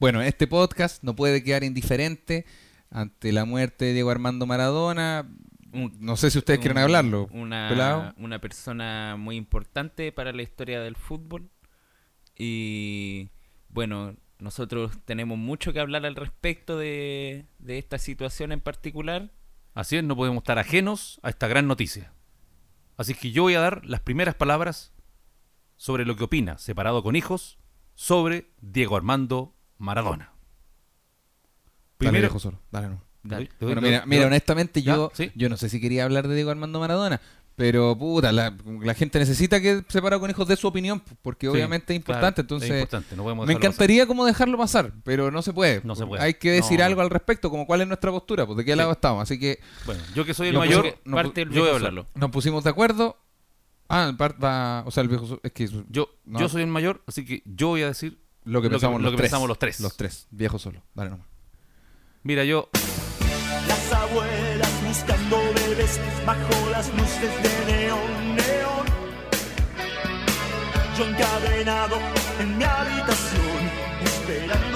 Bueno, este podcast no puede quedar indiferente ante la muerte de Diego Armando Maradona. No sé si ustedes quieren hablarlo. Una, una persona muy importante para la historia del fútbol. Y bueno, nosotros tenemos mucho que hablar al respecto de, de esta situación en particular. Así es, no podemos estar ajenos a esta gran noticia. Así que yo voy a dar las primeras palabras sobre lo que opina, separado con hijos, sobre Diego Armando Maradona. Dale, Primero, viejo solo. Dale, no. Doy- doy- mira, doy- mira, honestamente yo, sí. yo no sé si quería hablar de Diego Armando Maradona, pero puta, la, la gente necesita que Separado con Hijos dé su opinión, porque Sí, obviamente es claro, importante, entonces es importante, no podemos me encantaría como dejarlo pasar, pero no se puede. No se puede. Hay que decir No. algo al respecto, como cuál es nuestra postura, pues de qué Sí. lado estamos, así que. Bueno, yo que soy el Yo mayor, parte yo voy a viejo hablar. solo. nos pusimos de acuerdo. Ah, el par- va, o sea, el viejo, es que Yo, No. yo soy el mayor, así que yo voy a decir lo que lo que- pensamos, lo los, que tres, pensamos los tres. Los tres, viejo solo. Dale nomás. Mira, yo Las abuelas buscando bebés bajo las luces de neón, neón. Yo encadenado en mi habitación, esperando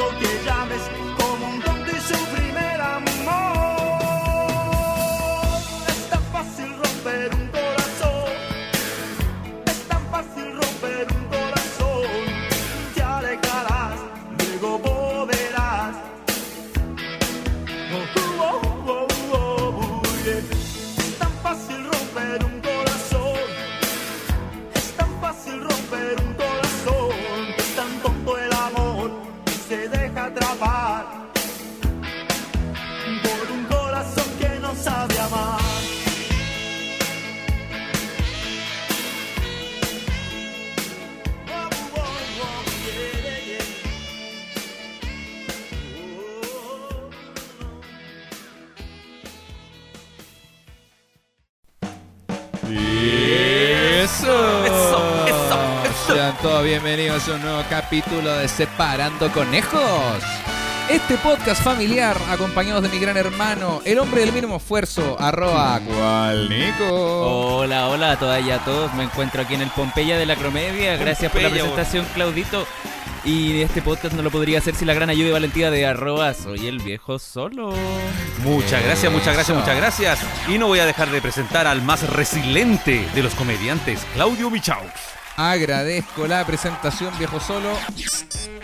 Sean todos bienvenidos a un nuevo capítulo de Separando Conejos. Este podcast familiar, acompañados de mi gran hermano, el hombre del mínimo esfuerzo, arroba cual Nico. Hola, hola a todas y a todos. Me encuentro aquí en el Pompeya de la Cromedia. Gracias por la Pompeya, presentación, Claudito. Y este podcast no lo podría hacer sin la gran ayuda y valentía de arroba soy el viejo solo. Muchas gracias, muchas gracias, muchas gracias. Y no voy a dejar de presentar al más resiliente de los comediantes, Claudio Michaux. Agradezco la presentación, viejo solo.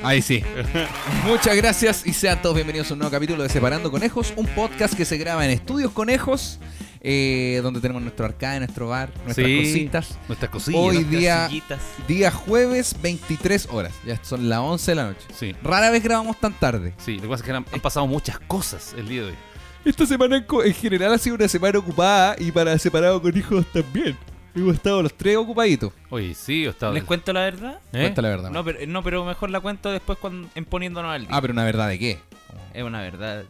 Ahí sí. Muchas gracias y sean todos bienvenidos a un nuevo capítulo de Separando Conejos, un podcast que se graba en Estudios Conejos, eh, donde tenemos nuestro arcade, nuestro bar, nuestras Sí, cositas. Nuestras cosillas. Hoy Nuestras día, sillitas. día jueves, 23 horas. Ya son las 11 de la noche. Sí, Rara vez grabamos tan tarde. sí, lo que pasa es que han, han pasado muchas cosas el día de hoy. Esta semana en, co- en general ha sido una semana ocupada y para separado con hijos también. Hemos estado los tres ocupaditos. Oye, sí, yo estaba... ¿Les cuento la verdad? ¿Eh? Cuenta la verdad. No pero, no, pero mejor la cuento después cuando, en poniéndonos al día. Ah, pero una verdad de qué. Es una verdad.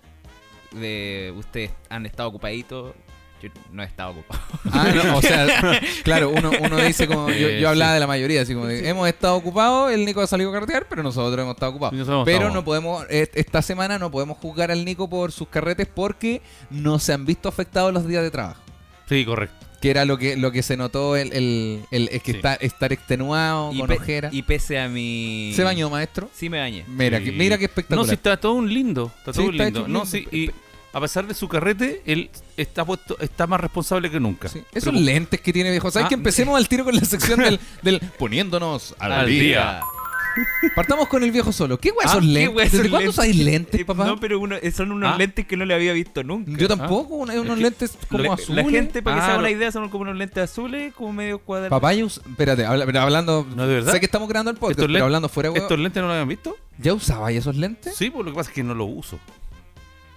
De ustedes han estado ocupaditos. Yo no he estado ocupado. Ah, no, o sea, claro, uno, uno dice como. Yo, Eh, yo hablaba sí. de la mayoría, así como de, hemos estado ocupados, el Nico ha salido a carretear, pero nosotros hemos estado ocupados. Hemos Pero estado- no podemos, eh, esta semana no podemos juzgar al Nico por sus carretes porque no se han visto afectados los días de trabajo. Sí, correcto. Que era lo que, lo que se notó el, el, el- es que Sí. está, estar extenuado, con pe- ojera. y pese a mi. ¿Se bañó, maestro? Sí, me bañé. Mira, Sí. que, mira qué No, espectacular. sí, está todo un lindo. Está Sí, todo está lindo. No, lindo. sí, y a pesar de su carrete, él está puesto, está más responsable que nunca. Sí, Esos Pero- lentes que tiene viejo. ¿Sabes Ah, que empecemos al tiro con la sección del, del poniéndonos al, Al día? día. Partamos con el viejo solo. ¿Qué weá Ah, son ¿qué lentes? wea ¿Desde son cuándo lentes? hay lentes, Eh, papá? No, pero uno- son unos Ah. lentes que no le había visto nunca. Yo tampoco, una- unos que lentes como La- azules. La gente, para que se Ah, haga una lo- idea, son como unos lentes azules, como medio cuadrados. Papá, yo us- espérate, habla- pero hablando. No, ¿de verdad? Sé que estamos grabando el podcast, pero lentes- hablando fuera, weón. ¿Estos lentes no lo habían visto? ¿Ya usaba esos lentes? Sí, pues lo que pasa es que no lo uso.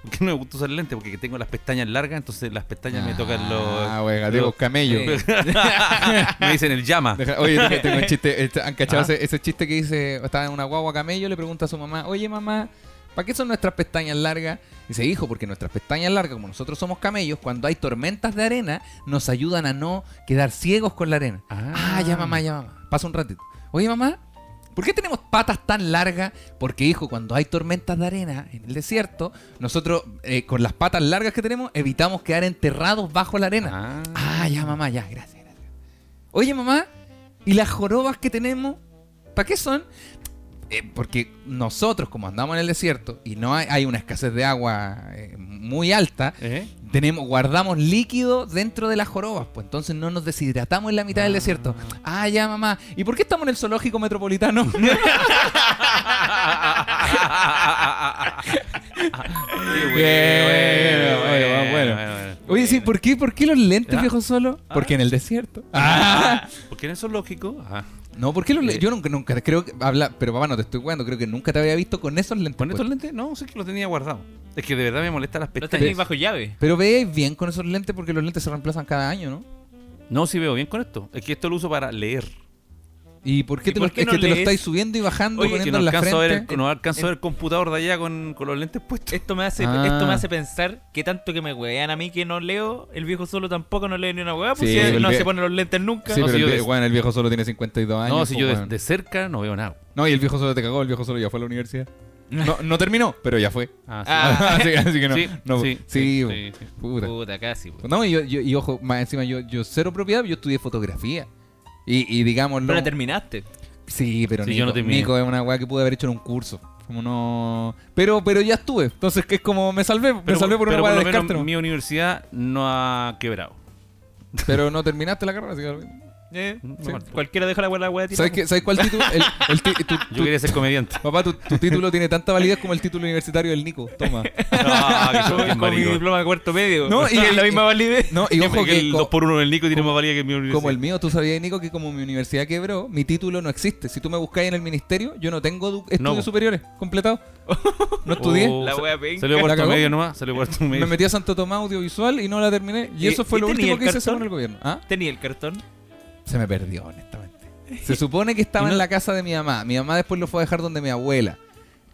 Porque no me gusta usar lentes, porque tengo las pestañas largas, entonces las pestañas me tocan los... Ah, gateo los- camello. Eh, me dicen el llama. Deja- oye, tengo, un chiste. este, ¿Han cachado Ah. ese, ese chiste que dice: estaba en una guagua camello, le pregunta a su mamá, oye mamá, ¿para qué son nuestras pestañas largas? Dice, hijo, porque nuestras pestañas largas, como nosotros somos camellos, cuando hay tormentas de arena, nos ayudan a no quedar ciegos con la arena. Ah, ya mamá, ya mamá. Pasa un ratito. Oye mamá, ¿por qué tenemos patas tan largas? Porque, hijo, cuando hay tormentas de arena en el desierto, nosotros eh, con las patas largas que tenemos evitamos quedar enterrados bajo la arena. Ah. Ah, ya, mamá, ya, gracias, gracias. Oye, mamá, ¿y las jorobas que tenemos? ¿Para qué son? eh, porque nosotros, como andamos en el desierto y no hay, hay una escasez de agua eh, muy alta, ¿Eh? Tenemos, guardamos líquido dentro de las jorobas, pues entonces no nos deshidratamos en la mitad del desierto. Ah, ya, mamá. ¿Y por qué estamos en el zoológico metropolitano? Oye, sí, ¿por qué, ¿por qué los lentes, Ah. viejo solo? Porque en el desierto. Ah. ¿Por qué en eso es lógico? Ah, No, ¿por qué los Eh. lentes? Yo nunca, nunca, creo que habla, pero papá, no te estoy jugando, creo que nunca te había visto con esos lentes. ¿Con estos puestos. lentes? No, sé que los tenía guardados. Es que de verdad me molesta las Lo pestañas. tenéis bajo llave. Pero veis bien con esos lentes porque los lentes se reemplazan cada año, ¿no? No, sí veo bien con esto. Es que esto lo uso para leer. ¿Y por qué, ¿Y te por lo, qué es no que te lo estáis subiendo y bajando, Oye, Que no en la a ver, el, no alcanzo a ver el computador de allá con, con los lentes puestos. Esto me hace, Ah. esto me hace pensar que tanto que me wean a mí que no leo, el viejo solo tampoco no lee ni una weá, pues Sí, si no se pone los lentes nunca. Sí, No, pero si el, de- bueno, el viejo solo tiene 52 años. no, si pues, yo de, weón. de cerca no veo nada. No, y el viejo solo te cagó, el viejo solo ya fue a la universidad. No, no terminó, pero ya fue. Ah, sí. Ah. así, así que no. Sí, no, sí, sí, sí, sí, sí. puta. Puta, casi. po. No, y, yo, yo- y ojo, más encima yo, yo cero propiedad, yo estudié fotografía. Y, y digámoslo. Pero terminaste. Sí, pero Sí, Nico, yo no terminé. Nico es una weá que pude haber hecho en un curso. Como no. Pero, pero ya estuve. Entonces, que es como me salvé. me salvé por pero una weá de descarte. mi universidad no ha quebrado. Pero no terminaste la carrera, así que- Eh, No sí. falta. Cualquiera deja la weá la. ¿Sabes, qué- ¿Sabes cuál título? El, el ti- tu- Yo quería ser comediante. papá, tu, tu título tiene tanta validez como el título universitario del Nico. Toma. Ah, que Con, mi diploma de cuarto medio. No, y- es la misma validez. No, y ojo que que. el co- 2 por 1 del Nico tiene más valía que mi universidad. Como el mío, tú sabías, Nico, que como mi universidad quebró, mi título no existe. Si tú me buscáis en el ministerio, yo no tengo estudios No. superiores completados. No estudié. Oh, La medio nomás. Salió cuarto medio. Me metí a Santo Tomás Audiovisual y no la terminé. Y ¿Y- eso fue y lo último que hice según el gobierno. ¿Ah? Tenía el cartón. Se me perdió, honestamente. Se supone que estaba ¿Y no- en la casa de mi mamá. Mi mamá después lo fue a dejar donde mi abuela.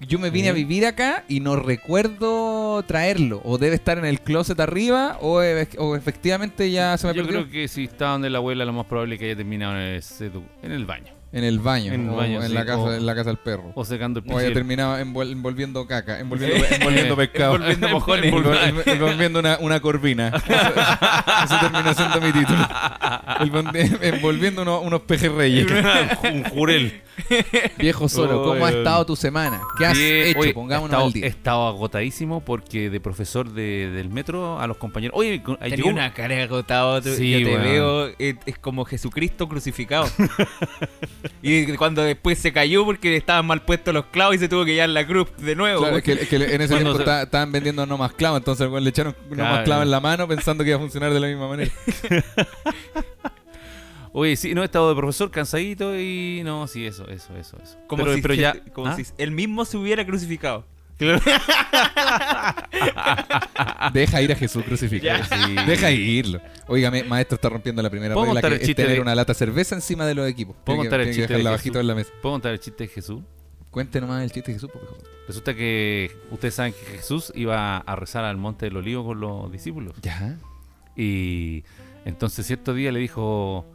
Yo me vine a vivir acá y no recuerdo traerlo. O debe estar en el closet arriba o, e- o efectivamente ya se me Yo perdió creo que si está donde la abuela, lo más probable es que haya terminado en el, sedu- en el baño. En el baño. En el o baño, en, la casa, o- en la casa del perro. O secando el O haya piso. terminado envuel- envolviendo caca, envolviendo, envolviendo pescado. Envolviendo mojones. Envol- envolviendo una, una corvina. Eso, eso terminó siendo mi título. Envolvi- Envolviendo uno- unos pejerreyes. un jurel. Viejo solo, ¿cómo ha estado tu semana? ¿Qué has Bien, hecho? oye, Pongámonos estado- al día. He estado agotadísimo porque de profesor de- del metro a los compañeros. Oye, Tenía llegó- una cara Sí, yo te veo. Es, es como Jesucristo crucificado. Y cuando después se cayó porque estaban mal puestos los clavos y se tuvo que llevar la cruz de nuevo. Claro, es que, es que en ese tiempo se- está- estaban vendiendo no más clavos, entonces weón, le echaron no más clavos en la mano pensando que iba a funcionar de la misma manera. Oye, sí, no he estado de profesor cansadito y no, sí, eso, eso, eso, eso. como pero, si, pero ya. como ¿ah? si él mismo se hubiera crucificado. Deja ir a Jesús crucificado. Sí. Deja irlo. Óigame, maestro está rompiendo la primera ¿Puedo regla que es tener de- una lata de cerveza encima de los equipos. ¿Puedo contar el chiste de Jesús? en la mesa. ¿Puedo contar el chiste de Jesús? Cuente nomás el chiste de Jesús, por favor. Resulta que ustedes saben que Jesús iba a rezar al monte del olivo con los discípulos. Ya. Y entonces cierto día le dijo,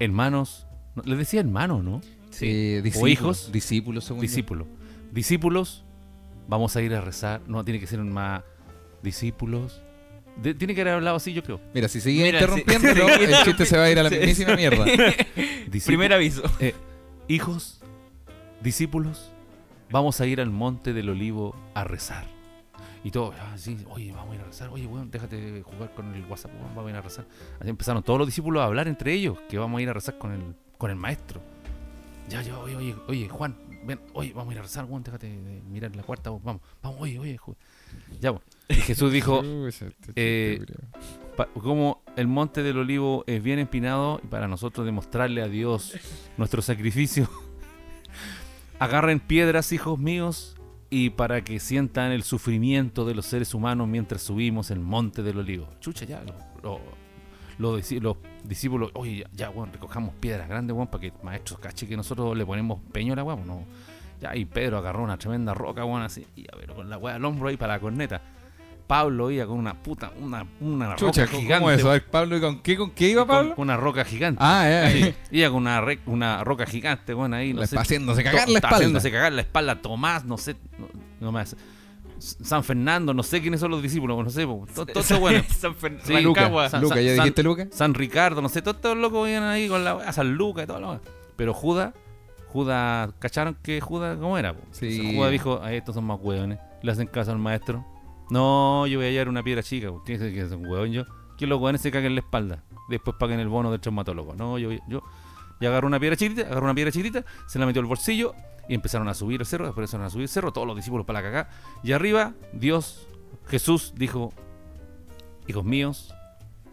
hermanos, no, les decía hermanos, ¿no? Eh, discípulos, hijos. Discípulos, según. Discípulos. Discípulos, vamos a ir a rezar. No, tiene que ser más discípulos. De- tiene que haber hablado así, yo creo. Mira, si interrumpiéndolo, si- el chiste se va a ir a la mismísima mierda. Primer aviso. eh, hijos, discípulos, vamos a ir al monte del olivo a rezar. Y todos, ah, sí, oye, vamos a ir a rezar. Oye, weón, déjate jugar con el WhatsApp, weón, vamos a ir a rezar. Así empezaron todos los discípulos a hablar entre ellos, que vamos a ir a rezar con el, con el maestro. Ya, ya, oye, oye, oye, Juan, ven, oye, vamos a ir a rezar, weón, déjate de mirar la cuarta, weón, vamos, vamos, oye, oye, ya, weón. Y Jesús dijo, eh, como el monte del olivo es bien empinado y para nosotros demostrarle a Dios nuestro sacrificio, agarren piedras, hijos míos, y para que sientan el sufrimiento de los seres humanos mientras subimos el monte del olivo. Chucha, ya, lo- lo- lo disi- los discípulos, oye, ya, ya, weón, recojamos piedras grandes, weón, para que el maestro cache que nosotros le ponemos peño a la weón, no. Ya, y Pedro agarró una tremenda roca, weón, así, y a ver, con la weá al hombro ahí para la corneta. Pablo iba con una puta, una, una Chucha, roca ¿cómo gigante. eso? A ver, Pablo, ¿y con qué, con qué iba Pablo? Con, una roca gigante. Ah, ya. Sí, iba con una, re- una roca gigante, bueno, ahí, no Le sé. está haciéndose cagar la espalda. haciéndose cagar la espalda. Tomás, no sé, no, no más. San Fernando, no sé quiénes son los discípulos, no sé, todo eso bueno. San Fer- Sí, Rancagua. San- Luca, ¿ya San- dijiste Luca? San Ricardo, no sé, todos estos locos iban ahí con la wea, San Lucas y todo lo demás. Pero Judas, Judas, ¿cacharon que Judas cómo era? po? Sí. Entonces, Judas dijo, "Ay, estos son más hueones. Le hacen caso al maestro. No, yo voy a hallar una piedra chica. po. ¿Quién dice que es un hueón yo? Que los hueones se caguen en la espalda. Después paguen el bono del traumatólogo. No, yo, yo. Y agarró una piedra chiquitita, agarró una piedra chiquitita, se la metió al bolsillo y empezaron a subir el cerro. Después empezaron a subir el cerro, todos los discípulos para la cagá. Y arriba, Dios, Jesús dijo: Hijos míos,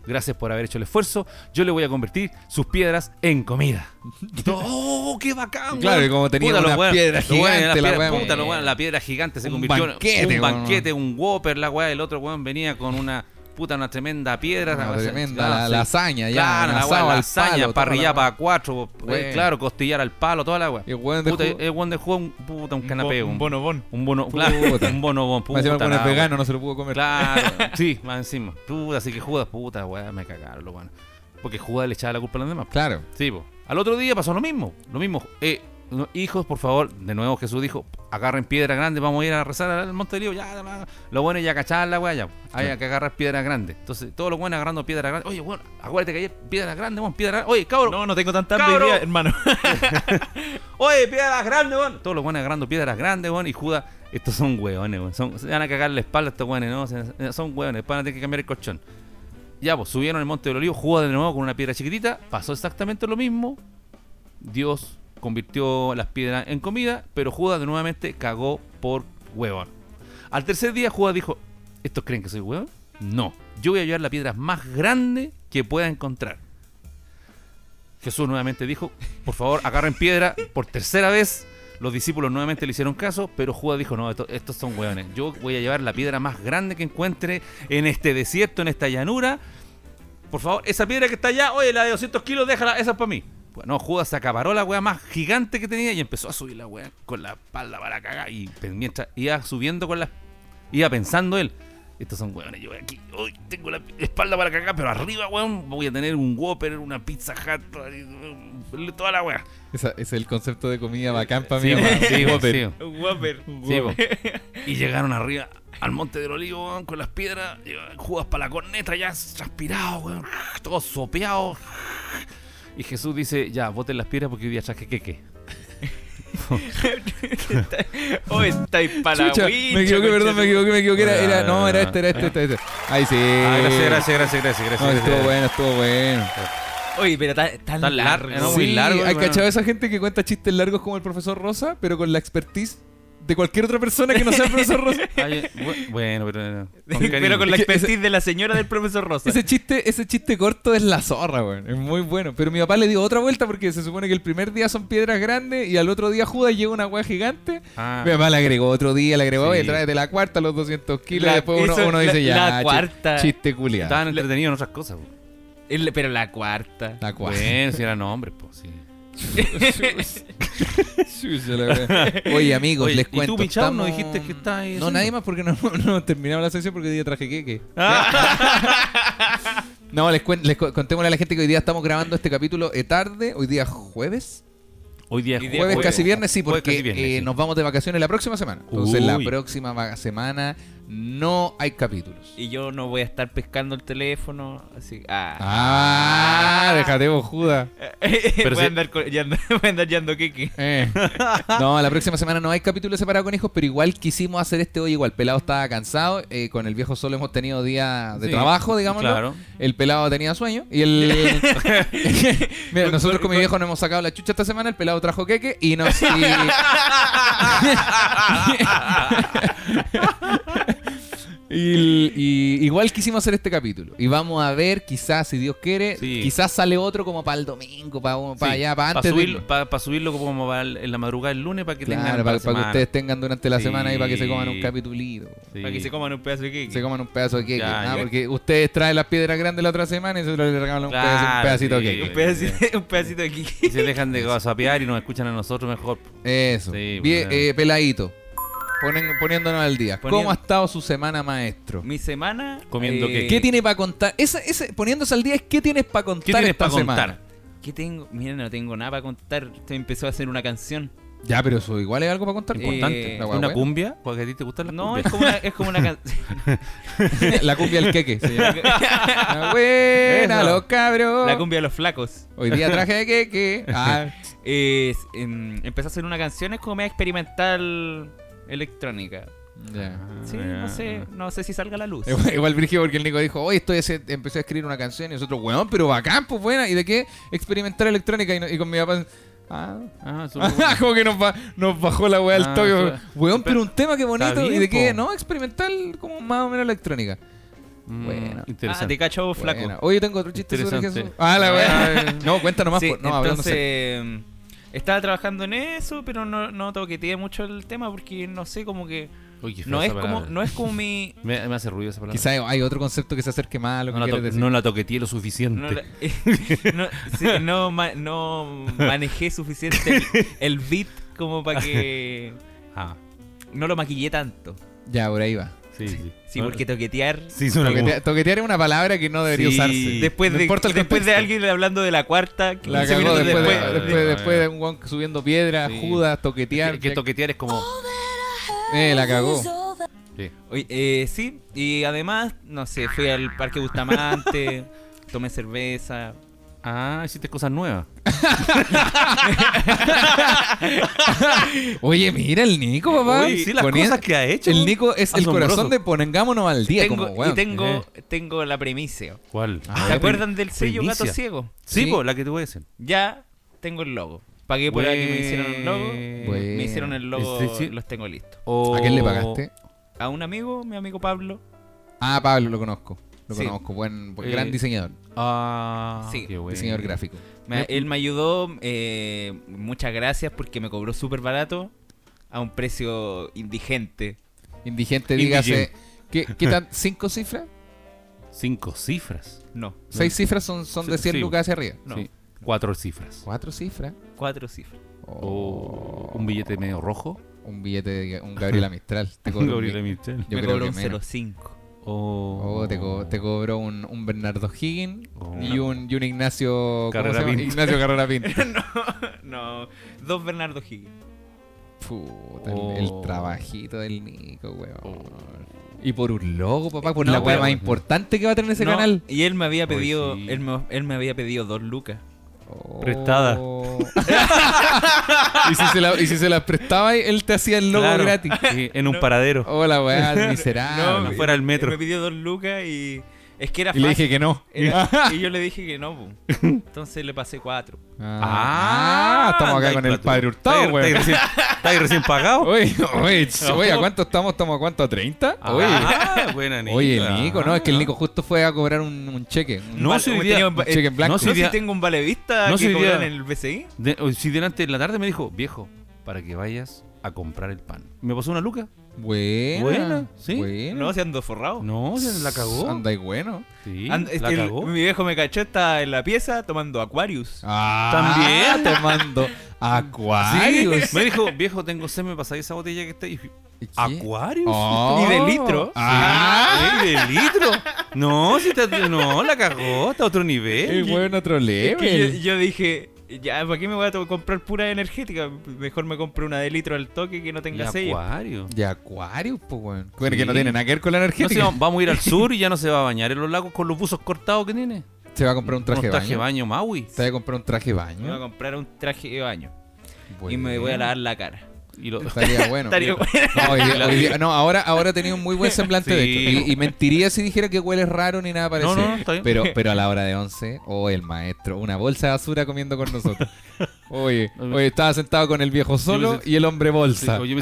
gracias por haber hecho el esfuerzo. Yo le voy a convertir sus piedras en comida. Y todo, ¡oh, qué bacán! Claro, weón! y como tenía Puta, una weones- piedra gigante, la la piedra- puta, weones, la piedra gigante se un convirtió banquete, en un banquete, un whopper, la weá. El otro weón venía con una puta, una tremenda piedra. Una tremenda la- lasaña, ya. Claro, la al lasaña, parrilla la para cuatro, eh, claro, costillar al palo, toda la weá. Y el weón de Puta, ju- el weón de juego un, puta, un Un canapé, bo- un, bonobón. un bono, Puta. claro, un bonobón, Más encima puta, el weón es la vegano, no se lo pudo comer. Claro, sí, más encima. Puta, así que Judas, puta, weá, me cagaron, lo bueno. Porque Judas le echaba la culpa a los demás. Claro. Sí, po. Al otro día pasó lo mismo. Lo mismo. Eh, no, hijos, por favor, de nuevo Jesús dijo, agarren piedra grande, vamos a ir a rezar al monte de. Ya, ya, lo bueno es ya cachar la weá, ya. Hay que agarrar piedra grande. Entonces, todos los buenos agarrando piedra grande. Oye, bueno, acuérdate que hay piedra grande, weón, piedra grande. Oye, cabrón, No, no tengo tanta día, hermano. Oye, piedras grandes, weón. Todos los buenos agarrando piedras grandes, weón. Y Judas, estos son hueones, weón. Son- se van a cagar la espalda estos weones, ¿no? Se- Son hueones, van a tener que cambiar el colchón. Ya, pues subieron el monte del olivo, Judas de nuevo con una piedra chiquitita. Pasó exactamente lo mismo. Dios convirtió las piedras en comida, pero Judas nuevamente cagó por huevón. Al tercer día, Judas dijo: ¿Estos creen que soy huevón? No. Yo voy a llevar la piedra más grande que pueda encontrar. Jesús nuevamente dijo, por favor, agarren piedra por tercera vez. Los discípulos nuevamente le hicieron caso, pero Judas dijo, no, esto- estos son hueones. Yo voy a llevar la piedra más grande que encuentre en este desierto, en esta llanura. Por favor, esa piedra que está allá, oye, la de 200 kilos, déjala, esa es para mí. Bueno, Judas se acaparó la wea más gigante que tenía y empezó a subir la wea con la espalda para cagar. Y mientras iba subiendo con la... Iba pensando él, estos son hueones, yo voy aquí, hoy tengo la espalda para cagar, pero arriba, weón, voy a tener un Whopper, una Pizza Hut, toda- la wea. Esa- ese es el concepto de comida bacán para Sí, mí. sí, Whopper. sí. Un Whopper. Y llegaron arriba al monte del olivo weón, con las piedras, Judas para la corneta, ya transpirado, weón, todo sopeado. Y Jesús dice, ya, boten las piedras porque hoy día traje queque. Oh, estáis para Chucha, me equivoqué, perdón, me equivoqué, me equivoqué. Era, era- no, era este, era este, este, este. Ahí sí. Ah, gracias, gracias, gracias, gracias, No, gracias. estuvo bueno, estuvo bueno. Oye, pero tan, tan Tan largo. largo, No, muy sí, largo, hay bueno. cachado esa gente que cuenta chistes largos como el profesor Rosa, pero con la expertise de cualquier otra persona que no sea el profesor Rosa. Ay, bueno, pero... con pero con la expertise de la señora del profesor Rosa. Ese chiste, ese chiste corto es la zorra, weón. Es muy bueno. Pero mi papá le dio otra vuelta porque se supone que el primer día son piedras grandes y al otro día Judas lleva una weá gigante. Ah. Mi papá le agregó otro día, le agregó, Sí. oye, tráete la cuarta, los 200 kilos. La- y después uno, eso, uno dice, la- ya, la cuarta. chiste culiado. Estaban entretenidos en otras cosas. El- pero la cuarta. La cuarta. Bueno, si eran hombres, pues sí. La. Oye, amigos, Oye, les ¿y cuento. tú, Michao, no estamos- dijiste que estabas ahí No, haciendo? nadie más porque no, no terminamos la sesión porque hoy día traje queque. no, les, cuen- les co- contémosle a la gente que hoy día estamos grabando este capítulo eh, tarde, hoy día jueves. Hoy día, Jueves, jueves. casi viernes, sí, porque viernes, eh, sí. nos vamos de vacaciones la próxima semana. Entonces, la Uy. próxima va- semana no hay capítulos. Y yo no voy a estar pescando el teléfono. Así. Ah. Ah, déjate vos, Judas. Voy, a andar con- yando, voy a andar yando keke. Eh. No, la próxima semana no hay capítulo separado con hijos, pero igual quisimos hacer este hoy igual. Pelado estaba cansado, eh, con el viejo solo hemos tenido día de Sí, trabajo, digámoslo. claro. El pelado tenía sueño y el... Mira, nosotros con mi viejo nos hemos sacado la chucha esta semana, el pelado trajo queque y nos... y- Y, y igual quisimos hacer este capítulo. Y vamos a ver, quizás, si Dios quiere, Sí. quizás sale otro como para el domingo, para, para Sí, allá, para pa' antes de subirlo, como para el- en la madrugada del lunes para que Claro, tengan para, para la para que ustedes tengan durante la Sí. semana y para que se coman un capitulito. Sí. Para que se coman un pedazo de keke. Se coman un pedazo de queque. Ya, Ah, ya. porque ustedes traen las piedras grandes la otra semana y se le regalan un, Claro, pedazo- un pedacito sí. de Un queque. pedacito, un pedacito de keke. Y se dejan de gasapear y nos escuchan a nosotros mejor. Eso. Sí, Bien, bueno. eh, peladito. Ponen- poniéndonos al día. ¿Cómo ha estado su semana, maestro? Mi semana. Comiendo keke. ¿Qué tiene para contar? Esa, ese, poniéndose al día es ¿qué tienes para contar ¿Qué tienes esta para semana? contar? ¿Qué tengo? Mira, no tengo nada para contar. Usted empezó a hacer una canción. Ya, pero eso igual es algo para contar. Importante. Eh, la ¿Una guagua. cumbia? Porque a ti te gustan las No, cumbias. es como una, es como una canción. la cumbia del queque. Ah, Buena, Eso. los cabros. La cumbia de los flacos. Hoy día traje de queque. Ah, eh, em, empecé a hacer una canción, es como media experimental electrónica. Ya. Sí, Ah, no sé, no sé si salga a la luz. Igual, igual porque el Nico dijo, oye, estoy ese- empecé a escribir una canción y nosotros, weón, pero bacán, pues buena. ¿Y de qué? Experimental electrónica y, no- y con mi papá. Ah, Ah, bueno. como que nos, ba- nos bajó la weá al Ah, toque. Weón, pero un tema que bonito. Bien, ¿Y de qué? po. No, experimental, como más o menos electrónica. Mm, Bueno. Ah, Interesante. te cacho flaco. Buena. Oye, tengo otro chiste sobre. Jesús. Ah, la weá. No, cuéntanos más. Sí, por- no, hablando entonces estaba trabajando en eso, pero no, no toqueteé mucho el tema porque no sé, como que Uy, no es como no es como mi Me, me hace ruido esa palabra. Quizá hay otro concepto que se acerque más a lo que no, la decir. no la toqueteé lo suficiente. no, la- no, sí, no ma- no manejé suficiente el, el beat como para que Ah, no lo maquillé tanto. Ya, por ahí va. Sí, sí. Sí, No, porque toquetear Sí, suena como- Toquetea- toquetear es una palabra que no debería Sí. usarse. después de después de alguien hablando de la cuarta, 15 La cagó minutos después, después. de, después. después, después de un guan subiendo piedras, Sí. judas, toquetear. que, que toquetear es como. Eh, la cagó. Sí. Oye, eh, sí, y además, no sé, fui al Parque Bustamante, tomé cerveza. Ah, hiciste cosas nuevas. Oye, mira el Nico, papá. Uy, sí, las Ponía- cosas que ha hecho. El Nico es el Asombroso. corazón de Ponengámonos al día. Tengo, como, weón. y tengo, Eh. tengo la premisa. ¿Cuál? Ah, ¿Se la acuerdan del sello primicia. Gato Ciego? Sí, Sí. po, la que te voy a decir. Ya tengo el logo. Pagué por ahí que me hicieron el logo. Bueno. Me hicieron el logo, Es decir- los tengo listos. ¿A quién le pagaste? A un amigo, mi amigo Pablo. Ah, Pablo, lo conozco. Lo Sí. conozco. Buen, buen- Eh, gran diseñador. Ah, Sí. qué bueno. Diseñador gráfico. Me- él me ayudó. eh, muchas gracias porque me cobró súper barato. A un precio indigente. Indigente, dígase. ¿Qué, qué tan? ¿Cinco cifras? Cinco cifras. No, Seis cifras son, son de Sí, 100 sí. lucas hacia arriba. no. Sí. Cuatro cifras. Cuatro cifras. Cuatro cifras. O un billete medio rojo. Un billete de un Gabriela Mistral. Te Un Gabriela Mistral. Yo me creo que un menos. 0.5. O Oh, te, co- te cobró un, un Bernardo Higgins Oh. y, un, y un Ignacio. ¿cómo Carrera? Pinto. Ignacio Carrera Pinto. no, dos Bernardo Higgins. Puta, el- Oh. el, trabajito del Nico, weón. Oh. Y por un logo, papá, por No, la weá más importante que va a tener ese No, canal. Y él me había pedido, sí. él, me, él me había pedido dos lucas. Prestada. Y, si se la, y si se las prestaba, él te hacía el logo Claro. gratis. Sí, en un No. paradero. Hola, weá, miserable. no fuera el metro. Me pidió dos lucas y es que era y le fácil. dije que no. Era- y yo le dije que no, po. entonces le pasé cuatro. Ah, estamos acá con el padre Hurtado, ¿Estáis- weón. estáis recién- ¿Estáis recién pagado? Oye, oye, ¿a cuánto estamos? ¿Estamos a cuánto? ¿A 30? Oye, Ah, buena Nico. oye, el Nico, no, es que el Nico justo fue a cobrar un, un cheque. Un- No, si día- un- un cheque en blanco. no, si si tengo un valevista no, si que día- cobran en el BCI. De- si delante de la tarde me dijo, viejo, para que vayas a comprar el pan. ¿Me pasó una luca? Buena. Buena, sí. Buena. No, se ando forrado. No, se la cagó. Anda y bueno. Sí, And- la el- cagó. mi viejo me cachó, está en la pieza tomando Aquarius. Ah, También. tomando Sí, Aquarius. me dijo, viejo, tengo sed, me pasáis esa botella que está ahí. ¿Y. Oh. Y de litro. Ah, Sí, de litro. No, si te, no, la cagó, está a otro el nivel. bueno otro Es que level. yo, yo dije, ya, ¿para qué me voy a comprar pura energética? Mejor me compro una de litro al toque que no tenga sello. acuario. De Aquarius, pues, weón. Bueno, que no tiene nada que ver con la No sé, energética. vamos a ir al sur y ya no se va a bañar en los lagos con los buzos cortados que tiene. Se va a comprar un traje de Unos traje baño. de baño Maui. Se va a comprar un traje de Me voy a baño. comprar un traje de baño. Y me voy a lavar la cara. Y lo- Estaría bueno. Estaría. No, hoy día- hoy día- no, ahora, ahora tenido un muy buen semblante, de Sí. hecho. Y, y mentiría si dijera que huele raro ni nada parecido. No, no, está bien. Pero, pero a la hora de 11, oh, el maestro, una bolsa de basura comiendo con nosotros. Oye, oye, estaba sentado con el viejo solo y el hombre Sí, bolsa. me,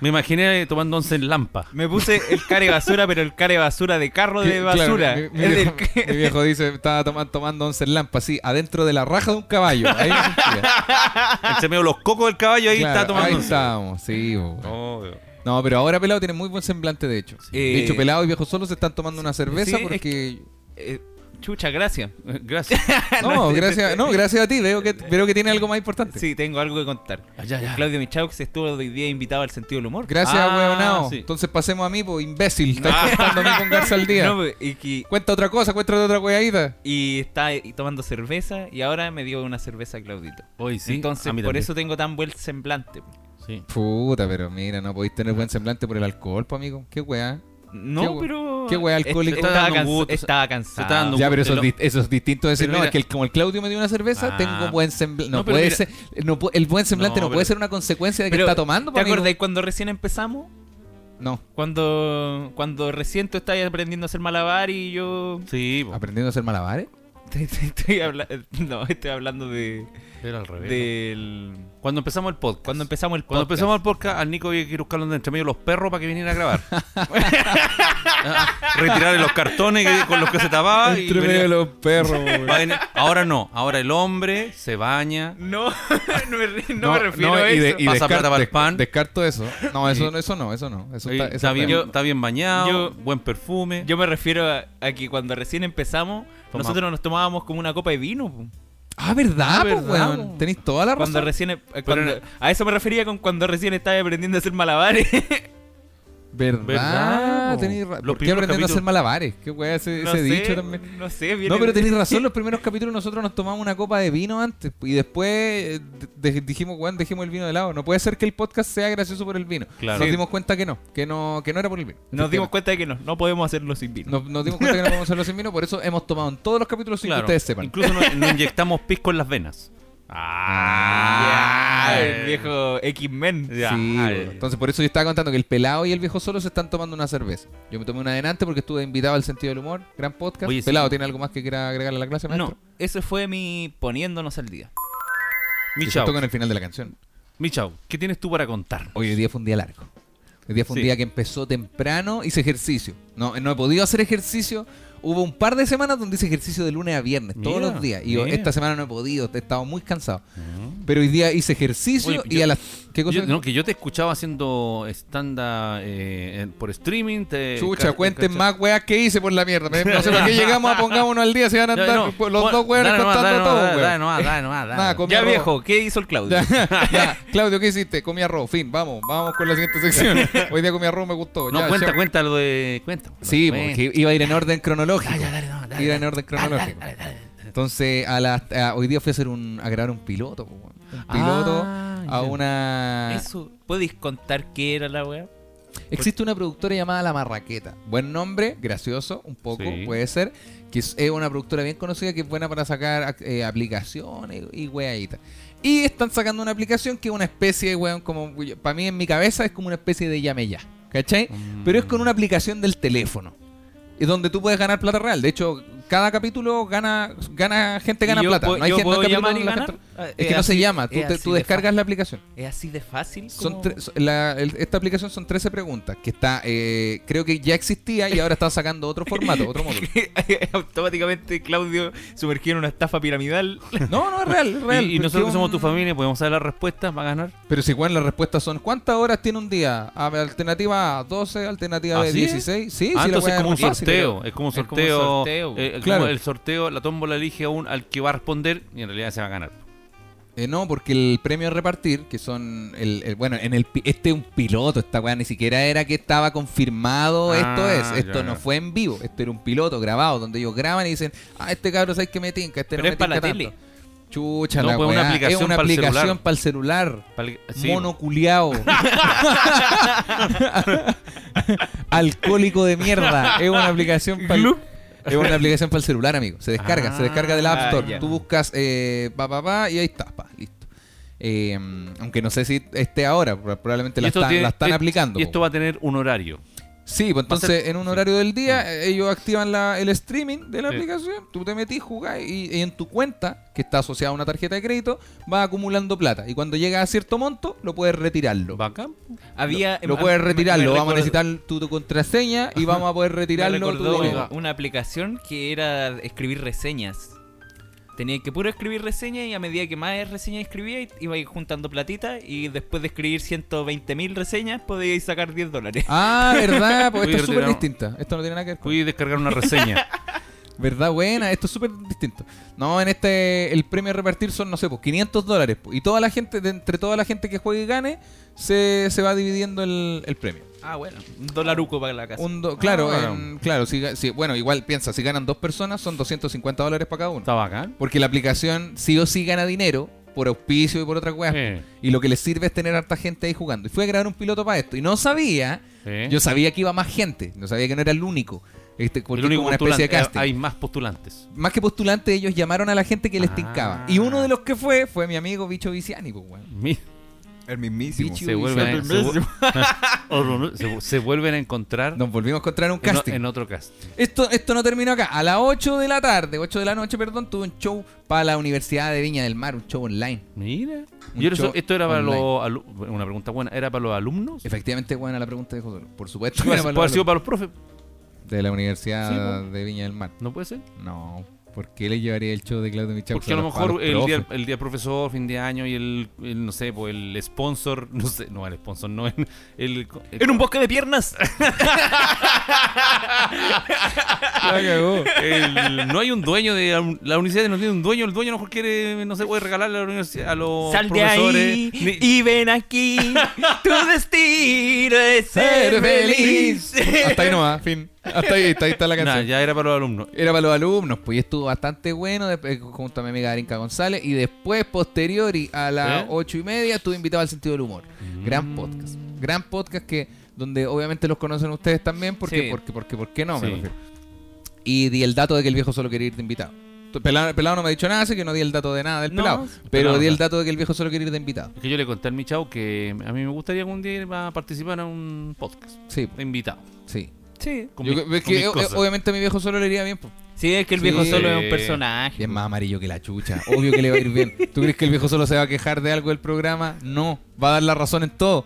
me imaginé tomando once en lampa. Me puse el care basura, pero el care basura de carro de basura. claro, mi, mi del viejo, que- mi viejo dice, estaba tomando, tomando 11 lampas, así, adentro de la raja de un caballo. Ahí me medio de los cocos del caballo ahí Claro, está tomando Ahí once. estábamos, sí. Oh, No, pero ahora Pelado tiene muy buen semblante, de hecho. De hecho, Pelado y Viejo Solo se están tomando una cerveza sí, es porque... Eh, chucha, gracias. Gracias. No, gracias, no, gracias a ti, veo que, veo que tiene algo más importante. Sí, tengo algo que contar. Ah, ya, ya. Claudio Michaux estuvo hoy día invitado al sentido del humor. Gracias, Ah, weonao. sí. Entonces pasemos a mí, pues, imbécil. Estás contando a mí con Garza al día. No, pues, y, que- Cuenta otra cosa, cuenta otra weadita. y está ahí tomando cerveza y ahora me dio una cerveza Claudito. Hoy sí. Entonces, por también. eso tengo tan buen semblante. Sí. Puta, pero mira, no podéis tener buen semblante por el alcohol, pues, amigo. Qué weá. No, pero ¿Qué wea alcohólico? está Estaba, cansa- gusto, cansado. dando Ya, pero eso, es, lo- di- eso es distinto de decir, no, mira- es que el- como el Claudio me dio una cerveza, Ah. tengo buen semblante. No, puede mira- ser, no el buen semblante No, no, puede pero- ser una consecuencia de que Pero, está tomando. ¿Te pues, acordáis cuando recién empezamos? No, Cuando, cuando recién tú estabas aprendiendo a hacer malabar y yo Sí, po. aprendiendo a hacer malabares. Estoy hablando no estoy hablando de era al revés. del Cuando empezamos el podcast. cuando empezamos el Cuando podcast. empezamos el podcast, al Nico había que ir buscarlo entre medio los perros para que viniera a grabar. Retirarle los cartones que- con los que se tapaba. y Entre medio venía- de los perros. Ahora no, ahora el hombre se baña. no no me, re- no me refiero a y eso de- y Pasa plata para el pan. Descarto eso. No, eso, Y- eso no, eso no. Eso Oye, está, está, bien, Yo- está bien bañado, yo- buen perfume. yo me refiero a, a que cuando recién empezamos Toma. nosotros nos tomábamos como una copa de vino po. Ah, ¿verdad? Ah, po, ¿verdad, weón? po? Tenéis toda la cuando razón. recién eh, cuando- en- a eso me refería con cuando recién estaba aprendiendo a hacer malabares ¿Verdad? ¿Verdad? Tenéis ra- Los ¿Por qué a hacer malabares? ¿Qué weá ese, no ese sé, dicho también? no sé viene- No, pero tenéis razón, los primeros capítulos nosotros nos tomamos una copa de vino antes y después eh, de- dijimos, weón, dejemos el vino de lado. No puede ser que el podcast sea gracioso por el vino. Claro. Nos Sí. dimos cuenta que no, que no, que no era por el vino. nos dimos cuenta de que no no podemos hacerlo sin vino Nos, nos dimos cuenta que no podemos hacerlo sin vino, por eso hemos tomado en todos los capítulos sin Claro, que ustedes sepan. Incluso nos, nos inyectamos pisco en las venas. Ah, el viejo X-Men Sí, entonces por eso yo estaba contando que el pelado y el viejo solo se están tomando una cerveza. Yo me tomé una adelante porque estuve invitado al sentido del humor, gran podcast. Oye, sí. pelado, ¿tiene algo más que quiera agregarle a la clase, maestro? no ese fue mi poniéndonos al día Mi justo con el final de la canción. mi chau, ¿qué tienes tú para contar? Hoy día fue un día largo. Hoy día fue un Sí. día que empezó temprano, hice ejercicio. No, no he podido hacer ejercicio. Hubo un par de semanas donde hice ejercicio de lunes a viernes, todos Mira, los días. Y yo esta semana no he podido, he estado muy cansado. Pero hoy día hice ejercicio Oye, y yo- a las... ¿Qué cosa? Yo, no, que yo te escuchaba haciendo stand-up eh, por streaming. Te, Chucha, cuenten más weas que hice por la mierda. Me- No sé para qué llegamos a pongámonos al día, se van a andar no, los pon- dos weones contando todo. Dale nomás, dale nomás, dale. Ya arroz. viejo ¿qué hizo el Claudio? Ya, ya. Claudio, ¿qué hiciste? Comí arroz, fin, vamos, vamos con la siguiente sección. Hoy día comí arroz, me gustó. No, Ya, cuenta, chao. cuenta lo de. Cuenta. Sí, porque iba a ir en orden cronológico. Ya, dale, no, dale, iba dale. en orden cronológico. Entonces, a las- a- hoy día fui a hacer un, a grabar un piloto, un piloto Ah, a ya. una. eso ¿podéis contar qué era la weá? Existe una productora llamada La Marraqueta. Buen nombre, gracioso, un poco, Sí. puede ser. Que es, una productora bien conocida que es buena para sacar ac- eh, aplicaciones y weaditas. Y están sacando una aplicación que es una especie de weón, como. Para mí en mi cabeza es como una especie de llame ya. ¿Cachai? Mm. Pero es con una aplicación del teléfono. Y donde tú puedes ganar plata real. De hecho, cada capítulo gana, gana gente gana ¿Y yo plata. puedo- No hay yo gente, no hay puedo capítulo llamar y donde la ganar? gente- Ah, Es que no así- se llama. Tú, es te- así tú de descargas fácil. la aplicación. es así de fácil Son como- tre- la- el- esta aplicación son 13 preguntas. Que está, eh, creo que ya existía y ahora está sacando otro formato, otro módulo. automáticamente Claudio sumergido en una estafa piramidal No, no, es real, es real. Y, nosotros que somos tu familia, podemos saber las respuestas, va a ganar. Pero si bueno, las respuestas son ¿cuántas horas tiene un día? A ver, alternativa A, 12, alternativa B, ¿Ah, sí? 16. Sí, ah, sí, entonces es como un sorteo. Es como un Es como un sorteo. Como Claro. el sorteo, la tómbola elige a un, al que va a responder y en realidad se va a ganar. Eh, no, porque el premio a repartir, que son el, el- bueno, en el este es un piloto, esta weá ni siquiera era que estaba confirmado, Ah, esto es, esto ya, no ya. fue en vivo, esto era un piloto grabado, donde ellos graban y dicen, ah, este cabrón sabes que me tinca, este Pero no es me para la tinca tele. tanto". Chucha, No, la pues una weá, aplicación es una para el aplicación para el celular. Pal- sí, Mono culiao. Alcohólico de mierda. Es una aplicación para es una aplicación para el celular, amigo. Se descarga, se descarga del App Ah, Store. ya. Tú buscas eh, pa, pa, pa, y ahí está, pa, listo. Eh, aunque no sé si esté ahora, pro- probablemente la están, tiene- la están es- aplicando. Y esto po. va a tener un horario. Sí, pues va ser- entonces en un horario del día eh, ellos activan la- el streaming de la Sí. aplicación, tú te metís, jugás y, y en tu cuenta, que está asociada a una tarjeta de crédito, vas acumulando plata. Y cuando llega a cierto monto, lo puedes retirarlo. Bacán. había Lo me- puedes me- retirarlo, me vamos a necesitar tu, tu contraseña y vamos a poder me retirarlo. tu recordó dinero. una aplicación que era escribir reseñas Tenía que puro escribir reseñas y a medida que más reseñas escribía, iba juntando platita y después de escribir 120.000 reseñas podíais sacar 10 dólares. Ah, verdad, pues esto es súper distinta. Esto no tiene nada que ver con... Fui a descargar una reseña. ¿Verdad? Buena, esto es súper distinto. No, en este, el premio a repartir son, no sé, pues 500 dólares. pues, Y toda la gente, de entre toda la gente que juegue y gane, se, se va dividiendo el, el premio. Ah, bueno. Un dolaruco para la casa. Un do- claro, bueno. en- claro si, bueno, igual piensa, si ganan dos personas son 250 dólares para cada uno. Está bacán. Porque la aplicación sí o sí gana dinero por auspicio y por otras weas. Eh. Y lo que les sirve es tener harta gente ahí jugando. Y fui a grabar un piloto para esto. Y no sabía. Yo sabía que iba más gente, no sabía que no era el único. Este, porque el único como una especie de casting. Hay más postulantes. Más que postulantes, ellos llamaron a la gente que les Ah. tincaba. Y uno de los que fue, fue mi amigo Bicho Viciani, pues, weón. El mismísimo. se, vuelven a, se, vu- se vu- se vuelven a encontrar Nos volvimos a encontrar en un casting. en otro cast. Esto, esto no terminó acá. A las 8 de la tarde, 8 de la noche, perdón, tuve un show para la Universidad de Viña del Mar, un show online. Mira. Un Y eso- show esto era para online. los una pregunta buena, ¿era para los alumnos? Efectivamente, buena la pregunta de José. Por supuesto. que Puede era para puede haber los sido para los profes. De la Universidad Sí, de Viña del Mar. ¿No puede ser? No, ¿por qué le llevaría el show de Claudio Michaux Porque a lo mejor el día, el día profesor, fin de año y el, el, no sé, pues el sponsor, no sé, no, el sponsor no, el, el- En un bosque de piernas. No hay un dueño de la, la universidad, no tiene un dueño, el dueño a lo mejor quiere, no sé, puede regalarle a la universidad, a los Sal de profesores. ahí Ni- y ven aquí. Tu destino es ser Ser feliz. feliz. Hasta ahí no va, fin. Hasta ahí, hasta ahí está la Nah, canción. ya era para los alumnos. Era para los alumnos, pues y estuvo bastante bueno después, junto a mi amiga Arinka González. Y después, posteriori, a las ¿Eh? ocho y media, estuve invitado al sentido del humor. Gran Mm. podcast. Gran podcast que donde obviamente los conocen ustedes también, porque, Sí. porque, porque, ¿por qué no? Me Sí. refiero. Y di el dato de que el viejo solo quería ir de invitado. Pelado, pelado no me ha dicho nada, así que no di el dato de nada del No, pelado. Pero di el dato de que el viejo solo quería ir de invitado. Es que yo le conté al Michao que a mí me gustaría algún día ir a participar en un podcast Sí, de invitado. sí. Sí. Con Yo es que, obviamente a mi viejo solo le iría bien. Pues. Sí, es que el viejo Sí. solo es un personaje. Es más amarillo que la chucha. Obvio que le va a ir bien. ¿Tú crees que el viejo solo se va a quejar de algo del programa? No, va a dar la razón en todo.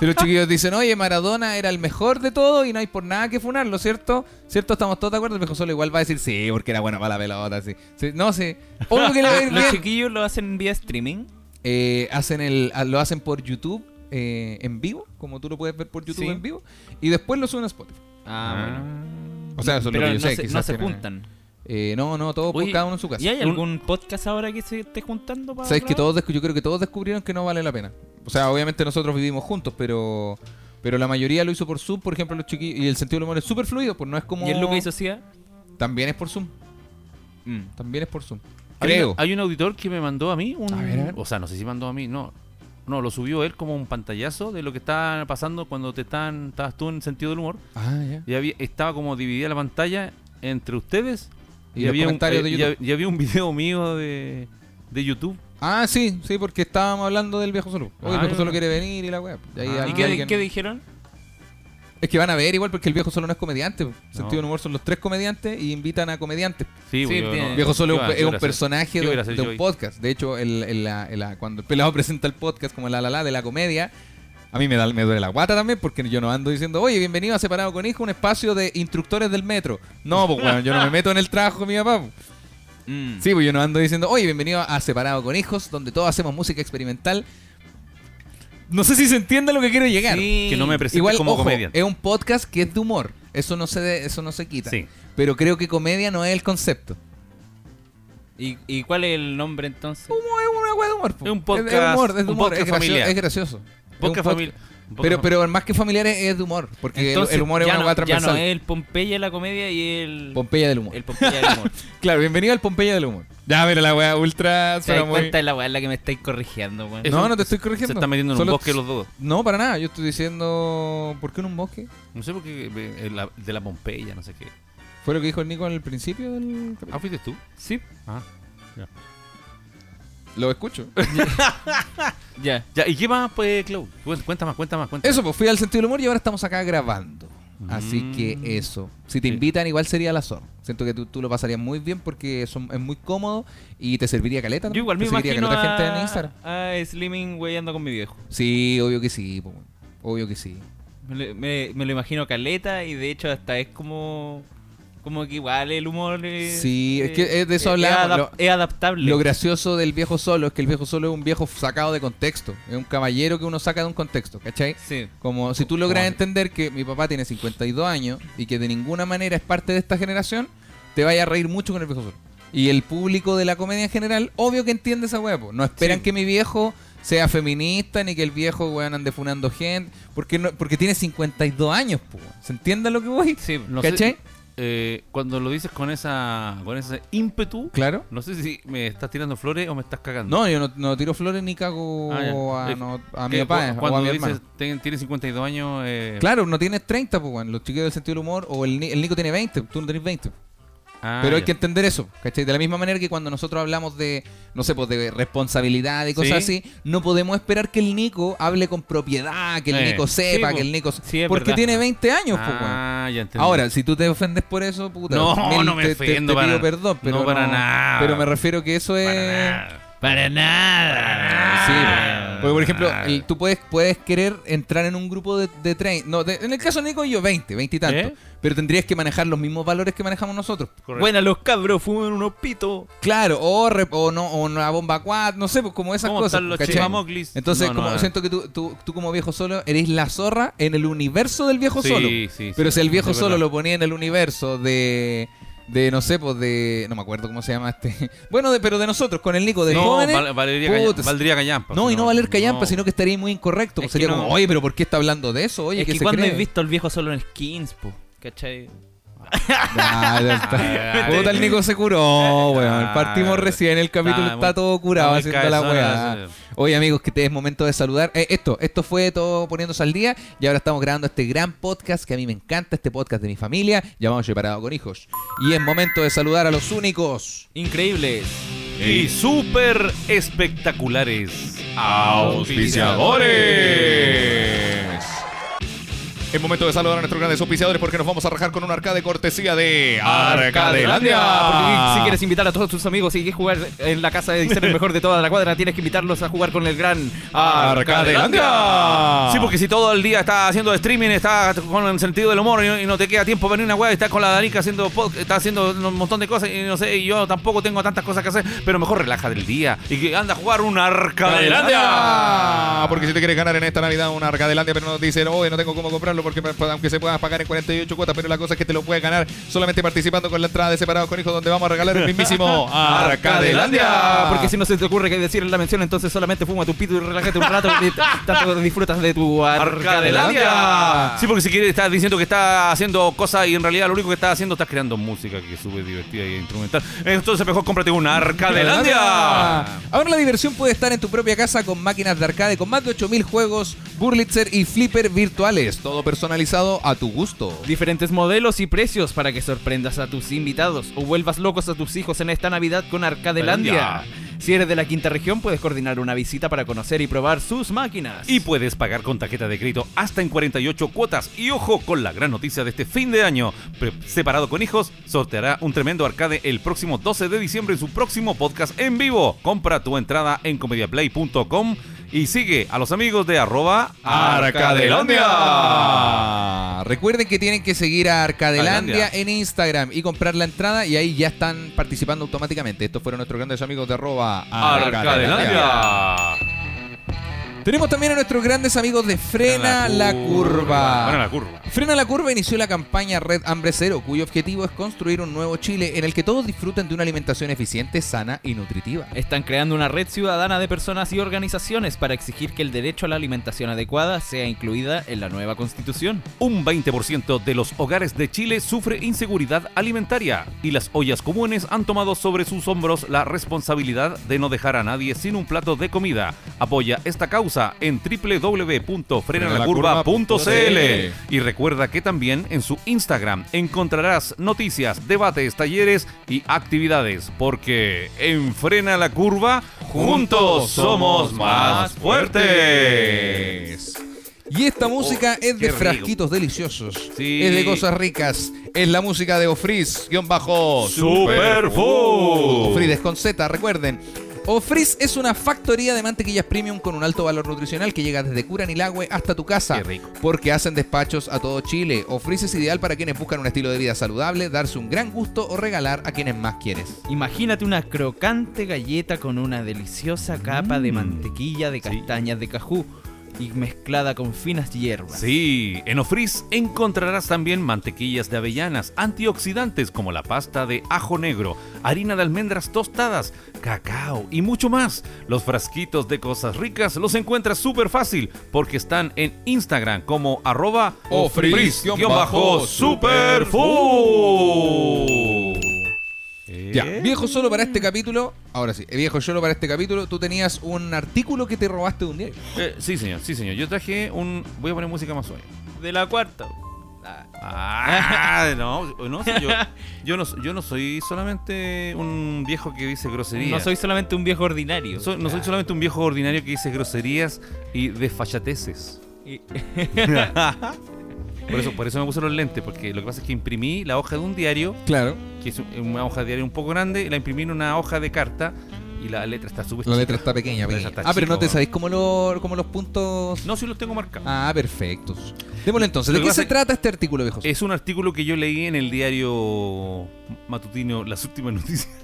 Si los chiquillos dicen, oye, Maradona era el mejor de todo y no hay por nada que funarlo, ¿cierto? ¿Cierto? ¿Estamos todos de acuerdo? El viejo solo igual va a decir, sí, porque era bueno para la pelota. Sí. Sí, No, sí. Obvio que le va a ir Los bien. chiquillos lo hacen vía streaming. Eh, hacen el, lo hacen por YouTube eh, en vivo, como tú lo puedes ver por YouTube Sí. en vivo, y después lo suben a Spotify. Ah, bueno. O sea, eso es lo que yo no, sé. se, quizás no se juntan. Eh, no, no, todos por Oye, cada uno en su casa. ¿Y hay algún podcast ahora que se esté juntando para Sabes que todos yo creo que todos descubrieron que no vale la pena. O sea, obviamente nosotros vivimos juntos, pero pero la mayoría lo hizo por Zoom, por ejemplo, los chiquillos y el sentido del humor es súper fluido, pues no es como ¿Y es lo que hizo Cia? también es por Zoom, Mm. también es por Zoom. Creo. Hay un auditor que me mandó a mí un. A ver, a ver. O sea, no sé si mandó a mí, no. No, lo subió él como un pantallazo de lo que está pasando cuando te están, estabas tú en sentido del humor. Ah, ya. Y había, estaba como dividida la pantalla entre ustedes. Y, los había, un, eh, y y había un video mío de, de YouTube. Ah, sí, sí, porque estábamos hablando del viejo solo. Oye, el Ah, viejo ya. solo quiere venir y la weá. Y Ah. ¿Y alguien- qué, alguien- qué dijeron? Es que van a ver igual porque el viejo solo no es comediante. No. Sentido del humor son los tres comediantes y invitan a comediantes. Sí, Sí, pues, yo tiene- no- El viejo solo ¿qué es un, personaje ¿Qué de, un podcast. De hecho, el, el- la- el- la- cuando el pelado presenta el podcast como la la la de la comedia, a mí me, da, me duele la guata también porque yo no ando diciendo, oye, bienvenido a Separado con Hijo, un espacio de instructores del metro. No, pues bueno, yo no me meto en el trabajo de mi papá. pues. Mm. Sí, pues yo no ando diciendo, oye, bienvenido a Separado con Hijos, donde todos hacemos música experimental. No sé si se entiende a lo que quiero llegar. Sí. Que no me presentes Igual, como ojo, comediante. es un podcast que es de humor. Eso no se, de- eso no se quita. Sí. Pero creo que comedia no es el concepto. ¿Y, ¿Y cuál es el nombre entonces? Es una weá de humor. po. Es un Es podcast- de humor, es de un humor, podcast es, gracioso, familiar. es gracioso. Es un Podcast pod- familiar. Pero, pero más que familiar es, de humor. Porque el- Entonces, el, humor es ya una no, ya transversal. no es el Pompeya de la comedia y el, Pompeya del humor. el Pompeya del humor. Claro, bienvenido al Pompeya del humor. Ya, mira la weá ultra. ¿Se suena das muy- cuenta de la weá en la que me estáis corrigiendo, weón? No, no te estoy Se corrigiendo. están metiendo en un bosque los dos. No, para nada. Yo estoy diciendo. ¿Por qué en un bosque? No sé por qué. eh, de la Pompeya, no sé qué. Fue lo que dijo el Nico al principio del. Ah, fuiste tú. Sí, Ah. Lo escucho. ya. Ya, ¿y qué más, pues, Clau? Cuenta más, cuenta más, cuenta Eso, pues fui al sentido del humor y ahora estamos acá grabando. Así Mm. que eso. Si te Sí. invitan, igual sería la zorra. Siento que tú, tú lo pasarías muy bien porque son, es muy cómodo y te serviría caleta. ¿no? Yo igual te me imagino caleta gente en a, Instagram. a Slimming weyando con mi viejo. Sí, obvio que sí. po, obvio que sí. Me, me- me lo imagino caleta y de hecho hasta es como como que igual el humor es, Sí, es que es de eso es hablamos, adap- lo- es adaptable. Lo gracioso del viejo solo es que el viejo solo es un viejo sacado de contexto. Es un caballero que uno saca de un contexto, ¿cachai? Sí. Como si tú logras entender que mi papá tiene 52 años y que de ninguna manera es parte de esta generación, te vaya a reír mucho con el viejo solo. Y el público de la comedia en general, obvio que entiende esa hueá, po. No esperan Sí. que mi viejo sea feminista ni que el viejo weón ande funando gente, porque no, porque tiene 52 años, po. ¿Se entiende a lo que voy? Sí. No sé- ¿Cachai? Eh, cuando lo dices con esa con ese ímpetu, Claro. no sé si me estás tirando flores o me estás cagando. No, yo no, no tiro flores ni cago Ah, a, Eh, no- a mi papá cu- o cuando a mi dices ten- tienes 52 años, eh, Claro, no tienes 30, pues, weón. Los chiquillos del sentido del humor, o el, el Nico tiene 20, tú no tenés 20. Ah, Pero hay ya. que entender eso, ¿cachai? De la misma manera que cuando nosotros hablamos de, no sé, pues de responsabilidad y cosas Sí. así, no podemos esperar que el Nico hable con propiedad, que el Eh. Nico sepa, Sí, que el Nico... Sí, porque verdad. tiene 20 años, pues. Ah, ya entendí. Ahora, si tú te ofendes por eso, puta, No, mil- no me te, te- ofendo te para- pido perdón, pero no para nada. Pero me refiero que eso es... Para nada. Para nada. Sí, porque por ejemplo, el- tú puedes, puedes querer entrar en un grupo de, de tren. No, de- en el caso de Nico y yo, 20, 20 y tanto. ¿Eh? Pero tendrías que manejar los mismos valores que manejamos nosotros. Correcto. Buena, los cabros fuman unos pitos. Claro, o, re- o no, o una bomba quad, no sé, pues como esas ¿Cómo cosas. están los. Entonces, No, como no, siento que tú, tú, tú como viejo solo eres la zorra en el universo del viejo Sí, solo. sí, sí, Pero si el viejo es solo verdad. lo ponía en el universo de. De, no sé, pues de. No me acuerdo cómo se llama este. Bueno, de, pero de nosotros, con el Nico de no, jóvenes. Val- Valdría Callampa. no, y no valer callampa, no. sino que estaría muy incorrecto. Es pues sería que como, no- oye, pero ¿por qué está hablando de eso? Oye, es ¿qué que se cuando cree? he visto al viejo solo en skins, po. ¿Cachai? Ah, ya está. Puta, el Nico se curó, weón. Ah, Partimos recién, el capítulo está muy- todo curado haciendo la weá. Oye, amigos, que te es momento de saludar. Eh, esto, esto fue todo poniéndose al día y ahora estamos grabando este gran podcast que a mí me encanta, este podcast de mi familia, llamado Separado con Hijos. Y es momento de saludar a los únicos. Increíbles. Y súper espectaculares. auspiciadores. Es momento de saludar a nuestros grandes auspiciadores porque nos vamos a rajar con un arcade cortesía de Porque Arcadelandia. si quieres invitar a todos tus amigos y quieres jugar en la casa de ser el mejor de toda la cuadra, tienes que invitarlos a jugar con el gran Arcadelandia. Sí, porque si todo el día estás haciendo streaming, estás con el sentido del humor y no, no te queda tiempo para venir una weá, estás con la Danica haciendo pod- estás haciendo un montón de cosas y no sé, y yo tampoco tengo tantas cosas que hacer, pero mejor relaja del día y que anda a jugar un Arcadelandia. Porque si te quieres ganar en esta Navidad un Arcadelandia, pero nos dicen, oye, no tengo cómo comprarlo porque aunque se pueda pagar en 48 cuotas, pero la cosa es que te lo puedes ganar solamente participando con la entrada de Separados con Hijos, donde vamos a regalar el mismísimo Arcadelandia. Porque si no se te ocurre que decir en la mención, entonces solamente fuma tu pito y relájate un rato y tanto disfrutas de tu Arcadelandia. Sí, porque si quieres estás diciendo que está haciendo cosas y en realidad lo único que estás haciendo estás creando música que es súper divertida y instrumental. Entonces mejor cómprate un Arcadelandia. Ahora la diversión puede estar en tu propia casa con máquinas de arcade con más de 8000 juegos, Burlitzer y Flipper virtuales, todo personalizado a tu gusto. Diferentes modelos y precios para que sorprendas a tus invitados o vuelvas locos a tus hijos en esta Navidad con Arcadelandia. Si eres de la quinta región, puedes coordinar una visita para conocer y probar sus máquinas. Y puedes pagar con tarjeta de crédito hasta en 48 cuotas. Y ojo con la gran noticia de este fin de año. Pre- Separado con hijos, sorteará un tremendo arcade el próximo 12 de diciembre en su próximo podcast en vivo. Compra tu entrada en comediaplay.com y sigue a los amigos de arroba Arcadelandia. Recuerden que tienen que seguir a Arcadelandia Arcadelandia. en Instagram y comprar la entrada y ahí ya están participando automáticamente. Estos fueron nuestros grandes amigos de arroba Arcadelandia. Tenemos también a nuestros grandes amigos de Frena la Curva. Frena la curva. Frena la Curva inició la campaña Red Hambre Cero, cuyo objetivo es construir un nuevo Chile en el que todos disfruten de una alimentación eficiente, sana y nutritiva. Están creando una red ciudadana de personas y organizaciones para exigir que el derecho a la alimentación adecuada sea incluida en la nueva constitución. Un 20% de los hogares de Chile sufre inseguridad alimentaria y las ollas comunes han tomado sobre sus hombros la responsabilidad de no dejar a nadie sin un plato de comida. Apoya esta causa en www.frenalacurva.cl y recuerda que también en su Instagram encontrarás noticias, debates, talleres y actividades porque en Frena la Curva juntos somos más fuertes. Y esta música es de rico. frasquitos deliciosos, Sí. es de cosas ricas, es la música de Ofriz, guion bajo Superfood. Ofriz con Z, recuerden. Ofriz es una factoría de mantequillas premium con un alto valor nutricional que llega desde Curanilagüe hasta tu casa. Qué rico. Porque hacen despachos a todo Chile. Ofriz es ideal para quienes buscan un estilo de vida saludable, darse un gran gusto o regalar a quienes más quieres. Imagínate una crocante galleta con una deliciosa capa de Mm. mantequilla de Sí. castañas de cajú. Y mezclada con finas hierbas. Sí, en Ofriz encontrarás también mantequillas de avellanas, antioxidantes como la pasta de ajo negro, harina de almendras tostadas, cacao y mucho más. Los frasquitos de cosas ricas los encuentras súper fácil porque están en Instagram como arroba ofriz-superfood. Ya, Eh, viejo solo para este capítulo. Ahora sí, viejo solo para este capítulo. Tú tenías un artículo que te robaste de un diario. eh, sí, señor, sí, señor. Yo traje un... Voy a poner música más suave. De la cuarta. Ah, no, no, sí, yo, yo no, yo no soy solamente un viejo que dice groserías. No soy solamente un viejo ordinario. So- no soy solamente un viejo ordinario que dice groserías y desfachateces. Y- Por eso, por eso me puse los lentes, porque lo que pasa es que imprimí la hoja de un diario, Claro. que es una hoja de diario un poco grande, y la imprimí en una hoja de carta y la letra está súper La letra está pequeña, pequeña. está Ah, pero no te sabéis cómo, lo- cómo los puntos. No, sí los tengo marcados. Ah, perfectos. Démosle entonces. ¿De qué se trata este artículo, viejo? Es un artículo que yo leí en el diario matutino Las Últimas Noticias.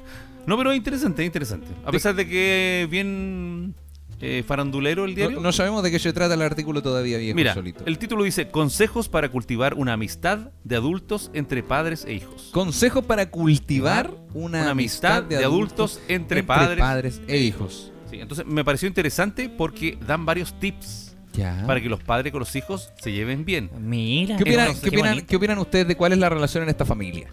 No, pero es interesante, es interesante. A pesar de que bien eh, farandulero el diario. No, no sabemos de qué se trata el artículo todavía, viejo Mira, solito. el título dice Consejos para cultivar una amistad de adultos entre padres e hijos. Consejo para cultivar una, Una amistad de adultos entre padres e hijos. Sí, entonces me pareció interesante porque dan varios tips Ya. para que los padres con los hijos se lleven bien. Mira. ¿Qué opinan, qué qué opinan- bonito. qué opinan ustedes de cuál es la relación en esta familia?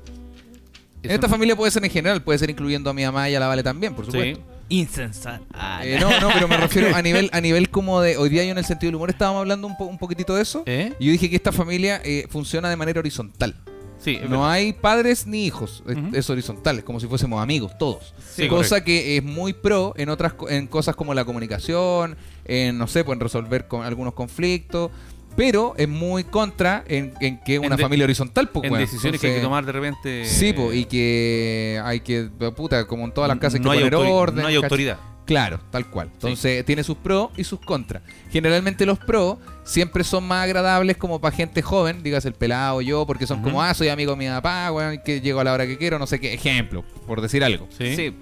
En Es esta familia puede ser en general, puede ser incluyendo a mi mamá y a la Vale también, por Sí. Insensato. Ah, Eh, no, no, pero me refiero a nivel, a nivel como de. Hoy día yo en el sentido del humor estábamos hablando un, po- un poquitito de eso. ¿Eh? Y yo dije que esta familia eh, funciona de manera horizontal. Sí, No verdad. hay padres ni hijos, es, horizontal, es como si fuésemos amigos, todos. Sí, Cosa que es muy pro en otras en cosas como la comunicación, en no sé, pues en resolver con algunos conflictos, pero es muy contra en, en que una de- familia horizontal, pues, en weón. decisiones que hay que tomar de repente. Sí, pues, y que hay que, puta, como en todas las casas hay que no hay, poner autori- orden. no hay ¿cachai? autoridad. Claro, tal cual. Entonces tiene sus pros y sus contras. Generalmente los pros siempre son más agradables como para gente joven, digas el pelado yo, porque son como, ah, soy amigo de mi papá, weón, que llego a la hora que quiero, no sé qué, ejemplo, por decir algo. Sí. Sí.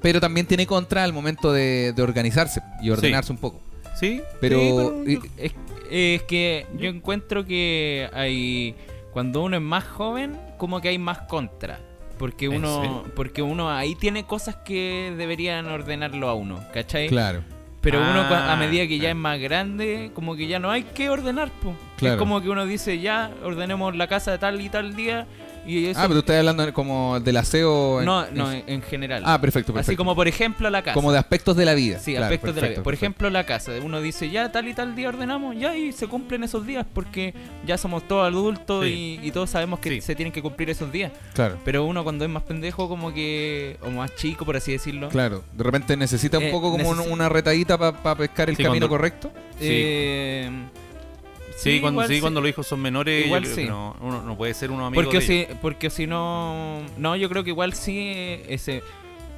Pero también tiene contra al momento de, de organizarse y ordenarse un poco. Sí, Pero, sí, y- Es, es que yo encuentro que hay cuando uno es más joven como que hay más contra porque ¿En uno porque uno ahí tiene cosas que deberían ordenarlo a uno ¿cachai? claro. pero uno cua- Ah, a medida que ya es más grande como que ya no hay que ordenar po. Claro. es como que uno dice ya ordenemos la casa tal y tal día y eso Ah, pero tú estás hablando como del aseo. en- no en- no en, en general Ah, perfecto, perfecto. así como por ejemplo la casa Como de aspectos de la vida. Sí, Claro, aspectos de la vida. Por perfecto. ejemplo, la casa. Uno dice, ya tal y tal día ordenamos, ya y se cumplen esos días porque ya somos todos adultos Sí. y, y todos sabemos que Sí. se tienen que cumplir esos días. Claro. Pero uno cuando es más pendejo, como que, o más chico, por así decirlo, Claro, de repente necesita un Eh, poco como una retadita para pescar el Sí, camino cuando- correcto. eh, Sí, cuando, sí, sí. cuando los hijos son menores, Igual yo creo sí. que no, uno no puede ser uno amigo porque de si, ellos. porque si no, no, yo creo que igual sí ese,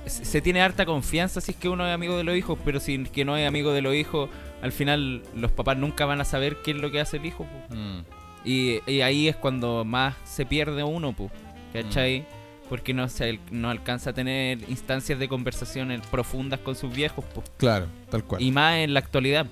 se tiene harta confianza si es que uno es amigo de los hijos, pero si es que no es amigo de los hijos, al final los papás nunca van a saber qué es lo que hace el hijo. Mm. Y, y ahí es cuando más se pierde uno, pu, ¿cachai? Mm. Porque no, se, no alcanza a tener instancias de conversaciones profundas con sus viejos, pu. Claro, tal cual. Y más en la actualidad.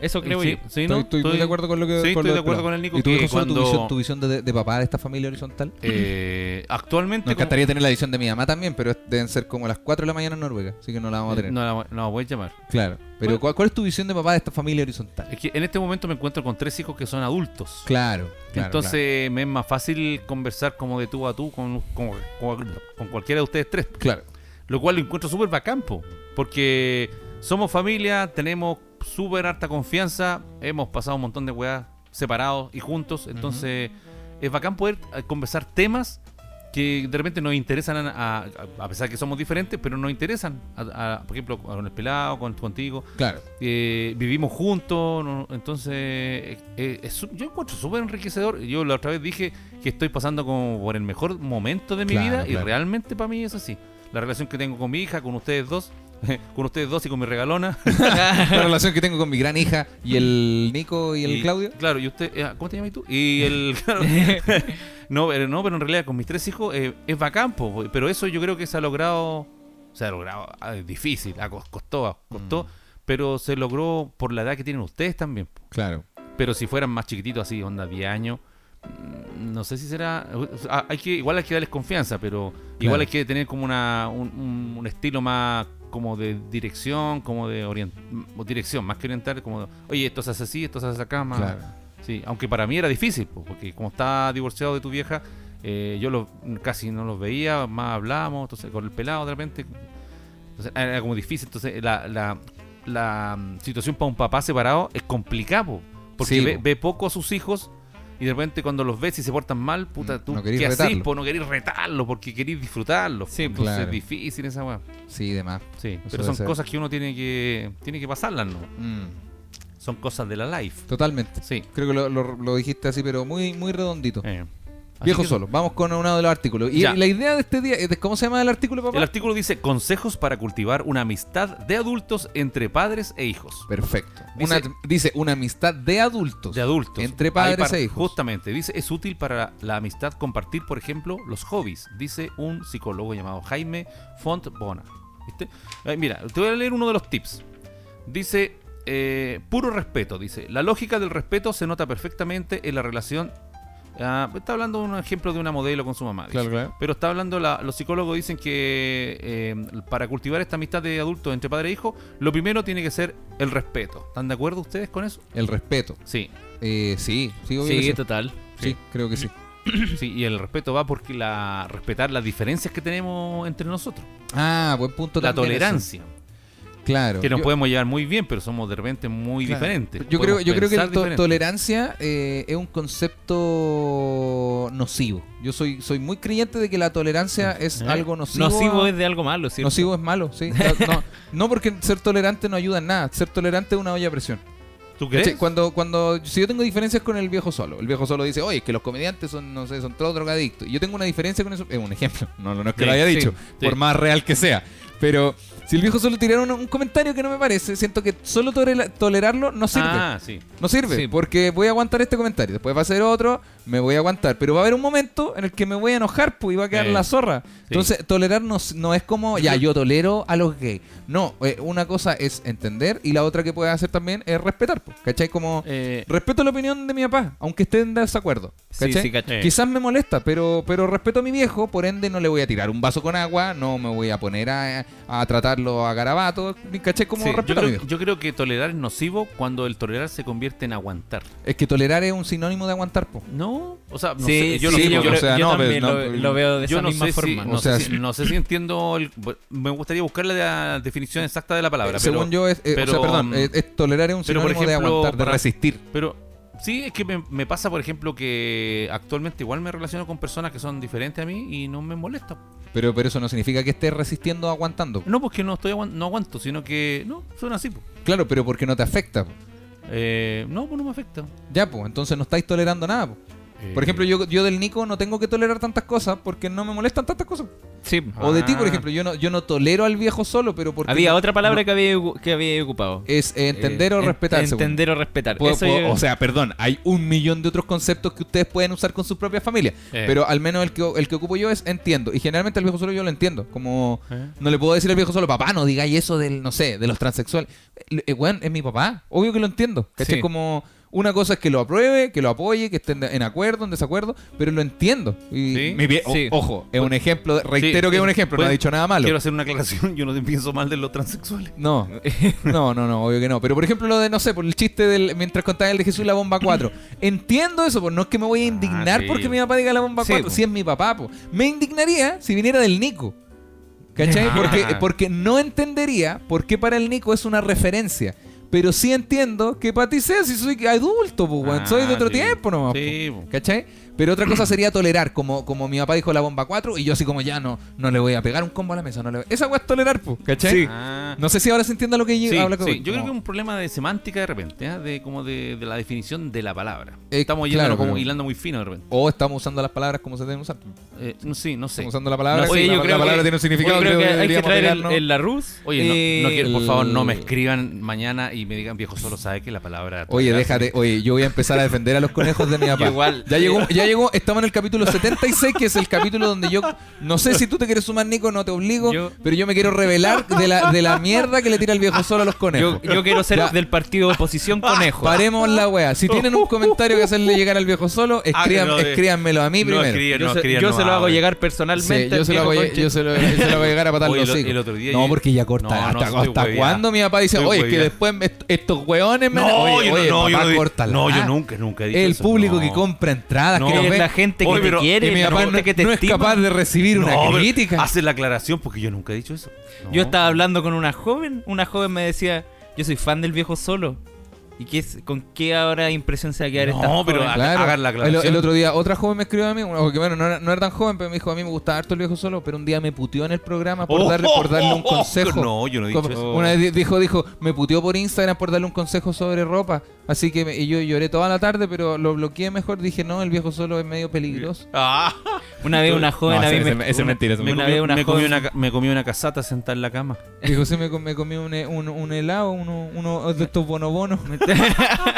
Eso creo Sí, yo. sí, estoy, ¿no? estoy muy de acuerdo con lo que sí, con estoy de acuerdo con el Nico ¿Y tú, que solo tu cuando- visión, tu visión de, de papá de esta familia horizontal? Eh, actualmente. Nos como- encantaría tener la visión de mi mamá también, pero deben ser como las 4 de la mañana en Noruega, así que no la vamos a eh, tener. no, la- no voy a llamar. Claro. Pero Bueno. ¿cuál, cuál es tu visión de papá de esta familia horizontal? Es que en este momento me encuentro con tres hijos que son adultos. Claro. claro, Entonces me es más fácil conversar como de tú a tú con, con, con- con cualquiera de ustedes tres. Claro. Lo cual lo encuentro súper bacán, po, porque somos familia, tenemos súper harta confianza, hemos pasado un montón de weas separados y juntos, entonces es bacán poder eh, conversar temas que de repente nos interesan, a, a- a pesar que somos diferentes, pero nos interesan, a- por ejemplo, con el pelado, con, contigo, Claro. eh, vivimos juntos, no- entonces eh, eh, es yo encuentro súper enriquecedor. Yo la otra vez dije que estoy pasando como por el mejor momento de mi Claro, vida y realmente para mí es así. La relación que tengo con mi hija, con ustedes dos, con ustedes dos y con mi regalona. La relación que tengo con mi gran hija y el Nico y el Claudio. Claro, y usted, eh, ¿cómo te llamas tú? Y el claro, no, pero no, pero en realidad con mis tres hijos eh, es bacán, po, pero eso yo creo que se ha logrado, se ha logrado, ah, es difícil, ah, cos- costó, costó, pero se logró por la edad que tienen ustedes también. po. Claro. Pero si fueran más chiquititos, así, onda 10 años, mm, no sé si será. ah, Hay que, igual hay que darles confianza, pero igual Claro. hay que tener como una, un, un- un estilo más como de dirección, como de orient, dirección, más que orientar, como, de, oye, esto se hace así, esto se hace acá, más. Claro. Sí, aunque para mí era difícil, po, porque como estaba divorciado de tu vieja, eh, yo lo, casi no los veía, más hablábamos, entonces con el pelado de repente. Entonces, era como difícil. Entonces, la, la, la, mm, situación para un papá separado es complicada, po, porque Sí, ve, po. ve poco a sus hijos y de repente cuando los ves y se portan mal, puta, tú No querís ¿qué. Po? No querís retarlo porque querís disfrutarlo. Sí, entonces claro. es difícil esa weá. Sí, demás. Sí, Eso pero son ser. cosas que uno tiene que tiene que pasarlas, ¿no? Mm, Son cosas de la life. totalmente. Sí. Creo que lo, lo- lo dijiste así, pero muy, muy redondito. Eh. Así Viejo que- solo. Vamos con uno de los artículos. Y Ya. la idea de este día, de- ¿cómo se llama el artículo, papá? El artículo dice consejos para cultivar una amistad de adultos entre padres e hijos. Perfecto. Dice- Una- dice una amistad de adultos. De adultos. Entre padres par- e hijos. Justamente. Dice, es útil para la amistad compartir, por ejemplo, los hobbies. Dice un psicólogo llamado Jaime Fontbona. ¿Viste? Eh, mira, te voy a leer uno de los tips. Dice, eh, puro respeto. Dice, la lógica del respeto se nota perfectamente en la relación... ah, está hablando de un ejemplo de una modelo con su mamá. Claro, claro. Pero está hablando, la- los psicólogos dicen que eh, para cultivar esta amistad de adultos entre padre e hijo, lo primero tiene que ser el respeto. ¿Están de acuerdo ustedes con eso? El respeto. Sí, Eh, sí, sí, obvio Sí, sí. total. Sí, creo que sí. sí, y el respeto va porque la respetar las diferencias que tenemos entre nosotros. Ah, buen punto la ese. Claro. que nos Yo- podemos llevar muy bien, pero somos de repente muy Claro. diferentes. Yo creo, yo creo que la to- tolerancia eh, es un concepto nocivo. Yo soy, soy muy creyente de que la tolerancia es ¿Eh? algo nocivo. Nocivo a- es de algo malo, ¿cierto? nocivo es malo, sí. No, no, porque ser tolerante no ayuda en nada. Ser tolerante es una olla a presión. ¿Tú crees? Cuando, cuando, si yo tengo diferencias con el viejo solo, el viejo solo dice, oye, es que los comediantes son, no sé, son todos drogadictos. Y yo tengo una diferencia con eso, es un ejemplo, no, no es que Sí, lo haya dicho, sí. por más real que sea. Pero si el viejo solo tirara un, un comentario que no me parece, siento que solo tolera- tolerarlo no sirve. Ah, sí. No sirve, Sí. porque voy a aguantar este comentario. Después va a ser otro, me voy a aguantar. Pero va a haber un momento en el que me voy a enojar, pues, y va a quedar Eh, la zorra. Entonces, tolerar no, es como, ya, yo tolero a los gays. No, eh, una cosa es entender y la otra que puedes hacer también es respetar, pues, ¿cachai? Como, Eh, respeto la opinión de mi papá, aunque esté en desacuerdo. Sí, ¿cachai? sí, cacho. Eh. Quizás me molesta, pero, pero respeto a mi viejo, por ende no le voy a tirar un vaso con agua, no me voy a poner a, a tratarlo a garabato, ¿cachai? Como Sí, yo, respeto a mi creo, viejo. yo creo que tolerar es nocivo cuando el tolerar se convierte en aguantar. Es que tolerar es un sinónimo de aguantar, po. No, o sea, no Sí, sé, yo sí, sé, yo, porque, creo- o sea, yo no, también pero lo, lo veo de yo esa no misma sé, si, forma. no, O sea, sé si, no sé si entiendo. el- me gustaría buscar la definición exacta de la palabra. Eh, Según pero, yo, es, eh, o pero, sea, perdón, mm, es, es tolerar es un pero, por sinónimo de ejemplo, aguantar, de para- resistir. Pero sí, es que me, me pasa, por ejemplo, que actualmente igual me relaciono con personas que son diferentes a mí y no me molesta. Pero, pero eso no significa que estés resistiendo o aguantando. No, porque no estoy aguan- no aguanto, sino que no, son así. po. Claro, pero porque no te afecta. po. Eh, no, pues no me afecta. Ya, pues, entonces no estáis tolerando nada. po. Por Eh, ejemplo, yo, yo del Nico no tengo que tolerar tantas cosas porque no me molestan tantas cosas. Sí. O de ti, por Ah. ejemplo, yo no, yo no tolero al viejo solo, pero porque Había otra palabra no- que había que había ocupado. es eh, entender Eh, o en- respetar. Entender o respetar. Puedo- Eso puedo- yo- O sea, perdón, hay un millón de otros conceptos que ustedes pueden usar con sus propias familias. Eh. Pero al menos el que, el que ocupo yo es entiendo. Y generalmente al viejo solo yo lo entiendo. Como Eh. no le puedo decir al viejo solo, papá, no digáis eso del, no sé, de los transexuales. Eh, eh, weón, es mi papá. Obvio que lo entiendo. ¿Cachai? Sí. Como una cosa es que lo apruebe, que lo apoye, que esté en, acuerdo, en desacuerdo, pero lo entiendo. Y Sí, mi vie- o- sí. ojo, es un ejemplo, reitero Sí, que es un eh, ejemplo, no ha dicho nada malo. Quiero hacer una aclaración, yo no te pienso mal de los transexuales. No, no, no, no, obvio que no. Pero por ejemplo, lo de, no sé, por el chiste del. Mientras contaba el de Jesús y la bomba 4. Entiendo eso, pues no es que me voy a indignar sí. porque mi papá diga la bomba Sí, 4. po. Si es mi papá, pues. Me indignaría si viniera del Nico. ¿Cachai? Porque, Ah. porque no entendería por qué para el Nico es una referencia. Pero sí entiendo que para ti sea si soy adulto, pues, weón. Ah, Soy de otro sí. tiempo nomás. Sí, po. po. ¿Cachai? Pero otra cosa sería tolerar, como, como mi papá dijo la bomba 4 y yo así como ya no, no le voy a pegar un combo a la mesa. No le voy- Esa weá es tolerar, pues. ¿Cachai? Sí. Ah. No sé si ahora se entiende lo que yo Sí, habla sí. Yo creo que es un problema de semántica de repente, ¿eh? de como de, de la definición de la palabra. Eh, Estamos yendo claro, como pero- hilando muy fino de repente. O estamos usando las palabras como se deben usar. Eh, no, sí, no sé. Estamos usando la palabra. No, oye, la, yo la creo palabra que- tiene un significado. Yo creo que hay que traer el, pegarnos. el Larus. Oye, no- eh, no, quiero, por favor, no me el- escriban mañana y y me digan viejo solo sabe que la palabra. Oye, déjate, oye, yo voy a empezar a defender a los conejos de mi papá. Yo igual. Ya llegó, ya llegó, estamos en el capítulo 76, que es el capítulo donde yo, no sé si tú te quieres sumar, Nico, no te obligo, Yo- pero yo me quiero revelar de la, de la mierda que le tira el viejo solo a los conejos. Yo, yo quiero ser Ya. del partido de oposición conejo. Paremos la wea. Si tienen un comentario que hacerle llegar al viejo solo, escriban, no, de- escríbanmelo a mí no primero. Yo, no yo no se lo hago llegar Sí, personalmente. yo, al se lo hago, yo, se lo, yo se lo voy a llegar a patar los No, porque ya corta. No, no, ¿Hasta, hasta cuándo mi papá dice, oye, es que después me- estos hueones me No, oye, yo no- oye, no, yo papá, no di- córtala. no, yo nunca, nunca he dicho El eso, público no. que compra entradas, No. que Es ve. la gente que Oye, te pero- quiere, mi papá no, que te no es capaz de recibir una crítica. Hace la aclaración porque yo nunca he dicho eso. No. Yo estaba hablando con una joven, una joven me decía, yo soy fan del viejo solo. ¿Y qué es, con qué ahora impresión se va a quedar No, esta pero a- Claro. hagan la el, aclaración. el otro día otra joven me escribió a mí, bueno, que bueno, no era, no era tan joven, pero me dijo, a mí me gustaba harto el viejo solo, pero un día me puteó en el programa por, Oh, darle, por darle un oh, consejo. no, yo no he dicho Como- eso. Una vez di- dijo, dijo, me puteó por Instagram por darle un consejo sobre ropa. Así que me- y yo lloré toda la tarde, pero lo bloqueé mejor. Dije, no, el viejo solo es medio peligroso. Ah, Una vez una joven No, a mí ese- me... ese es una- mentira, me, Una vez una me comí joven- una, ca- me comí una casata sentada en la cama. Dijo, sí, me, me comí un, un, un helado, uno, uno de estos bonobonos. de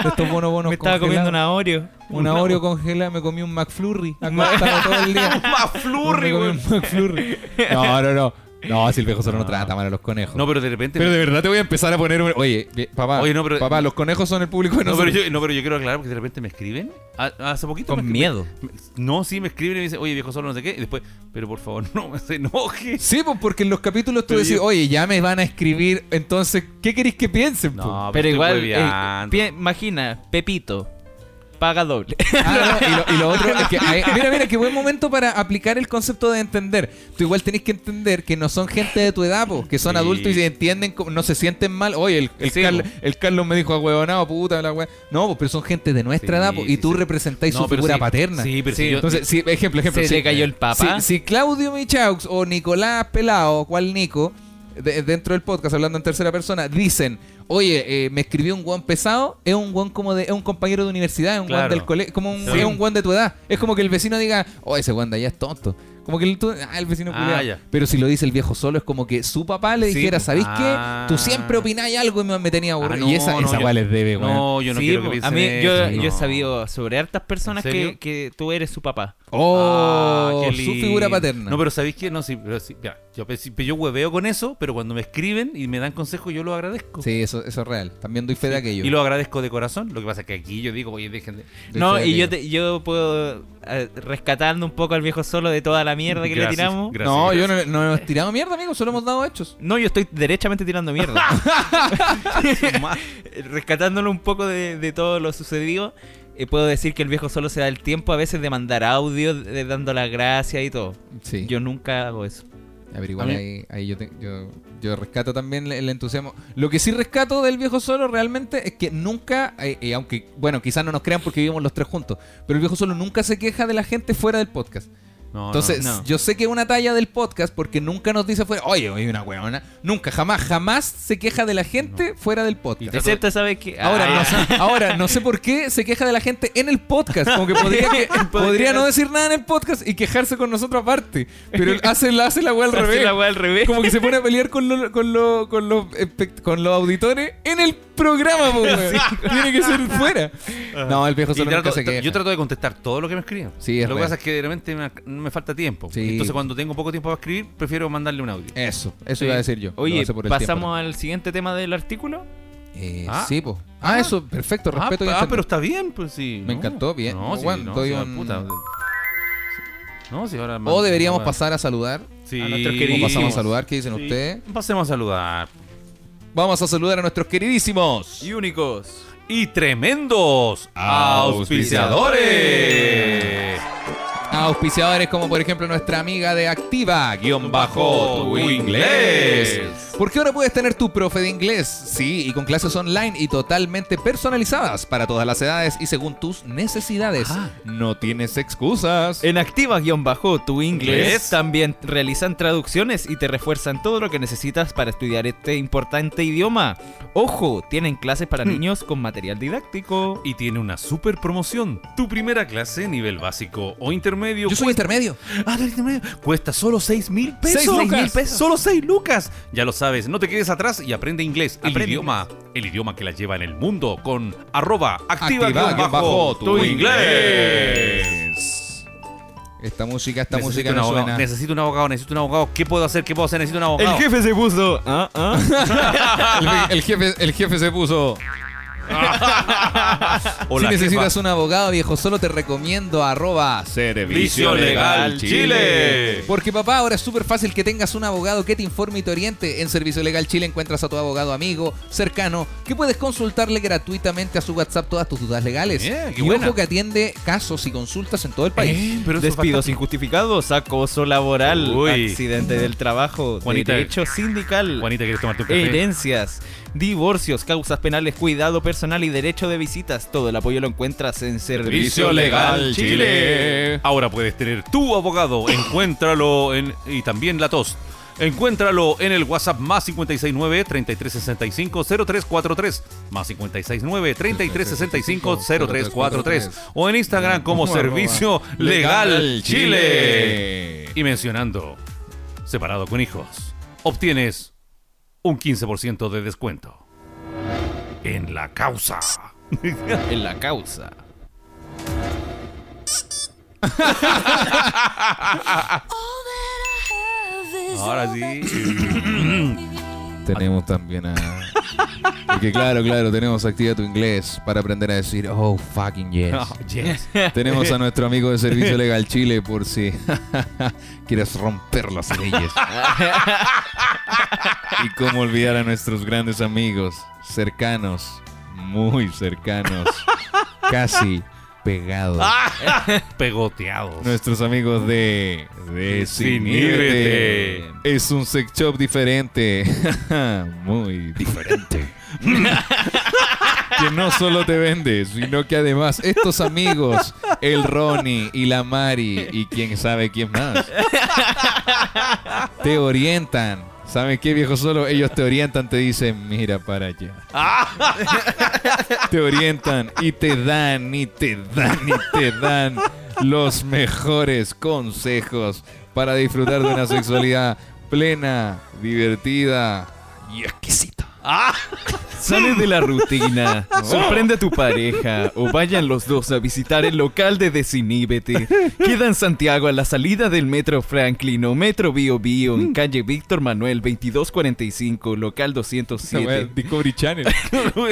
estos bonobonos me estaba comiendo una Oreo. Una Oreo congelada, me comí un McFlurry. Acostado todo el día. McFlurry, Me comí un McFlurry. No, no, no. No, si el viejo solo no, No. trata mal a los conejos. No, pero de repente. pero de verdad te voy a empezar a poner un... Oye, vi- papá, Oye, no, pero- papá, los conejos son el público de no, pero nosotros. yo, no, pero yo quiero aclarar porque de repente me escriben. a- hace poquito. Con me- miedo. me- no, sí, me escriben y me dicen, oye, viejo solo no sé qué. Y después, pero por favor, no me se enoje. Sí, pues porque en los capítulos tú Pero decís, yo- oye, ya me van a escribir, entonces, ¿qué queréis que piensen? po? No, Pero estoy igual, eh, hueveando. pi- imagina, Pepito, paga doble. Ah, no, y, lo, y lo otro es que hay- mira, mira, qué buen momento para aplicar el concepto de entender. Tú igual tenés que entender que no son gente de tu edad, po, que son Sí. adultos y se entienden, no se sienten mal. Oye, el, el, Sí, Carl- po. el Carlos me dijo a huevonado, puta, la wea. No, po, pero son gente de nuestra Sí, edad, po, y tú representáis No, su figura paterna. Sí, pero Sí, yo- Entonces, sí, ejemplo, ejemplo. Se si, le cayó el papá. Si, si Claudio Michaux o Nicolás Pelao, cual Nico, de- dentro del podcast, hablando en tercera persona, dicen, oye, eh, me escribió un guan pesado, es un guan como de, es un compañero de universidad, es un guan Claro. del colegio, como un, Sí. es un guan de tu edad. Es como que el vecino diga, oh, ese guan de allá es tonto. Como que el, tú- ah, el vecino Ah, ya. Pero si lo dice el viejo solo, es como que su papá le Sí, dijera. ¿sabéis Ah. qué? Tú siempre opináis algo y me, me tenía aburrido. Ah, no, y esa, no, esa yo- les debe, weón. No, yo no Sí, quiero que piensen a mí, yo, eso, yo he sabido sobre hartas personas ¿En que, que tú eres su papá. Oh, Ah, qué su figura paterna. No, pero ¿sabéis qué? No, sí, pero sí, yo, sí, yo hueveo con eso, pero cuando me escriben y me dan consejos, yo lo agradezco. Sí, eso, eso es real. También doy fe de aquello. Y lo agradezco de corazón. Lo que pasa es que aquí yo digo, oye, dejen de. Doy No, y yo, te- yo puedo, rescatando un poco al viejo solo de toda la mierda que le tiramos. gracias. No, yo no, no hemos tirado mierda, amigo, solo hemos dado hechos. No, yo estoy derechamente tirando mierda. Rescatándolo un poco de, de todo lo sucedido, eh, puedo decir que el viejo solo se da el tiempo a veces de mandar audio, de, dando las gracias y todo. Sí. Yo nunca hago eso. A ver, igual A mí- ahí, ahí yo, te- yo, yo rescato también el entusiasmo. Lo que sí rescato del viejo solo realmente es que nunca, eh, eh, aunque, bueno, quizás no nos crean porque vivimos los tres juntos, pero el viejo solo nunca se queja de la gente fuera del podcast. No, Entonces, no. yo sé que es una talla del podcast porque nunca nos dice fuera, oye, oye, una weona. Nunca, jamás, jamás se queja de la gente fuera del podcast. Excepto, ¿sabes que Ahora, no sé, ahora, no sé por qué se queja de la gente en el podcast. Como que podría, que- podría no decir nada en el podcast y quejarse con nosotros aparte. Pero él hace, la- hace la weá al revés. la weá al revés. Como que se pone a pelear con, lo- con, lo- con, los, espect- con los auditores en el programa, weón. Tiene que ser fuera. No, el viejo solo trato- nunca se queja. yo trato de contestar todo lo que me escriben. Sí, es lo que pasa es que de repente me, me falta tiempo. Sí. Entonces, cuando tengo poco tiempo para escribir, prefiero mandarle un audio. Eso, eso Sí. iba a decir yo. Oye, por pasamos al siguiente tema del artículo. Eh, Ah. Sí, po. Ah, eso, perfecto, Ah, respeto y ah, pero está bien, pues sí. Me no. encantó, bien. No, sí, Bueno, no, doy un- puta. No, sí, ahora O deberíamos pasar a saludar. Sí. a nuestros ¿Cómo queridísimos. pasamos a saludar? ¿Qué dicen Sí. ustedes? Pasemos a saludar. Vamos a saludar a nuestros queridísimos. Y únicos. Y tremendos auspiciadores. Auspiciadores como por ejemplo nuestra amiga de Activa, guion bajo tu inglés. Porque ahora puedes tener tu profe de inglés, sí, y con clases online y totalmente personalizadas para todas las edades y según tus necesidades. Ah. No tienes excusas. En Activa-Bajo tu inglés Inglés. también realizan traducciones y te refuerzan todo lo que necesitas para estudiar este importante idioma. Ojo, tienen clases para niños con material didáctico. Y tiene una super promoción. Tu primera clase, nivel básico o intermedio, intermedio. Yo soy cuesta- intermedio. Ah, intermedio. Cuesta solo 6 mil pesos. Solo 6 lucas. Ya lo sabes, no te quedes atrás y aprende inglés. El Aprende idioma, el idioma que la lleva en el mundo con arroba activa, Activa bajo bajo tu inglés. Esta música, esta Necesito música un no abogado, suena. necesito un abogado, necesito un abogado. ¿Qué puedo hacer? ¿Qué puedo hacer? Necesito un abogado. se puso. Ah, ah. El, el jefe, el jefe se puso. Hola, si necesitas jefa. un abogado viejo, solo te recomiendo arroba Servicio Legal Chile. Porque papá, ahora es súper fácil que tengas un abogado que te informe y te oriente. En Servicio Legal Chile encuentras a tu abogado amigo, cercano, que puedes consultarle gratuitamente a su WhatsApp todas tus dudas legales. Qué y buena. ojo que atiende casos y consultas en todo el país. Eh, pero Despidos injustificados, acoso laboral, Uy. accidente del trabajo, Juanita, derecho sindical, Juanita, ¿quieres tomarte un café? herencias, divorcios, causas penales, cuidado personal y derecho de visitas. Todo el apoyo lo encuentras en Servicio Legal Chile. Ahora puedes tener tu abogado. Encuéntralo en. Y también la tos. Encuéntralo en el WhatsApp más 569-3365-0343. Más 569-3365-0343. O en Instagram como Servicio Legal. Chile. Y mencionando Separado con Hijos, obtienes un 15% de descuento. En la causa. En la causa. Ahora sí. Tenemos también a. Porque claro, claro, tenemos activa tu inglés para aprender a decir, oh, fucking yes. Oh, yes. Tenemos a nuestro amigo de Servicio Legal Chile por si quieres romper las leyes. y cómo olvidar a nuestros grandes amigos, cercanos, muy cercanos, casi pegados. Pegoteados. Nuestros amigos de. Es un sex shop diferente. Muy diferente. que no solo te vende, sino que además estos amigos, el Ronnie y la Mari y quién sabe quién más, te orientan. ¿Saben qué, viejo solo? Ellos te orientan, te dicen, mira para allá. te orientan y te dan, y te dan, y te dan los mejores consejos para disfrutar de una sexualidad plena, divertida y exquisita. Sale de la rutina, sorprende a tu pareja o vayan los dos a visitar el local de Desiníbete. Queda en Santiago a la salida del Metro Franklin o Metro Bio Bio en calle Víctor Manuel 2245, local 207. Discovery Channel.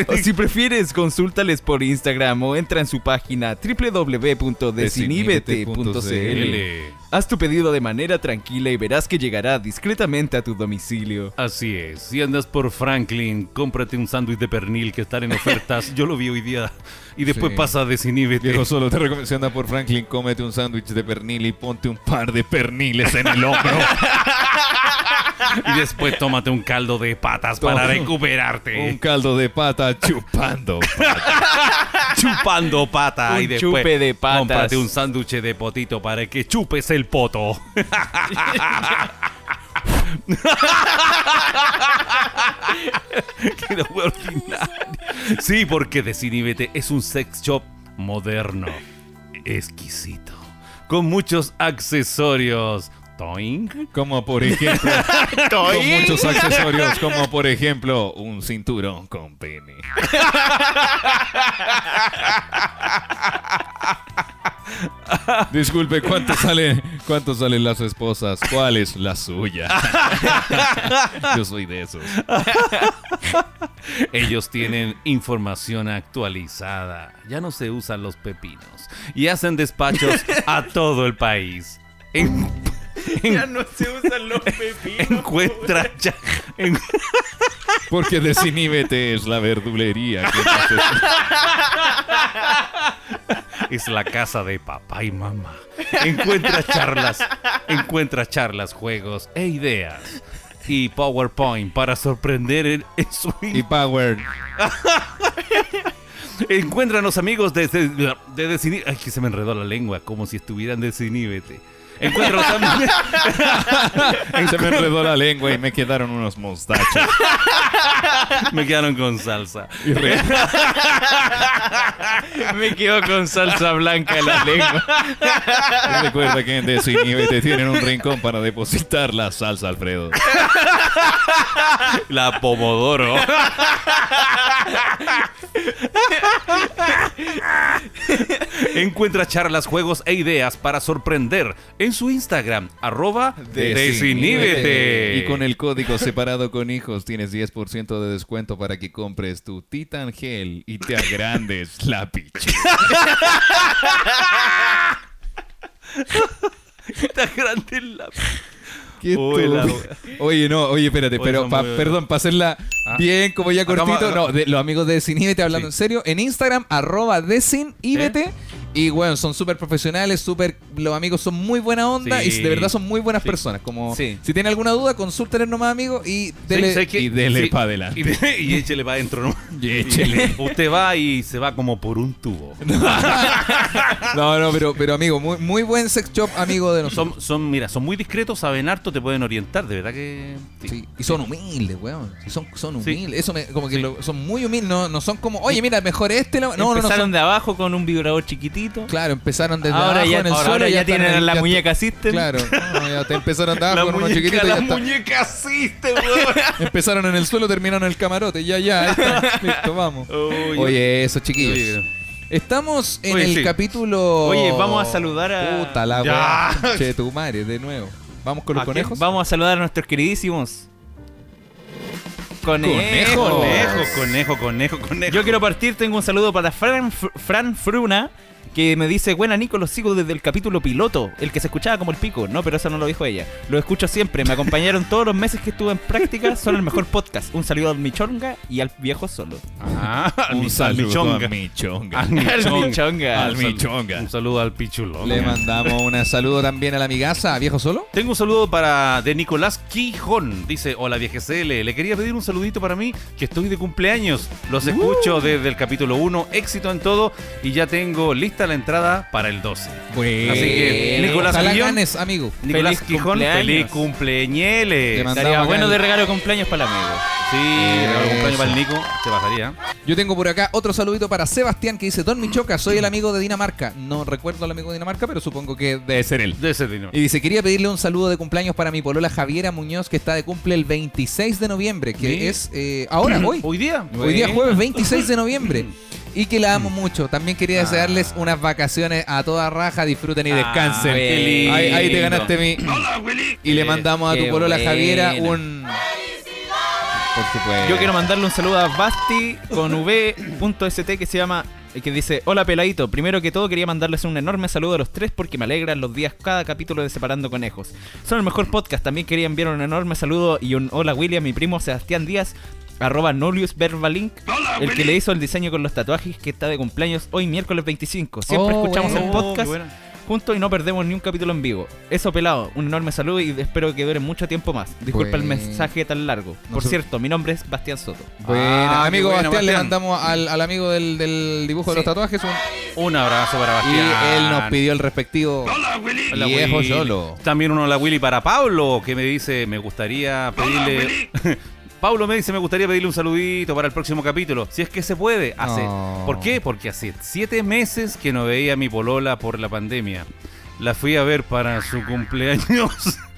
O si prefieres, consúltales por Instagram o entra en su página www.desinhibete.cl. Haz tu pedido de manera tranquila y verás que llegará discretamente a tu domicilio. Así es. Si andas por Franklin, cómprate un sándwich de pernil que están en ofertas. Yo lo vi hoy día. Y después Sí. pasa a Desinhíbete. Viejo solo, te recomiendo, si andas por Franklin, cómete un sándwich de pernil y ponte un par de perniles en el hombro. Y después tómate un caldo de patas Toma. para recuperarte. un caldo de pata chupando. chupando pata. Un y después chupe de patas. cómprate un sándwich de potito para que chupes el poto. ordinario. Sí, porque Desinhibete es un sex shop moderno, exquisito, con muchos accesorios. Toing. Como por ejemplo, con muchos accesorios, como por ejemplo, un cinturón con pene. Disculpe, ¿cuánto salen, cuánto salen las esposas? ¿Cuál es la suya? Yo soy de esos. Ellos tienen información actualizada. Ya no se usan los pepinos. Y hacen despachos a todo el país. En- en- no se usan los pepinos. encuentra ya- en- Porque Desiníbete es la verdulería. que es la casa de papá y mamá. Encuentra charlas, encuentra charlas, juegos e ideas. Y PowerPoint para sorprender en, en su Y Power. Encuéntranos amigos de, de, Ay, que se me enredó la lengua, como si estuvieran Desinhíbete. Encuentro también. Se me enredó la lengua y me quedaron unos mostachos. me quedaron con salsa. Me quedo con salsa blanca en la lengua. Recuerda que en Desinhibete tienen un rincón para depositar la salsa, Alfredo. La pomodoro. Encuentra charlas, juegos e ideas para sorprender en su Instagram, arroba Desiníbete. Y con el código separado con hijos tienes 10% de descuento para que compres tu Titan Gel y te agrandes la picha. Está grande la... Uy, la-. Oye, no, oye, espérate, Oye, pero pa- perdón, para hacerla Ah. bien, como ya cortito, no, de, los amigos de Desinhibete hablando Sí. en serio, en Instagram, arroba Desinhibete, y bueno, son súper profesionales, súper, los amigos son muy buena onda, Sí. y de verdad son muy buenas Sí. personas, como, Sí. si tiene alguna duda, consúltenle nomás, amigos, y dele, y dele para adelante. Y, échele para adentro, ¿no? Y échele. Usted va y se va como por un tubo. No, no, pero, pero amigo, muy, muy buen sex shop, amigo de nosotros. Son, son, mira, son muy discretos, saben harto, te pueden orientar, de verdad que. sí. Y son humildes, weón. Son, son humildes. Eso me, como que lo- son muy humildes. No, no son como, oye, mira, mejor este. No, no, no. Son- de abajo con un vibrador chiquitito. Claro, empezaron desde ahora abajo ya, en el ahora suelo. ya, están tienen la ya muñeca System. Claro, no, ya te empezaron abajo La con unos chiquititos la ya muñeca. Empezaron en el suelo, terminaron en el camarote. Ya, ya, ahí está. Listo, vamos. Oye. Oye, eso, chiquillos. Oye. Estamos en Oye, el sí. capítulo. Oye, vamos a saludar a- Puta la Ya. weá. Che, tu madre, de nuevo. Vamos con los ¿A conejos. Vamos a saludar a nuestros queridísimos. Conejos. Conejos. Conejo, conejo, conejo, conejo. Yo quiero partir, tengo un saludo para Fran, Fr- Fran Fruna, que me dice, buena Nico, los sigo desde el capítulo piloto, el que se escuchaba como el pico, no, pero eso no lo dijo ella. Lo escucho siempre, me acompañaron todos los meses que estuve en práctica, son el mejor podcast. Un saludo al Michonga y al viejo solo. Ah, al mi- Un al saludo michonga. a Michonga. Al michonga. Michonga. Al michonga. Un saludo al pichulón. Le mandamos un saludo también a la amigaza, a viejo solo. Tengo un saludo para de Nicolás Quijón. Dice, hola viejecele, le quería pedir un saludito para mí, que estoy de cumpleaños. Los escucho desde el capítulo 1, éxito en todo, y ya tengo lista la entrada para el 12. Bueno. Así que, Nicolás Ojalá ganes, amigo. Nicolás Feliz Quijón, cumpleaños. feliz cumpleañeles. Te mandamos Estaría acá bueno el- de regalo de cumpleaños para el amigo. Sí, regalo de cumpleaños para el Nico, se pasaría. Yo tengo por acá otro saludito para Sebastián que dice, Don Michoca, soy el amigo de Dinamarca. No recuerdo al amigo de Dinamarca, pero supongo que debe ser él. De ese dinero. Y dice, quería pedirle un saludo de cumpleaños para mi polola Javiera Muñoz, que está de cumple el 26 de noviembre, que Sí. es eh, ahora, hoy. Hoy día. Hoy día jueves 26 de noviembre. Y que la amo mucho. También quería Ah. desearles unas vacaciones a toda raja. Disfruten y Ah, descansen. ahí, ahí te ganaste mi. Y le mandamos a tu polola. Javiera un. Por supuesto. Yo quiero mandarle un saludo a Basti con v.st que se llama eh, que dice, hola peladito, primero que todo quería mandarles un enorme saludo a los tres porque me alegran los días cada capítulo de Separando Conejos. Son el mejor podcast, también quería enviar un enorme saludo y un hola William, mi primo Sebastián Díaz, arroba Nolius Verbalink, el que le hizo el diseño con los tatuajes que está de cumpleaños hoy miércoles 25. Siempre Oh, escuchamos bueno. el Oh, podcast bueno. juntos y no perdemos ni un capítulo en vivo. Eso pelado, un enorme saludo y espero que dure mucho tiempo más. Disculpa el mensaje tan largo. Por cierto, mi nombre es Bastián Soto. Bueno, Ah, amigo bueno, Bastián, le mandamos al, al amigo del, del dibujo de los tatuajes un- Un abrazo para y Bastián. él nos pidió el respectivo Hola, viejo Willy. solo. También uno la Willy para Pablo, que me dice, me gustaría pedirle... Pablo me dice, me gustaría pedirle un saludito para el próximo capítulo, si es que se puede. Hace... No. ¿Por qué? Porque hace siete meses que no veía a mi polola por la pandemia. La fui a ver para su cumpleaños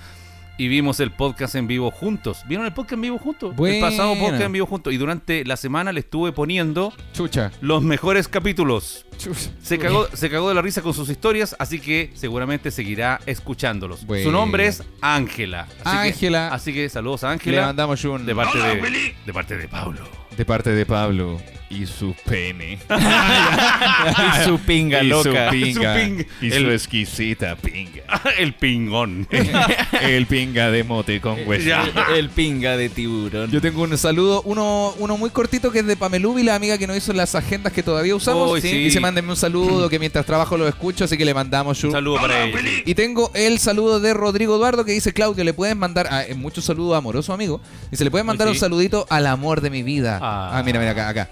y vimos el podcast en vivo juntos. ¿Vieron el podcast en vivo juntos? El pasado podcast en vivo juntos. Y durante la semana le estuve poniendo Chucha. los mejores capítulos. Chucha. Se cagó, se cagó de la risa con sus historias, así que seguramente seguirá escuchándolos. Bueno. Su nombre es Ángela. Ángela. Así que saludos a Le Ángela. mandamos un De parte de, de parte de Pablo. de parte de Pablo y su pene. y su pinga y loca. Su pinga. Su. Y El- su exquisita pinga. el pingón. El pinga de mote con hueso. El pinga de tiburón. Yo tengo un saludo, uno, uno muy cortito que es de Pamelubi, la amiga que nos hizo las agendas que todavía usamos. Uy, sí. Dice, mándenme un saludo, que mientras trabajo lo escucho, así que le mandamos Un saludo para ella. Y tengo el saludo de Rodrigo Eduardo que dice, Claudio, le puedes mandar, ah, eh, mucho saludo amoroso amigo, dice, le puedes mandar sí. un saludito al amor de mi vida. Ah. Ah, mira, mira, acá, acá.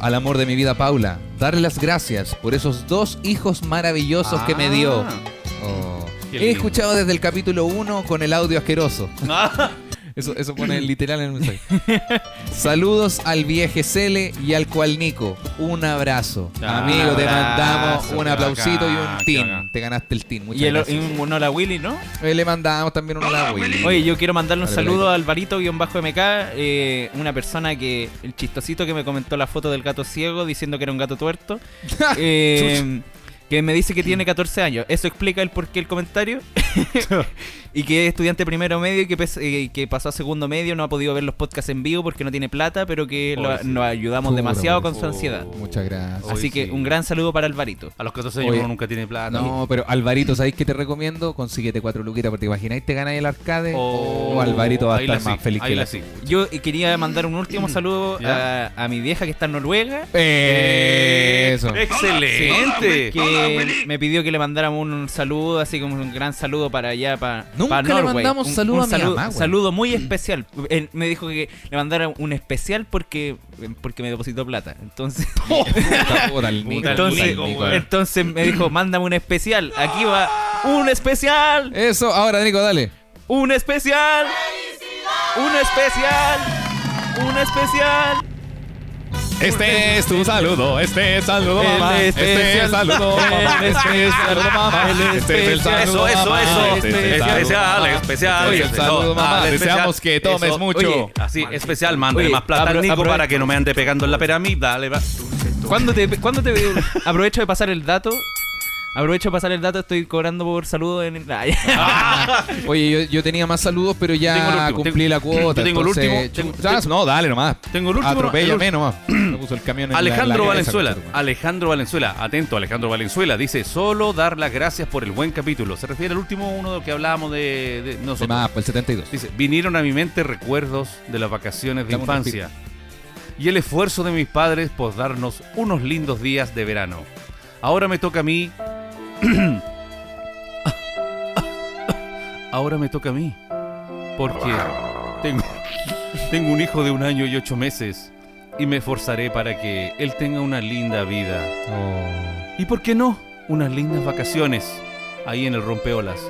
Al amor de mi vida, Paula. Darle las gracias por esos dos hijos maravillosos que me dio. Ah. Oh. He escuchado desde el capítulo 1 con el audio asqueroso. Eso, eso pone literal en el mensaje. Saludos al vieje Cele y al cual Nico. Un abrazo. Ah, Amigo, te mandamos un aplausito y un tin. bacán. Te ganaste el tin. Muchas Y, el, y gracias. un honor a Willy, ¿no? Eh, Le mandamos también un hola, Willy. Oye, yo quiero mandarle un Vale, saludo a Alvarito-MK, eh, una persona que, el chistosito que me comentó la foto del gato ciego diciendo que era un gato tuerto, eh, que me dice que tiene 14 años. Eso explica el porqué el comentario. y que es estudiante primero medio y que, eh, que pasó a segundo medio, no ha podido ver los podcasts en vivo porque no tiene plata, pero que lo- nos ayudamos Puro, demasiado con su ansiedad. Muchas gracias. Hoy Así que sí. un gran saludo para Alvarito. A los 14 años uno nunca tiene plata. No, pero Alvarito, ¿sabéis qué te recomiendo? Consíguete cuatro luquitas porque imagináis te ganas el arcade Oh, o Alvarito va a estar más sí, feliz ahí que la sí. Yo eh, quería mandar un último saludo ¿Ya? a, a mi vieja que está en Noruega. Eso. ¡Excelente! que me pidió que le mandáramos un saludo, así como un gran saludo para allá, para Nunca le mandamos un, saludo a mi saludo, mamá, saludo muy especial. Él me dijo que le mandara un especial porque porque me depositó plata. Entonces, Nico, entonces, entonces me dijo, mándame un especial. Aquí va un especial, Eso, ahora Nico, dale. un especial, un especial, un especial. Este es tu saludo, este es saludo El mamá, este es especial. saludo mamá, El este es saludo mamá, el este es el especial. saludo Eso, eso, mamá, eso. este es el saludo Especial, mamá. especial. Oye, eso, saludo mamá, ah, deseamos que tomes Eso. mucho. Así, especial, mándale Oye, más plata al Nico para que no me ande pegando en la pirámide. Dale, va. ¿Cuándo te, ¿cuándo te aprovecho de pasar el dato? Aprovecho de pasar el dato, estoy cobrando por saludos en Ah, ya. Oye, yo, yo tenía más saludos, pero ya último, cumplí tengo- la cuota. yo tengo el último, tengo- ah, no, dale nomás. Tengo el último. Atropéllame el nomás. Me puso el camión en la- Alejandro la Valenzuela, cabeza, Alejandro Valenzuela, atento, Alejandro Valenzuela, dice, solo dar las gracias por el buen capítulo. Se refiere al último uno que hablábamos de, de nosotros. De más, pues el 72. Dice, vinieron a mi mente recuerdos de las vacaciones de Dame infancia y el esfuerzo de mis padres por darnos unos lindos días de verano. Ahora me toca a mí... Ahora me toca a mí. Porque tengo, tengo un hijo de un año y ocho meses y me esforzaré para que él tenga una linda vida. Oh. ¿Y por qué no? Unas lindas vacaciones ahí en el Rompeolas.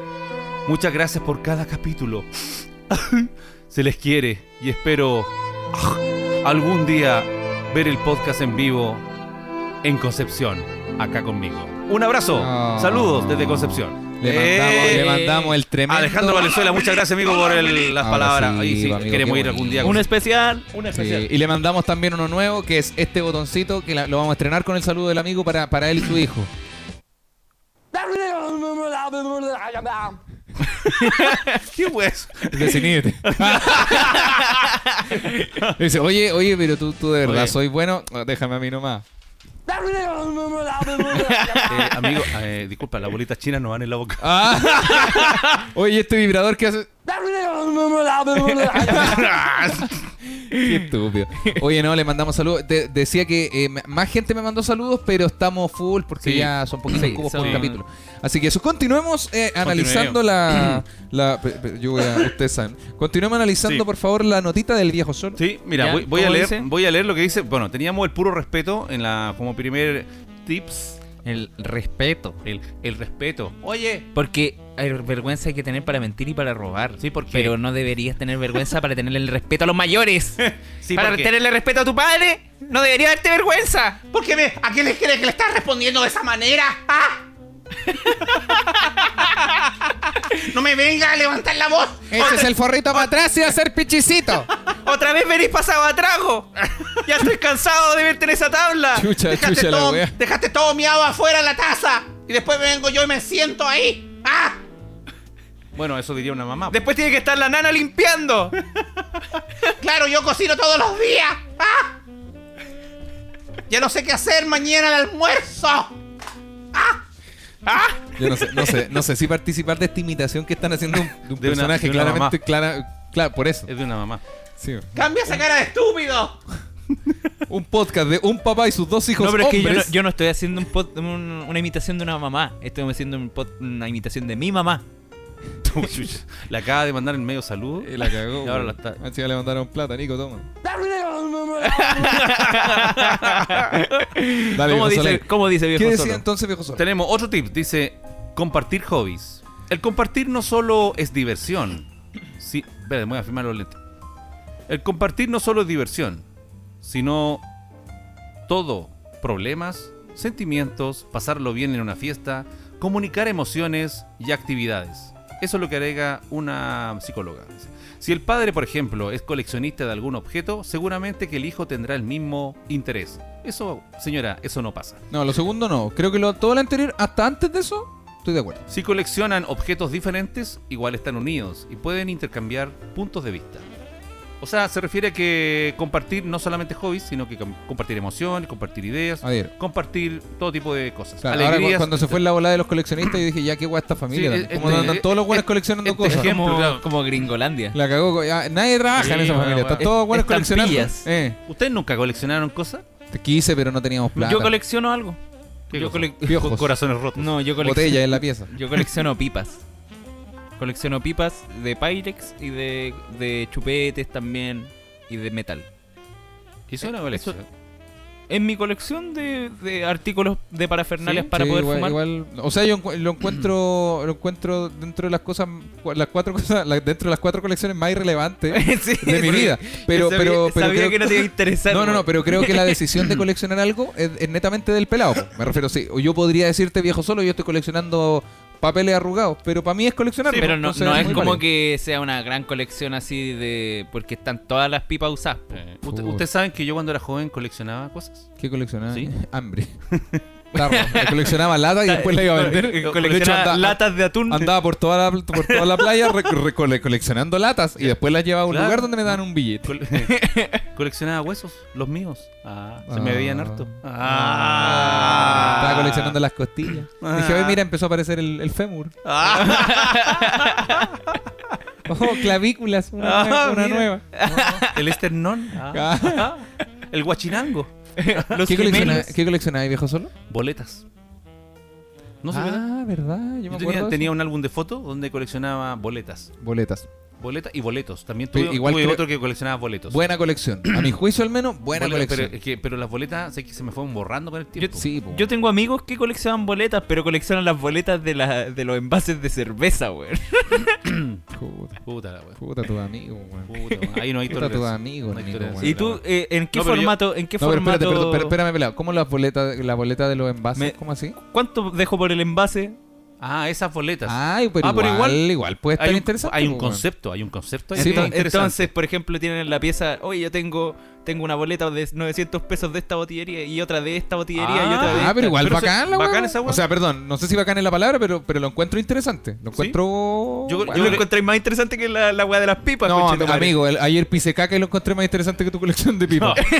Muchas gracias por cada capítulo. Se les quiere y espero algún día ver el podcast en vivo en Concepción, acá conmigo. Un abrazo. Saludos desde Concepción. Le mandamos, Eh, le mandamos el tremendo. Alejandro Valenzuela, muchas gracias amigo por el- las Ahora palabras. sí, Ahí sí, amigo, queremos ir algún día. Un con- especial, un Sí, especial. y le mandamos también uno nuevo que es este botoncito que la- lo vamos a estrenar con el saludo del amigo para, para él y su hijo. ¿Qué pues? Desinhíbete. Dice, oye, oye, pero tú, tú de verdad Oye. soy bueno. Déjame a mí nomás. Eh, amigo, eh, disculpa, las bolitas chinas no van en la boca. Ah. Oye, este vibrador que hace. Qué estúpido. Oye, no, le mandamos saludos. Te- decía que eh, m- más gente me mandó saludos, pero estamos full porque Sí. ya son poquitos Sí, cubos son- por capítulo. Así que eso, continuemos eh, analizando la, la- pe- pe- Yo voy a. Ustedes saben. Continuemos analizando, Sí. por favor, la notita del viejo sol. Sí, mira, ¿Ya? voy, voy a ¿Cómo leer, dice? voy a leer lo que dice. Bueno, teníamos el puro respeto en la como primer tips, El respeto. el, el respeto. Oye, Porque hay vergüenza hay que tener para mentir y para robar. Sí, ¿por qué? Pero no deberías tener vergüenza para tenerle el respeto a los mayores. Sí, para porque- tenerle respeto a tu padre, no debería darte vergüenza. ¿Por qué me, ¿A qué le cree que le estás respondiendo de esa manera? ¿Ah? no me venga a levantar la voz. Ese es el forrito para atrás y hacer pichicito. Otra vez venís pasado a trago. Ya estoy cansado de verte en esa tabla. Chucha, Dejaste chucha la todo, wea. dejaste todo miado afuera en la taza. Y después vengo yo y me siento ahí. ¿Ah? bueno, eso diría una mamá. Después tiene que estar la nana limpiando. Claro, yo cocino todos los días. ¿Ah? Ya no sé qué hacer mañana al almuerzo. Yo no sé, no sé, no sé si participar de esta imitación que están haciendo un- de un De una- personaje de una claramente mamá. clara, claro, por eso. Es de una mamá. Sí. Cambia esa cara de estúpido. Un podcast de un papá y sus dos hijos No, pero es que yo no, hombres. yo no estoy haciendo un pod- un- una imitación de una mamá. Estoy haciendo un pod- una imitación de mi mamá. Chucha, Le acaba de mandar en medio saludo. Eh, la cagó. Y ahora la está- Encima le mandaron plata, Nico, toma. Dale, ¿Cómo dice, Soler. ¿Cómo dice ¿Qué viejo decía Solo? entonces, viejo Sol? Tenemos otro tip, dice compartir hobbies. El compartir no solo es diversión. Sí, espera, voy a firmar los lentes. El compartir no solo es diversión, sino todo, problemas, sentimientos, pasarlo bien en una fiesta, comunicar emociones y actividades. Eso es lo que agrega una psicóloga. Si el padre, por ejemplo, es coleccionista de algún objeto, seguramente que el hijo tendrá el mismo interés. Eso, señora, eso no pasa. No, lo segundo no. Creo que lo, todo lo anterior, hasta antes de eso, estoy de acuerdo. Si coleccionan objetos diferentes, igual están unidos y pueden intercambiar puntos de vista. O sea, se refiere a que compartir no solamente hobbies, sino que com- compartir emociones, compartir ideas, A ver. compartir todo tipo de cosas. Claro, ahora, cuando se fue la volada de los coleccionistas, yo dije, ya qué guay esta familia. Sí, este- Como andan todos los buenos este- coleccionando este cosas. ejemplo, como, claro. como Gringolandia. La cagó. ya, nadie trabaja en esa bueno, familia. Están todos buenos coleccionando. Eh, ¿Ustedes nunca coleccionaron cosas? te quise, pero no teníamos plata. Yo colecciono algo. ¿Qué Yo cosa? cole- Piojos. Con corazones rotos. No, yo colecciono. Botella en la pieza. Yo colecciono pipas. Colecciono pipas de Pyrex y de, de chupetes también y de metal. ¿Y eso es una colección? En mi colección de, de artículos de parafernalias Sí, para Sí, poder igual, fumar. igual- o sea, yo lo encuentro, lo encuentro dentro de las cosas, las cuatro cosas, la- dentro de las cuatro colecciones más irrelevantes Sí, de mi vida. Pero, sabía, pero, pero sabía creo- que no te iba a interesar. no, no, no, pero creo que la decisión de coleccionar algo es, es netamente del pelado. Me refiero, sí. O yo podría decirte viejo solo, yo estoy coleccionando papeles arrugados, pero para mí es coleccionar. pero no, no es muy como que sea una gran colección así de. Porque están todas las pipas usadas. Eh, Puta. ¿usted- ¿Ustedes saben que yo cuando era joven coleccionaba cosas? ¿Qué coleccionaba? Sí. Hambre. Tarro. coleccionaba lata y después la iba a vender. Eh, De Colecciona hecho, latas de atún. Andaba por toda la, por toda la playa re- re- cole- coleccionando latas y después las llevaba a un Claro. lugar donde me daban un billete. Cole- coleccionaba huesos, los míos. Ah, se me Ah. veían harto. Ah. Estaba Ah. coleccionando las costillas. Dije, "Oye, mira, empezó a aparecer el, el fémur. Oh, clavículas, una, Ah, nueva- una nueva. El esternón. Ah. El guachinango. Los ¿Qué, colecciona. ¿Qué coleccionabas, viejo solo? Boletas. ¿No se ah, ¿verdad? Yo me Yo acuerdo. tenía, tenía un álbum de fotos donde coleccionaba boletas. Boletas. Boletas y boletos. También Pero tuve, igual tuve creo- otro que coleccionaba boletos. Buena colección. A mi juicio, al menos, buena Boletas, colección. Pero, es que- pero las boletas sé que se me fueron borrando con el tiempo. sí, po. Yo tengo amigos que coleccionan boletas, pero coleccionan las boletas de, la, de los envases de cerveza, güey. Puta, Puta la wea. puta tu amigo, weón. Puta, weón. Ahí no hay Puta tu amigo, No hay Nico, tolerancia. weón. ¿Y tú, eh, en qué No, pero yo- formato? ¿En qué No, pero espérate, formato? perdón, espérate, espérame, pelado. ¿Cómo las boletas, la boleta de los envases? Me- ¿Cómo así? ¿Cuánto dejo por el envase? Ah, esas boletas. Ay, pero, Ah, pero igual, igual- igual, puede estar hay un, interesante. hay un concepto, hay un concepto. Sí. Entonces, por ejemplo, tienen en la pieza, oye, yo tengo tengo una boleta de 900 pesos de esta botillería y otra de esta botillería y otra de Ah, esta. pero igual Pero se- bacán la bacán esa. O sea, perdón, no sé si bacán es la palabra, pero, pero lo encuentro interesante. Lo encuentro. Yo- bueno. Yo lo encontré más interesante que la, la weá de las pipas, No, conchetumare. amigo, el- ayer pisé caca y lo encontré más interesante que tu colección de pipas.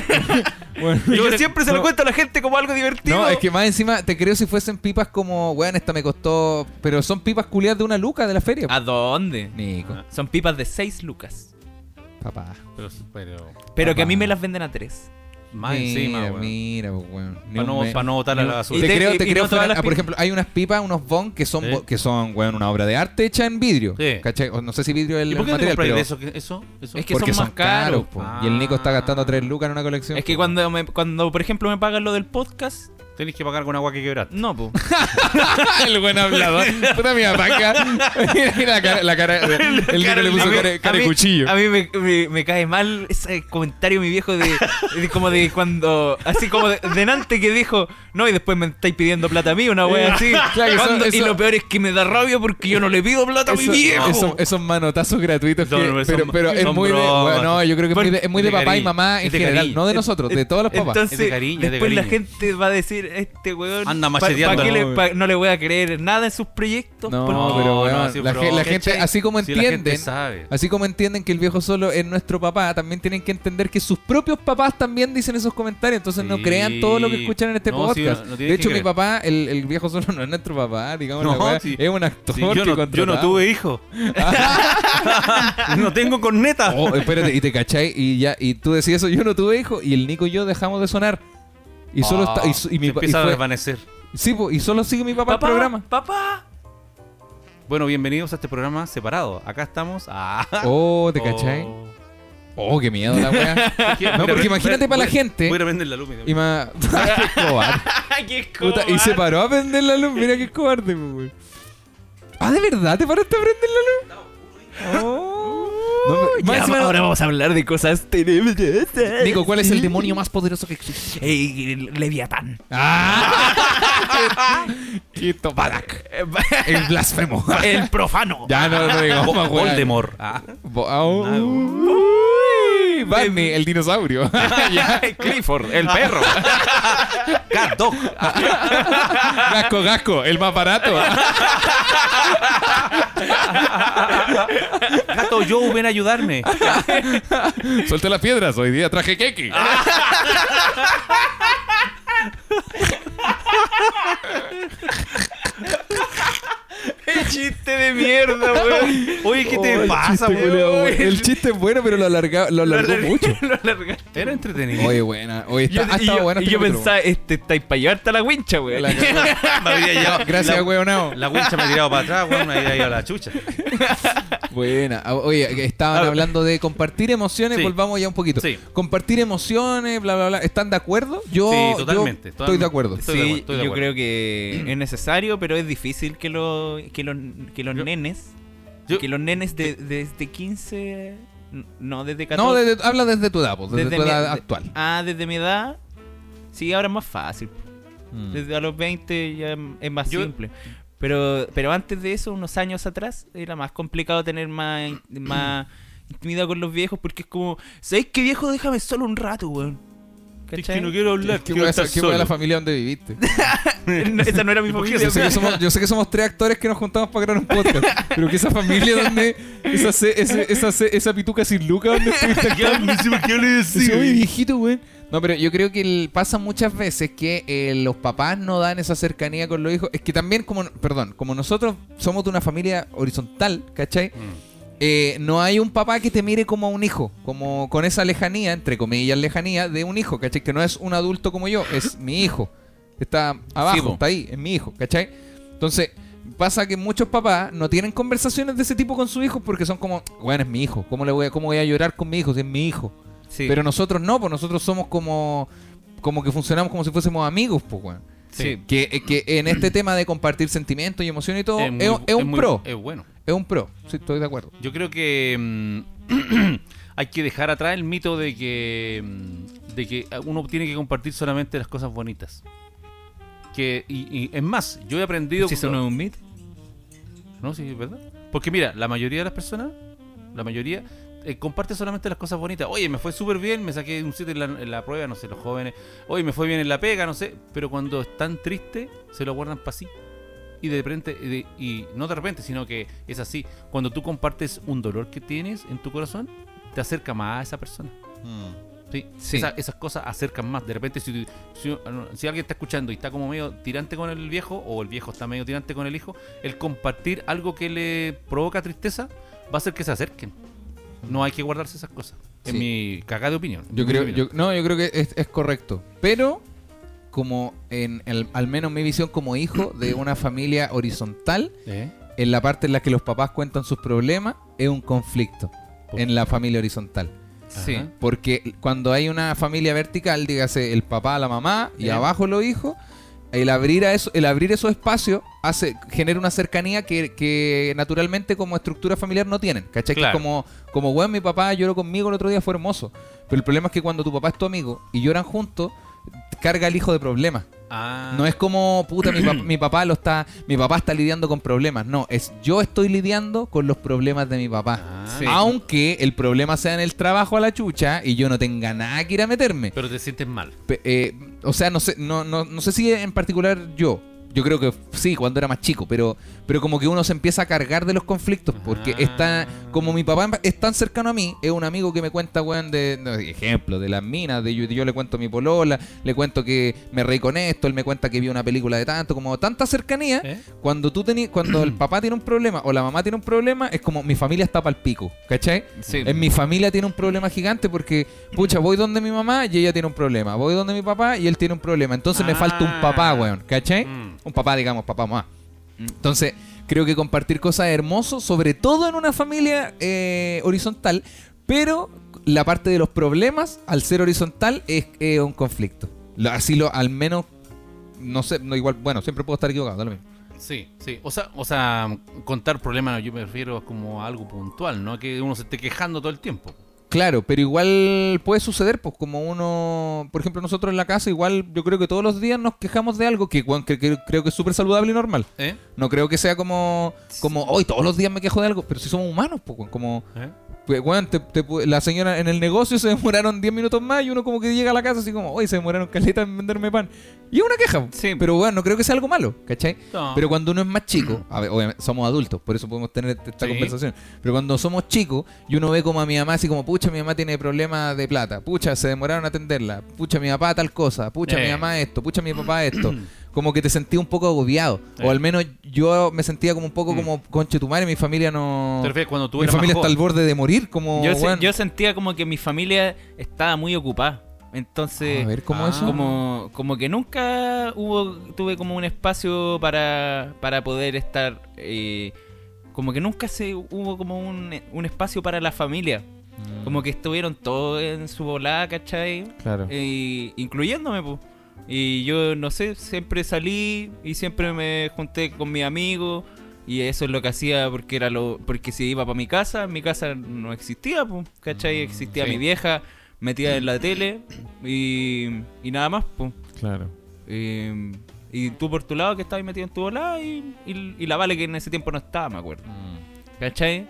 Bueno, yo, Yo- siempre se lo no. cuento a la gente como algo divertido. No, es que más encima te creo si fuesen pipas como, weón, esta me costó. Pero son pipas culiadas de una luca de la feria. ¿A dónde? Nico, Son pipas de 6 lucas. Papá. Pero, pero Pero que a mí me las venden a 3. más mira, encima, weón. Mira, pues, weón. Para no, me- pa' no botar a la basura. Te, Y te- creo, y- te y creo no todas fuera- las ah, por ejemplo, hay unas pipas, unos bon que son, Sí. que son, weón, una obra de arte hecha en vidrio. Sí. ¿Cachai? O no sé si vidrio es el, ¿Y por qué el no te material, compras pero de eso? ¿Qué- eso? eso? Es que porque son más caros. Ah. Y el Nico está gastando 3 lucas en una colección. Es que cuando, me- cuando, por ejemplo, me pagan lo del podcast, Tenés que pagar con agua que quebraste. no, po. el buen hablador. Puta mi. Mira la cara, la cara. El Nico le puso cara, cara de cuchillo. A mí me, me- me cae mal ese comentario, mi viejo, de, de como de cuando. Así como de, delante que dijo, no, y después me estáis pidiendo plata a mí, una wea así. Claro, eso- Cuando- Y eso- lo peor es que me da rabia porque yo no le pido plata a mi Eso- viejo. eso- esos manotazos gratuitos que, No, no, son- pero, pero es muy de, bromas. bueno, no, yo creo que es muy de, es muy de De papá y cariño, mamá en de general, cariño. no de nosotros, de todos los papás. Entonces, Es de cariño, es de después la gente va a decir, este weón, Anda macheteando. pa' qué le- No, pa- no le voy a creer nada en sus proyectos. No, porque- pero no, weón, sí, la, gente, así como gente entienden, sabe. así como entienden que el viejo solo es nuestro papá, también tienen que entender que sus propios papás también dicen esos comentarios, entonces no Sí. crean todo lo que escuchan en este No, sí, podcast. no- no de hecho, mi creer. papá, el, el viejo solo no es nuestro papá, digamos, la No, sí. es un actor Sí, yo, que no, yo no tuve hijo. no tengo corneta. Oh, espérate, y te cachai, y ya, y tú decías eso, yo no tuve hijo, y el Nico y yo dejamos de sonar. Y solo Ah, está, y, su- y mi se pa- y empieza a desvanecer. sí, po, y solo sigue mi papá, Papá, el programa. papá. Bueno, bienvenidos a este programa separado. Acá estamos. Ah. Oh, ¿te cachai? Oh. Oh, qué miedo la wea. No, porque imagínate para la gente. Voy a prender la luz. Y más. qué cobarde. ¡Qué Puta, y se paró a prender la luz. Mira qué cobarde, weón. Ah, ¿de verdad te paraste a prender la luz? Oh. No, Ya, ahora vamos a hablar de cosas tenebrosas. Nico, ¿cuál es el demonio más poderoso que existe? Eh, Leviatán. ¡Ah! Quito Balak. El blasfemo. El profano. ya no, no digamos. Voldemort. Ah. Barney, el dinosaurio. Clifford, el perro. Cat Dog. Gasco, Gasco, el más barato. Gato Joe, ven a ayudarme. Suelta las piedras, hoy día traje keki. Chiste de mierda, weón. Oye, ¿qué te Oh, pasa, weón? weón. El chiste es bueno, pero lo, alarga, lo alargó mucho. Lo alargaste. Era entretenido. Oye, buena. Oye, está, Yo, ha y estado yo, bueno y este yo capítulo. pensaba, este estáis para llevarte a la wincha, weón. La. Me llevado- Gracias, la, weonao. la wincha me ha tirado para atrás, weón, me habría ido a la chucha. Buena. Ah, Oye, estaban Ah, hablando de compartir emociones, Sí. volvamos ya un poquito. Sí. Compartir emociones, bla, bla, bla. ¿Están de acuerdo? Yo, Sí, yo totalmente, estoy totalmente. de acuerdo. Estoy de sí, acuerdo, estoy de yo creo que es necesario, pero es difícil que, lo, que, los, que los Yo- nenes, yo- que los nenes de, desde 15, n- no, desde 14. No, desde- habla desde tu edad, pues, desde, tu mi- edad de- actual. Ah, desde mi edad, sí, ahora es más fácil. Mm. Desde a los 20 ya es más Yo- simple. Pero, pero antes de eso, unos años atrás, era más complicado tener más, más intimidad con los viejos porque es como, ¿sabéis qué viejo? Déjame solo un rato, weón. Es que no quiero hablar, ¿Qué quiero hueá solo. la familia donde viviste? Esa no era mi ¿Y por qué familia. Yo sé, que somos, yo sé que somos tres actores que nos juntamos para grabar un podcast, pero que esa familia donde esa, ese- esa, ce- esa pituca sin luca donde estuviste actuando. ¿Qué le Dice, "Oye, viejito, güey. No, pero yo creo que el- pasa muchas veces que eh, los papás no dan esa cercanía con los hijos. Es que también, como, perdón, como nosotros somos de una familia horizontal, ¿cachai? Eh, no hay un papá que te mire como a un hijo, como con esa lejanía, entre comillas, lejanía de un hijo, ¿cachai? Que no es un adulto como yo, es mi hijo. Está abajo, Sí, está ahí, es mi hijo, ¿cachai? Entonces, pasa que muchos papás no tienen conversaciones de ese tipo con sus hijos porque son como, bueno, es mi hijo, ¿cómo, le voy a, cómo voy a llorar con mi hijo si es mi hijo? Sí. Pero nosotros no, pues nosotros somos como como que funcionamos como si fuésemos amigos, pues, weón. Sí. Que, eh, que en este tema de compartir sentimientos y emociones y todo, es, muy- es un muy- pro. Es bueno. Es un pro. Sí, estoy de acuerdo. Yo creo que mm, hay que dejar atrás el mito de que mm, de que uno tiene que compartir solamente las cosas bonitas. Que y, y es más, yo he aprendido Si eso no es un mito. No, sí, es verdad. Porque mira, la mayoría de las personas, la mayoría eh, comparte solamente las cosas bonitas. Oye, me fue súper bien, me saqué un 7 en la, en la prueba, no sé, los jóvenes. Oye, me fue bien en la pega, no sé. Pero cuando están tristes, se lo guardan para sí. Y de repente, y de- y no de repente, sino que es así. Cuando tú compartes un dolor que tienes en tu corazón, te acerca más a esa persona. Sí, Sí. Esa- esas cosas acercan más. De repente, si, si, si alguien está escuchando y está como medio tirante con el viejo, o el viejo está medio tirante con el hijo, el compartir algo que le provoca tristeza va a hacer que se acerquen. No hay que guardarse esas cosas. En Sí. mi cagada de opinión. Yo creo, opinión. yo, no, yo creo que es, es correcto. Pero, como en el, al menos mi visión como hijo de una familia horizontal, ¿Eh? en la parte en la que los papás cuentan sus problemas, es un conflicto en la familia horizontal. Sí. Porque cuando hay una familia vertical, dígase el papá, la mamá y Eh. abajo los hijos, el abrir a eso, el abrir esos espacios hace, genera una cercanía que, que naturalmente como estructura familiar no tienen. ¿Cachai? Que es como, como bueno, mi papá lloró conmigo el otro día, fue hermoso. Pero el problema es que cuando tu papá es tu amigo y lloran juntos, carga el hijo de problemas. Ah. No es como, puta, mi, pap- mi papá lo está, mi papá está lidiando con problemas. No, es yo estoy lidiando con los problemas de mi papá. Ah, Sí. Aunque el problema sea en el trabajo a la chucha y yo no tenga nada que ir a meterme. Pero te sientes mal. Pe- eh, o sea, no sé, no, no, no sé si en particular yo. Yo creo que sí, cuando era más chico, pero, pero como que uno se empieza a cargar de los conflictos, porque Ah. está, como mi papá es tan cercano a mí, es un amigo que me cuenta, weón, de, no, ejemplo, de las minas, de yo, yo le cuento a mi polola, le cuento que me reí con esto, él me cuenta que vio una película de tanto, como tanta cercanía, ¿Eh? cuando tú tení, cuando el papá tiene un problema o la mamá tiene un problema, es como mi familia está para el pico, ¿cachai? Sí. En mi familia tiene un problema gigante porque, pucha, voy donde mi mamá y ella tiene un problema. Voy donde mi papá y él tiene un problema. Entonces me Ah. falta un papá, weón, ¿cachai? Mm. Un papá, digamos, papá, mamá. Entonces, creo que compartir cosas es hermoso, sobre todo en una familia eh, horizontal, pero la parte de los problemas, al ser horizontal, es un conflicto. Así lo, al menos, no sé, no igual, bueno, siempre puedo estar equivocado, lo mismo. Sí, sí. O sea, o sea, contar problemas, yo me refiero como a algo puntual, ¿no? Que uno se esté quejando todo el tiempo. Claro, pero igual puede suceder, pues como uno, por ejemplo, nosotros en la casa, igual yo creo que todos los días nos quejamos de algo que, weón, que- que creo que es súper saludable y normal. ¿Eh? No creo que sea como, como hoy todos los días me quejo de algo, pero si somos humanos, pues, como, ¿Eh? Weón, te- te pu- la señora en el negocio se demoraron 10 minutos más y uno como que llega a la casa así como, hoy se demoraron caleta en venderme pan. Y es una queja, Sí. pero bueno, no creo que sea algo malo, ¿cachai? No. Pero cuando uno es más chico, a ver, obviamente somos adultos, por eso podemos tener esta Sí. conversación. Pero cuando somos chicos y uno ve como a mi mamá así como, pucha, mi mamá tiene problemas de plata, pucha, se demoraron a atenderla, pucha, mi papá tal cosa, pucha, Eh. mi mamá esto, pucha, mi papá esto. Como que te sentí un poco agobiado. O al menos yo me sentía como un poco Mm. como, conche tu madre, mi familia no... ¿Te refieres cuando tú Mi familia está al borde de morir, como... Yo, se- weón. yo sentía como que mi familia estaba muy ocupada. Entonces, A ver, ¿cómo Ah. eso? como, como que nunca hubo tuve como un espacio para, para poder estar eh, como que nunca se hubo como un, un espacio para la familia Mm. como que estuvieron todos en su volada ¿cachai? Claro. Eh, incluyéndome pues y yo no sé siempre salí y siempre me junté con mis amigos y eso es lo que hacía porque era lo porque si iba para mi casa mi casa no existía pues ¿cachai? existía sí. mi vieja metida en la tele y, y nada más pues Claro. eh, y tú por tu lado que estabas metido en tu volada y, y, y la Vale que en ese tiempo no estaba, me acuerdo. ¿Cachai?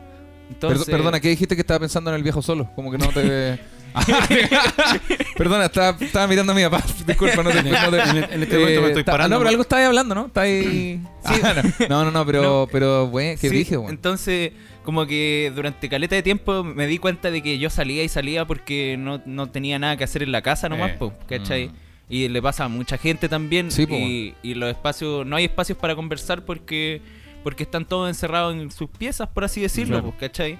Entonces, Perdo- Perdona, ¿qué dijiste que estaba pensando en el viejo solo? Como que no te... Perdona, estaba, estaba mirando a mi papá. Disculpa, no te... No, te- En este momento me estoy ta- parando. No, pero algo estabas hablando, ¿no? Está ahí... Ah, no, no, no, pero, No. pero, güey, ¿qué sí, dije, güey? Entonces, como que durante caleta de tiempo me di cuenta de que yo salía y salía porque no, no tenía nada que hacer en la casa nomás, Eh. po, ¿cachai? Mm. Y le pasa a mucha gente también. Sí, y, y los espacios, no hay espacios para conversar porque, porque están todos encerrados en sus piezas, por así decirlo, Claro. ¿cachai?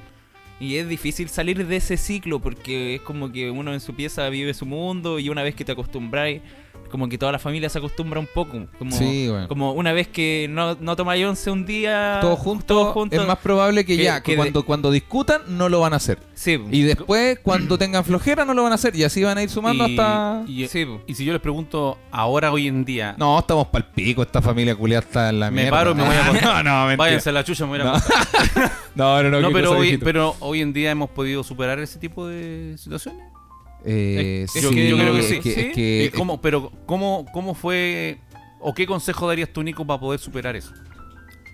Y es difícil salir de ese ciclo porque es como que uno en su pieza vive su mundo y una vez que te acostumbráis, como que toda la familia se acostumbra un poco. Como, Sí, güey. como una vez que no, no tomáis once un día, Todos juntos, es más probable que, que- ya, que, que de- cuando, cuando discutan no lo van a hacer. Sí. Y después, cuando tengan flojera, no lo van a hacer. Y así van a ir sumando Y- hasta... y- Sí. Y si yo les pregunto ahora, hoy en día, No, estamos pal pico. Esta familia culiada está en la Me mierda. paro y me voy a acostar. No, no, mentira. váyanse a la chucha, me voy a No. No, no, no. No, pero hoy, pero hoy en día hemos podido superar ese tipo de situaciones. Eh, Es sí, que- yo creo que es sí. que- ¿Sí? es que- ¿Y cómo, pero ¿cómo, cómo fue o qué consejo darías tú, Nico, para poder superar eso?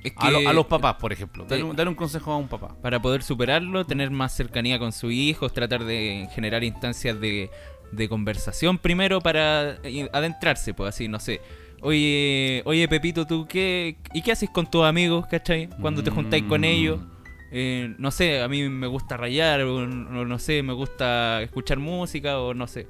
Es A, lo- a los papás, por ejemplo. Dale, un- consejo a un papá. Para poder superarlo, tener más cercanía con sus hijos, tratar de generar instancias de, de conversación primero para eh, adentrarse, pues así, no sé. Oye, oye Pepito, ¿tú qué? ¿Y qué haces con tus amigos, cachai? Cuando te juntáis con Mm. ellos. Eh, no sé, a mí me gusta rayar, o, o no sé, me gusta escuchar música, o no sé.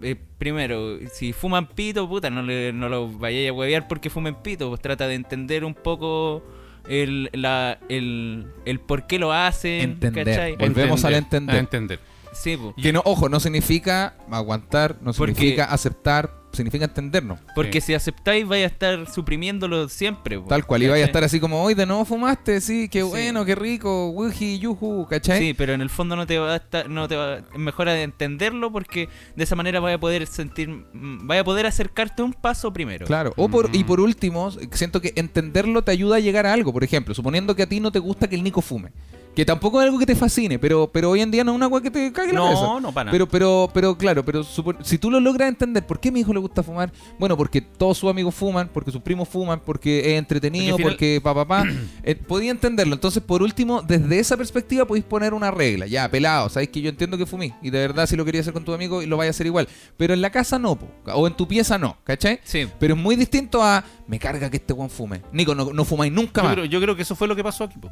Eh, primero, si fuman pito, puta, no, le, no los vayáis a huevear porque fumen pito, pues trata de entender un poco el, la, el, el por qué lo hacen, Entender. ¿cachai? Volvemos al entender. A entender. Sí, pues. Que no, ojo, no significa aguantar, no Porque- significa aceptar, significa entendernos. Porque Sí. si aceptáis, vais a estar suprimiéndolo siempre. po, Tal cual, y vaya a estar así como, hoy de nuevo fumaste, sí, qué Sí. bueno, qué rico, wuji, yuju, ¿cachai? Sí, pero en el fondo no te va a estar, no te va, es mejor entenderlo porque de esa manera vaya a poder sentir, vaya a poder acercarte un paso primero. Claro, o por, y Mm. por último, siento que entenderlo te ayuda a llegar a algo. Por ejemplo, suponiendo que a ti no te gusta que el Nico fume. Que tampoco es algo que te fascine, pero, pero hoy en día no es una agua que te cague la cabeza. No, no, para nada. Pero, pero, pero claro, pero si tú lo logras entender, ¿por qué a mi hijo le gusta fumar? Bueno, porque todos sus amigos fuman, porque sus primos fuman, porque es entretenido, Porque al porque pa, pa, pa. Eh, podía entenderlo. Entonces, por último, desde esa perspectiva podéis poner una regla. Ya, pelado, sabéis que yo entiendo que fumí. Y de verdad, si lo quería hacer con tu amigo, lo vaya a hacer igual. Pero en la casa no, po. o en tu pieza no, ¿cachai? Sí. Pero es muy distinto a me carga que este weón fume. Nico, no, no fumáis nunca yo más. creo, yo creo que eso fue lo que pasó aquí. po.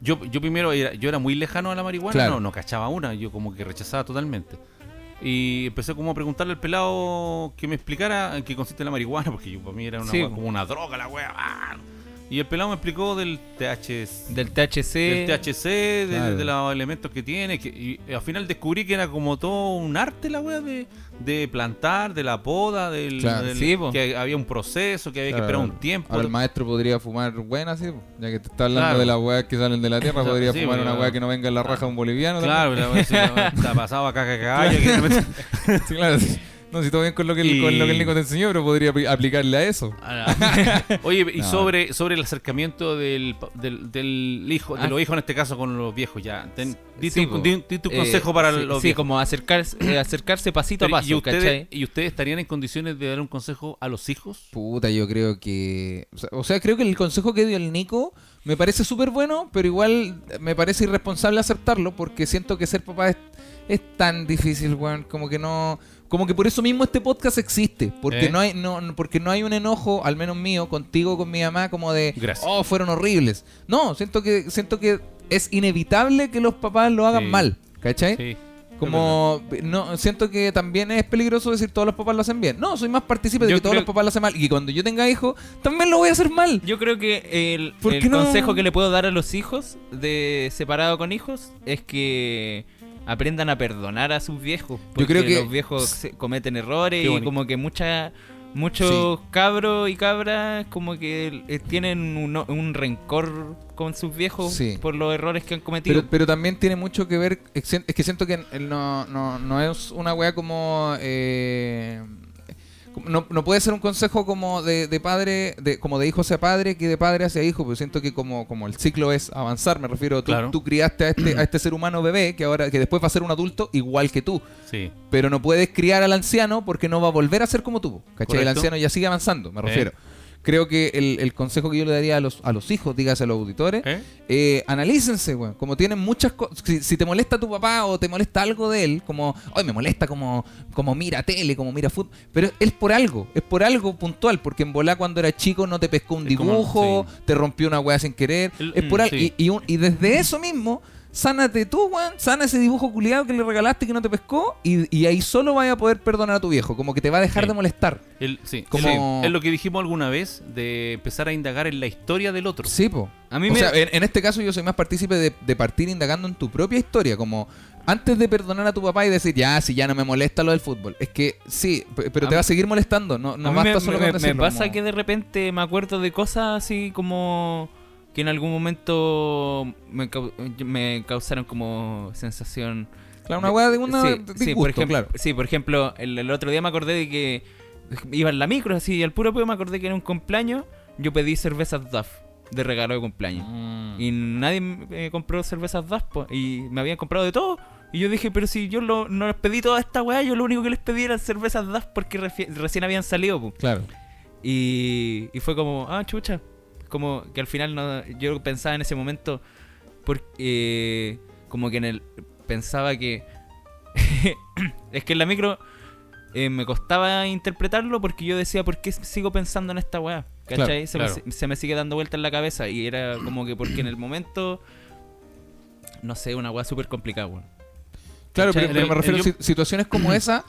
Yo, yo primero era, yo era muy lejano a la marihuana, Claro. no, no cachaba una, yo como que rechazaba totalmente. Y empecé como a preguntarle al pelado que me explicara en qué consiste la marihuana, porque yo, para mí era una Sí. wea como una droga la wea. Y el pelado me explicó del THC, Del THC. del THC, de, Claro. de los elementos que tiene. Que, y al final descubrí que era como todo un arte la wea de, de plantar, de la poda, del, Claro. del- Sí, que había un proceso, que había que esperar un tiempo. Ahora el maestro podría fumar buena, sí, po. ya que te está hablando Claro. de las weas que salen de la tierra, Claro, podría sí, fumar una wea que no venga en la raja de un boliviano. Claro, la wea, sí, la está pasado acá, acá, Claro. Sí, claro. No, si todo bien con lo que el, con lo que el Nico te enseñó, pero podría apli- aplicarle a eso. Oye, y No. sobre, sobre el acercamiento del, pa- del, del hijo, de Ah. los hijos en este caso con los viejos, ya. Ten, di, Sí, tu, po. di- di tu Eh, consejo para sí, los Sí, viejos. como acercarse, eh, acercarse pasito Pero, a paso, ¿y, ustedes, ¿cachai? ¿Y ustedes estarían en condiciones de dar un consejo a los hijos? Puta, yo creo que. o sea- O sea, creo que el consejo que dio el Nico me parece súper bueno, pero igual me parece irresponsable aceptarlo porque siento que ser papá es, es tan difícil, weón. Como que no. Como que por eso mismo este podcast existe. Porque ¿Eh? no hay, no, porque no hay un enojo, al menos mío, contigo, con mi mamá, como de Gracias. oh, fueron horribles. No, siento que, siento que es inevitable que los papás lo hagan Sí. mal. ¿Cachai? Sí. Como no siento que también es peligroso decir todos los papás lo hacen bien. No, soy más partícipe de Yo que todos los papás lo hacen mal y que cuando yo tenga hijos también lo voy a hacer mal. Yo creo que el, ¿Por el no? consejo que le puedo dar a los hijos de separado con hijos es que aprendan a perdonar a sus viejos. Porque creo que- los viejos cometen errores y como que mucha, muchos cabros y cabras como que eh, tienen un, un rencor con sus viejos Sí. por los errores que han cometido. Pero, pero también tiene mucho que ver. Es que siento que no, no, no es una wea como. eh, como- no, no puede ser un consejo como de, de padre, de, como de hijo hacia padre, que de padre hacia hijo, pero siento que como, como el ciclo es avanzar, me refiero, tú, Claro. tú criaste a este, a este ser humano bebé, que ahora, que después va a ser un adulto igual que tú. Sí. pero no puedes criar al anciano porque no va a volver a ser como tú. ¿Cachai? El anciano ya sigue avanzando, me Eh. Creo que el, el consejo que yo le daría a los, a los hijos, dígase a los auditores, ¿Eh? eh, analícense, weón. Como tienen muchas cosas. Si, si te molesta tu papá o te molesta algo de él, como, hoy me molesta como, como mira tele, como mira fútbol. Pero es por algo, es por algo puntual. Porque en volá cuando era chico no te pescó un Es como- dibujo, sí. te rompió una weá sin querer. El- es por mm, algo. sí. Y, y un- y desde eso mismo. Sánate tú, weón. Sana ese dibujo culiado que le regalaste que no te pescó. Y, y ahí solo vaya a poder perdonar a tu viejo. Como que te va a dejar Sí. de molestar. El- sí, Como- sí, es lo que dijimos alguna vez de empezar a indagar en la historia del otro. Sí, po. A mí o me- sea, en, en este caso yo soy más partícipe de, de partir indagando en tu propia historia, como antes de perdonar a tu papá y decir, ya, si ya no me molesta lo del fútbol. Es que sí, pero A te va a seguir molestando, no, no basta me, solo me- con me decirlo, pasa como- que de repente me acuerdo de cosas así como que en algún momento me, cau- me causaron como sensación Claro, una weá de una sí, disgusto, sí, por ejemplo, claro. sí, por ejemplo, el, el otro día me acordé de que iba en la micro así y al puro pedo me acordé que era un cumpleaños, yo pedí cervezas Duff de regalo de cumpleaños. Mm. Y nadie me compró cervezas Duff po, y me habían comprado de todo. Y yo dije, pero si yo lo- no les pedí toda esta weá, yo lo único que les pedí eran cervezas Duff porque recién habían salido. po. Claro. Y, y fue como, ah, chucha. Como que al final no, yo pensaba en ese momento, porque como que en el pensaba que es que en la micro eh, me costaba interpretarlo porque yo decía, ¿por qué sigo pensando en esta weá? ¿Cachai? Claro, se, claro. Me, se me sigue dando vuelta en la cabeza y era como que porque en el momento, no sé, una weá súper complicada, weón. Claro, pero, pero me refiero a situaciones como esa,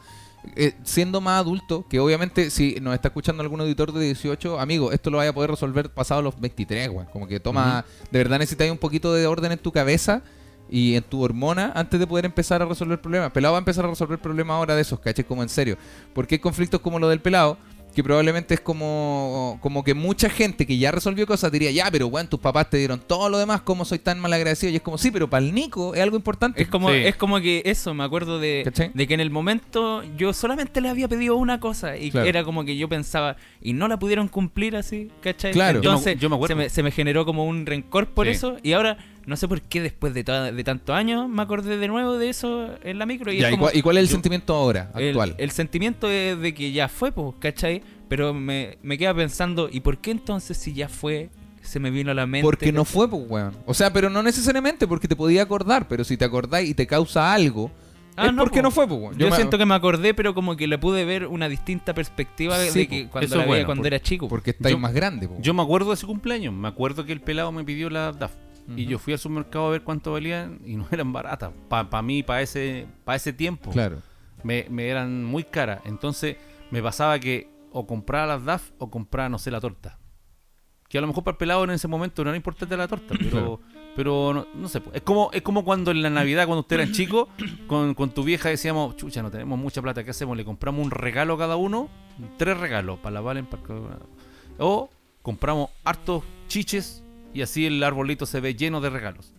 eh, siendo más adulto, que obviamente si nos está escuchando algún auditor de 18, amigo, esto lo vaya a poder resolver pasado los 23, weón. Como que toma, de verdad necesitas un poquito de orden en tu cabeza y en tu hormona antes de poder empezar a resolver problemas. Pelado va a empezar a resolver problemas ahora de esos, ¿cachai? Como en serio. Porque hay conflictos como lo del pelado, que probablemente es como, como que mucha gente que ya resolvió cosas diría, ya, pero weón, tus papás te dieron todo lo demás, ¿cómo soy tan mal agradecido? Y es como, sí, pero para el Nico es algo importante. Es como, Sí. es como que eso, me acuerdo de, de que en el momento yo solamente le había pedido una cosa y Claro. era como que yo pensaba y no la pudieron cumplir así, ¿cachai? Claro. Yo me- Entonces yo me acuerdo. se, me, se me generó como un rencor por Sí. eso y ahora no sé por qué después de, de tantos años me acordé de nuevo de eso en la micro y Ya, es ¿y, como cuál, y cuál es el yo- sentimiento ahora, actual? el sentimiento es de que ya fue, pues, ¿cachai? Pero me, me queda pensando, ¿y por qué entonces si ya fue, se me vino a la mente? Porque no fue, pues, weón. O sea, pero no necesariamente porque te podía acordar, pero si te acordáis y te causa algo, Ah, es no, porque po. no fue, pues, weón. Yo, me- siento que me acordé, pero como que le pude ver una distinta perspectiva Sí, de po. que cuando Eso la veía cuando por- era chico. Porque estáis Yo- más grande, pues. Yo me acuerdo de ese cumpleaños. Me acuerdo que el pelado me pidió la DAF. Y yo fui al supermercado a ver cuánto valían y no eran baratas. Para mí, para ese, pa ese tiempo, Claro. me, me eran muy caras. Entonces me pasaba que o compraba las DAF o compraba, no sé, la torta. Que a lo mejor para el pelado en ese momento no era importante la torta, pero, pero no, no sé. Es como, es como cuando en la Navidad, cuando ustedes eran chicos, con, con tu vieja decíamos, chucha, no tenemos mucha plata, ¿qué hacemos? Le compramos un regalo a cada uno, tres regalos, para la Valen, para O compramos hartos chiches y así el arbolito se ve lleno de regalos.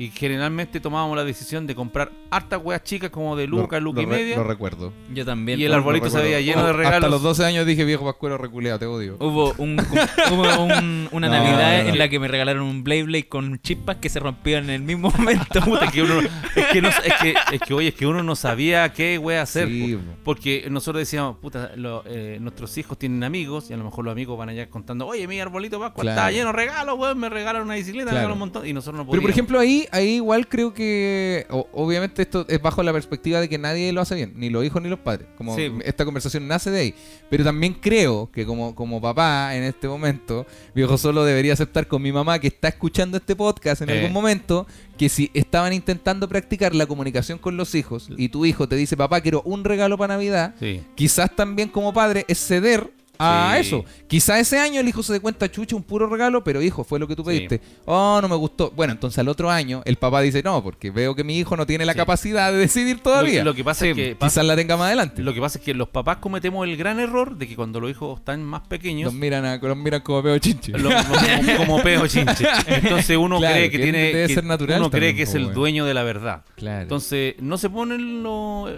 Y generalmente tomábamos la decisión de comprar hartas weas chicas como de Luca, Luca y re- media. Lo recuerdo. Yo también. Y el arbolito se veía lleno de regalos. Hasta los 12 años dije, viejo pascuero reculeado, te odio. Hubo, un, hubo un- una No, Navidad no, no. en la que me regalaron un Blade Blade con chispas que se rompían en el mismo momento. Puta, es que uno, es que, no- es que, es que, oye, es que uno no sabía qué wea hacer. Sí, porque nosotros decíamos, puta, lo- eh, nuestros hijos tienen amigos y a lo mejor los amigos van allá contando, oye, mi arbolito Pascua Claro. está lleno de regalos, weón, me regalaron una bicicleta, me Claro. regalaron un montón. Y nosotros no Pero podíamos. por ejemplo ahí, ahí igual creo que o- obviamente esto es bajo la perspectiva de que nadie lo hace bien, ni los hijos ni los padres. Como Sí. esta conversación nace de ahí. Pero también creo que como, como papá en este momento, viejo solo debería aceptar con mi mamá que está escuchando este podcast en Eh. algún momento, que si estaban intentando practicar la comunicación con los hijos y tu hijo te dice, papá, quiero un regalo para Navidad, Sí. quizás también como padre es ceder a Sí. eso. Quizás ese año el hijo se dé cuenta, chucha, un puro regalo, pero hijo, fue lo que tú Sí. pediste. Oh, no me gustó. Bueno, entonces al otro año el papá dice, no, porque veo que mi hijo no tiene la Sí. capacidad de decidir todavía. Lo, lo que pasa es que pasa- Quizás la tenga más adelante. lo que pasa es que los papás cometemos el gran error de que cuando los hijos están más pequeños Los miran, a, los miran como peo chinche. como, como peo chinche. Entonces uno Claro, cree que que tiene debe que- ser natural uno cree también, que es el dueño de la verdad. Claro. Entonces, no se ponen los.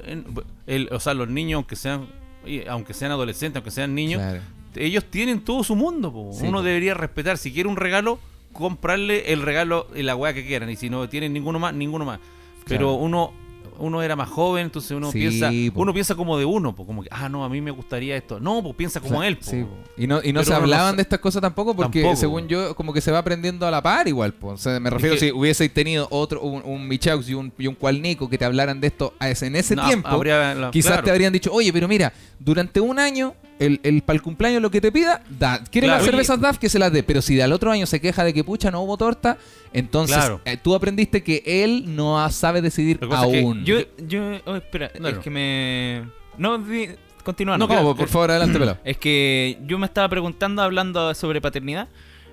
o sea, los niños, aunque sean y aunque sean adolescentes, aunque sean niños, Claro. ellos tienen todo su mundo. po. Sí, Uno po. debería respetar. Si quiere un regalo, comprarle el regalo en la weá que quieran. Y si no tienen ninguno más, ninguno más. Pero Claro. uno uno era más joven, entonces uno Sí, piensa po. uno piensa como de uno, po, como que, ah, no, a mí me gustaría esto. No, pues piensa como O sea, él. po. sí, po. y no, y no se no hablaban de estas cosas tampoco porque Tampoco. según yo como que se va aprendiendo a la par igual. O sea, me refiero que- si hubieseis tenido otro un, un Michaux y un, y un Cualnico que te hablaran de esto en ese No, tiempo. habría la- Quizás claro. te habrían dicho, oye, pero mira, durante un año, el, el, para el cumpleaños lo que te pida, da. ¿Quieres Claro. las cervezas DAF? Que se las dé. Pero si del otro año se queja de que pucha no hubo torta, entonces Claro. eh, tú aprendiste que él no sabe decidir aún. Yo, yo, oh, espera, es que me. No, di- continúa. no. ¿cómo? por favor, adelante, pelado. Es que yo me estaba preguntando, hablando sobre paternidad,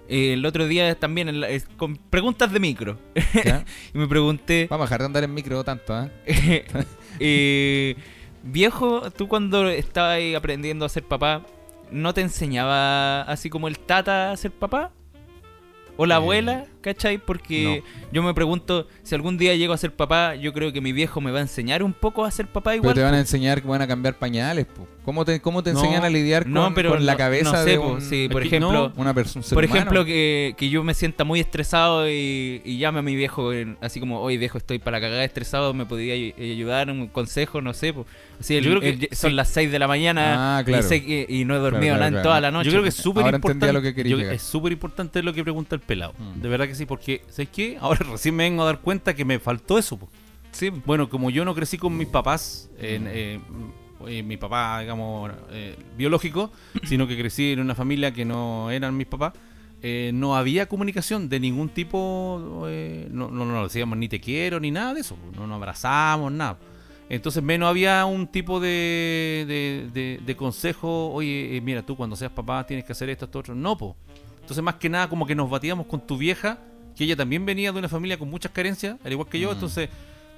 eh, el otro día también, en la- es- con preguntas de micro. Y me pregunté, Vamos a dejar de andar en micro tanto, eh, viejo, tú cuando estabas aprendiendo a ser papá, ¿no te enseñaba así como el tata a ser papá? ¿O la Eh, abuela? ¿Cachai? Porque yo me pregunto, si algún día llego a ser papá, yo creo que mi viejo me va a enseñar un poco a ser papá Pero igual. te van a enseñar que van a cambiar pañales, po. ¿Cómo te, cómo te No, enseñan a lidiar con, no, pero con la cabeza no sé, de un- sí, por ejemplo, una persona? Por ejemplo, que, que yo me sienta muy estresado y, y llame a mi viejo, así como, oye viejo, estoy para cagar estresado, me podría ay- ayudar, un consejo, no sé. po". Así, el- Yo creo que son sí. las 6 de la mañana Ah, claro. y, sé que- y no he dormido claro, nada en claro. toda la noche. Yo creo que es súper importante. lo que yo- es súper importante lo que pregunta el pelado. Mm. De verdad que sí, porque, ¿sabes qué? Ahora recién me vengo a dar cuenta que me faltó eso. po. Sí, Bueno, como yo no crecí con mis papás, en, eh, eh, mi papá, digamos, eh, biológico, sino que crecí en una familia que no eran mis papás, eh, no había comunicación de ningún tipo, no, no nos decíamos ni te quiero ni nada de eso, no nos abrazamos, nada. Entonces menos había un tipo de, de, de- de consejo, oye, mira, tú cuando seas papá tienes que hacer esto, esto, otro. No, po. Entonces más que nada como que nos batíamos con tu vieja, que ella también venía de una familia con muchas carencias, al igual que yo, Mm. entonces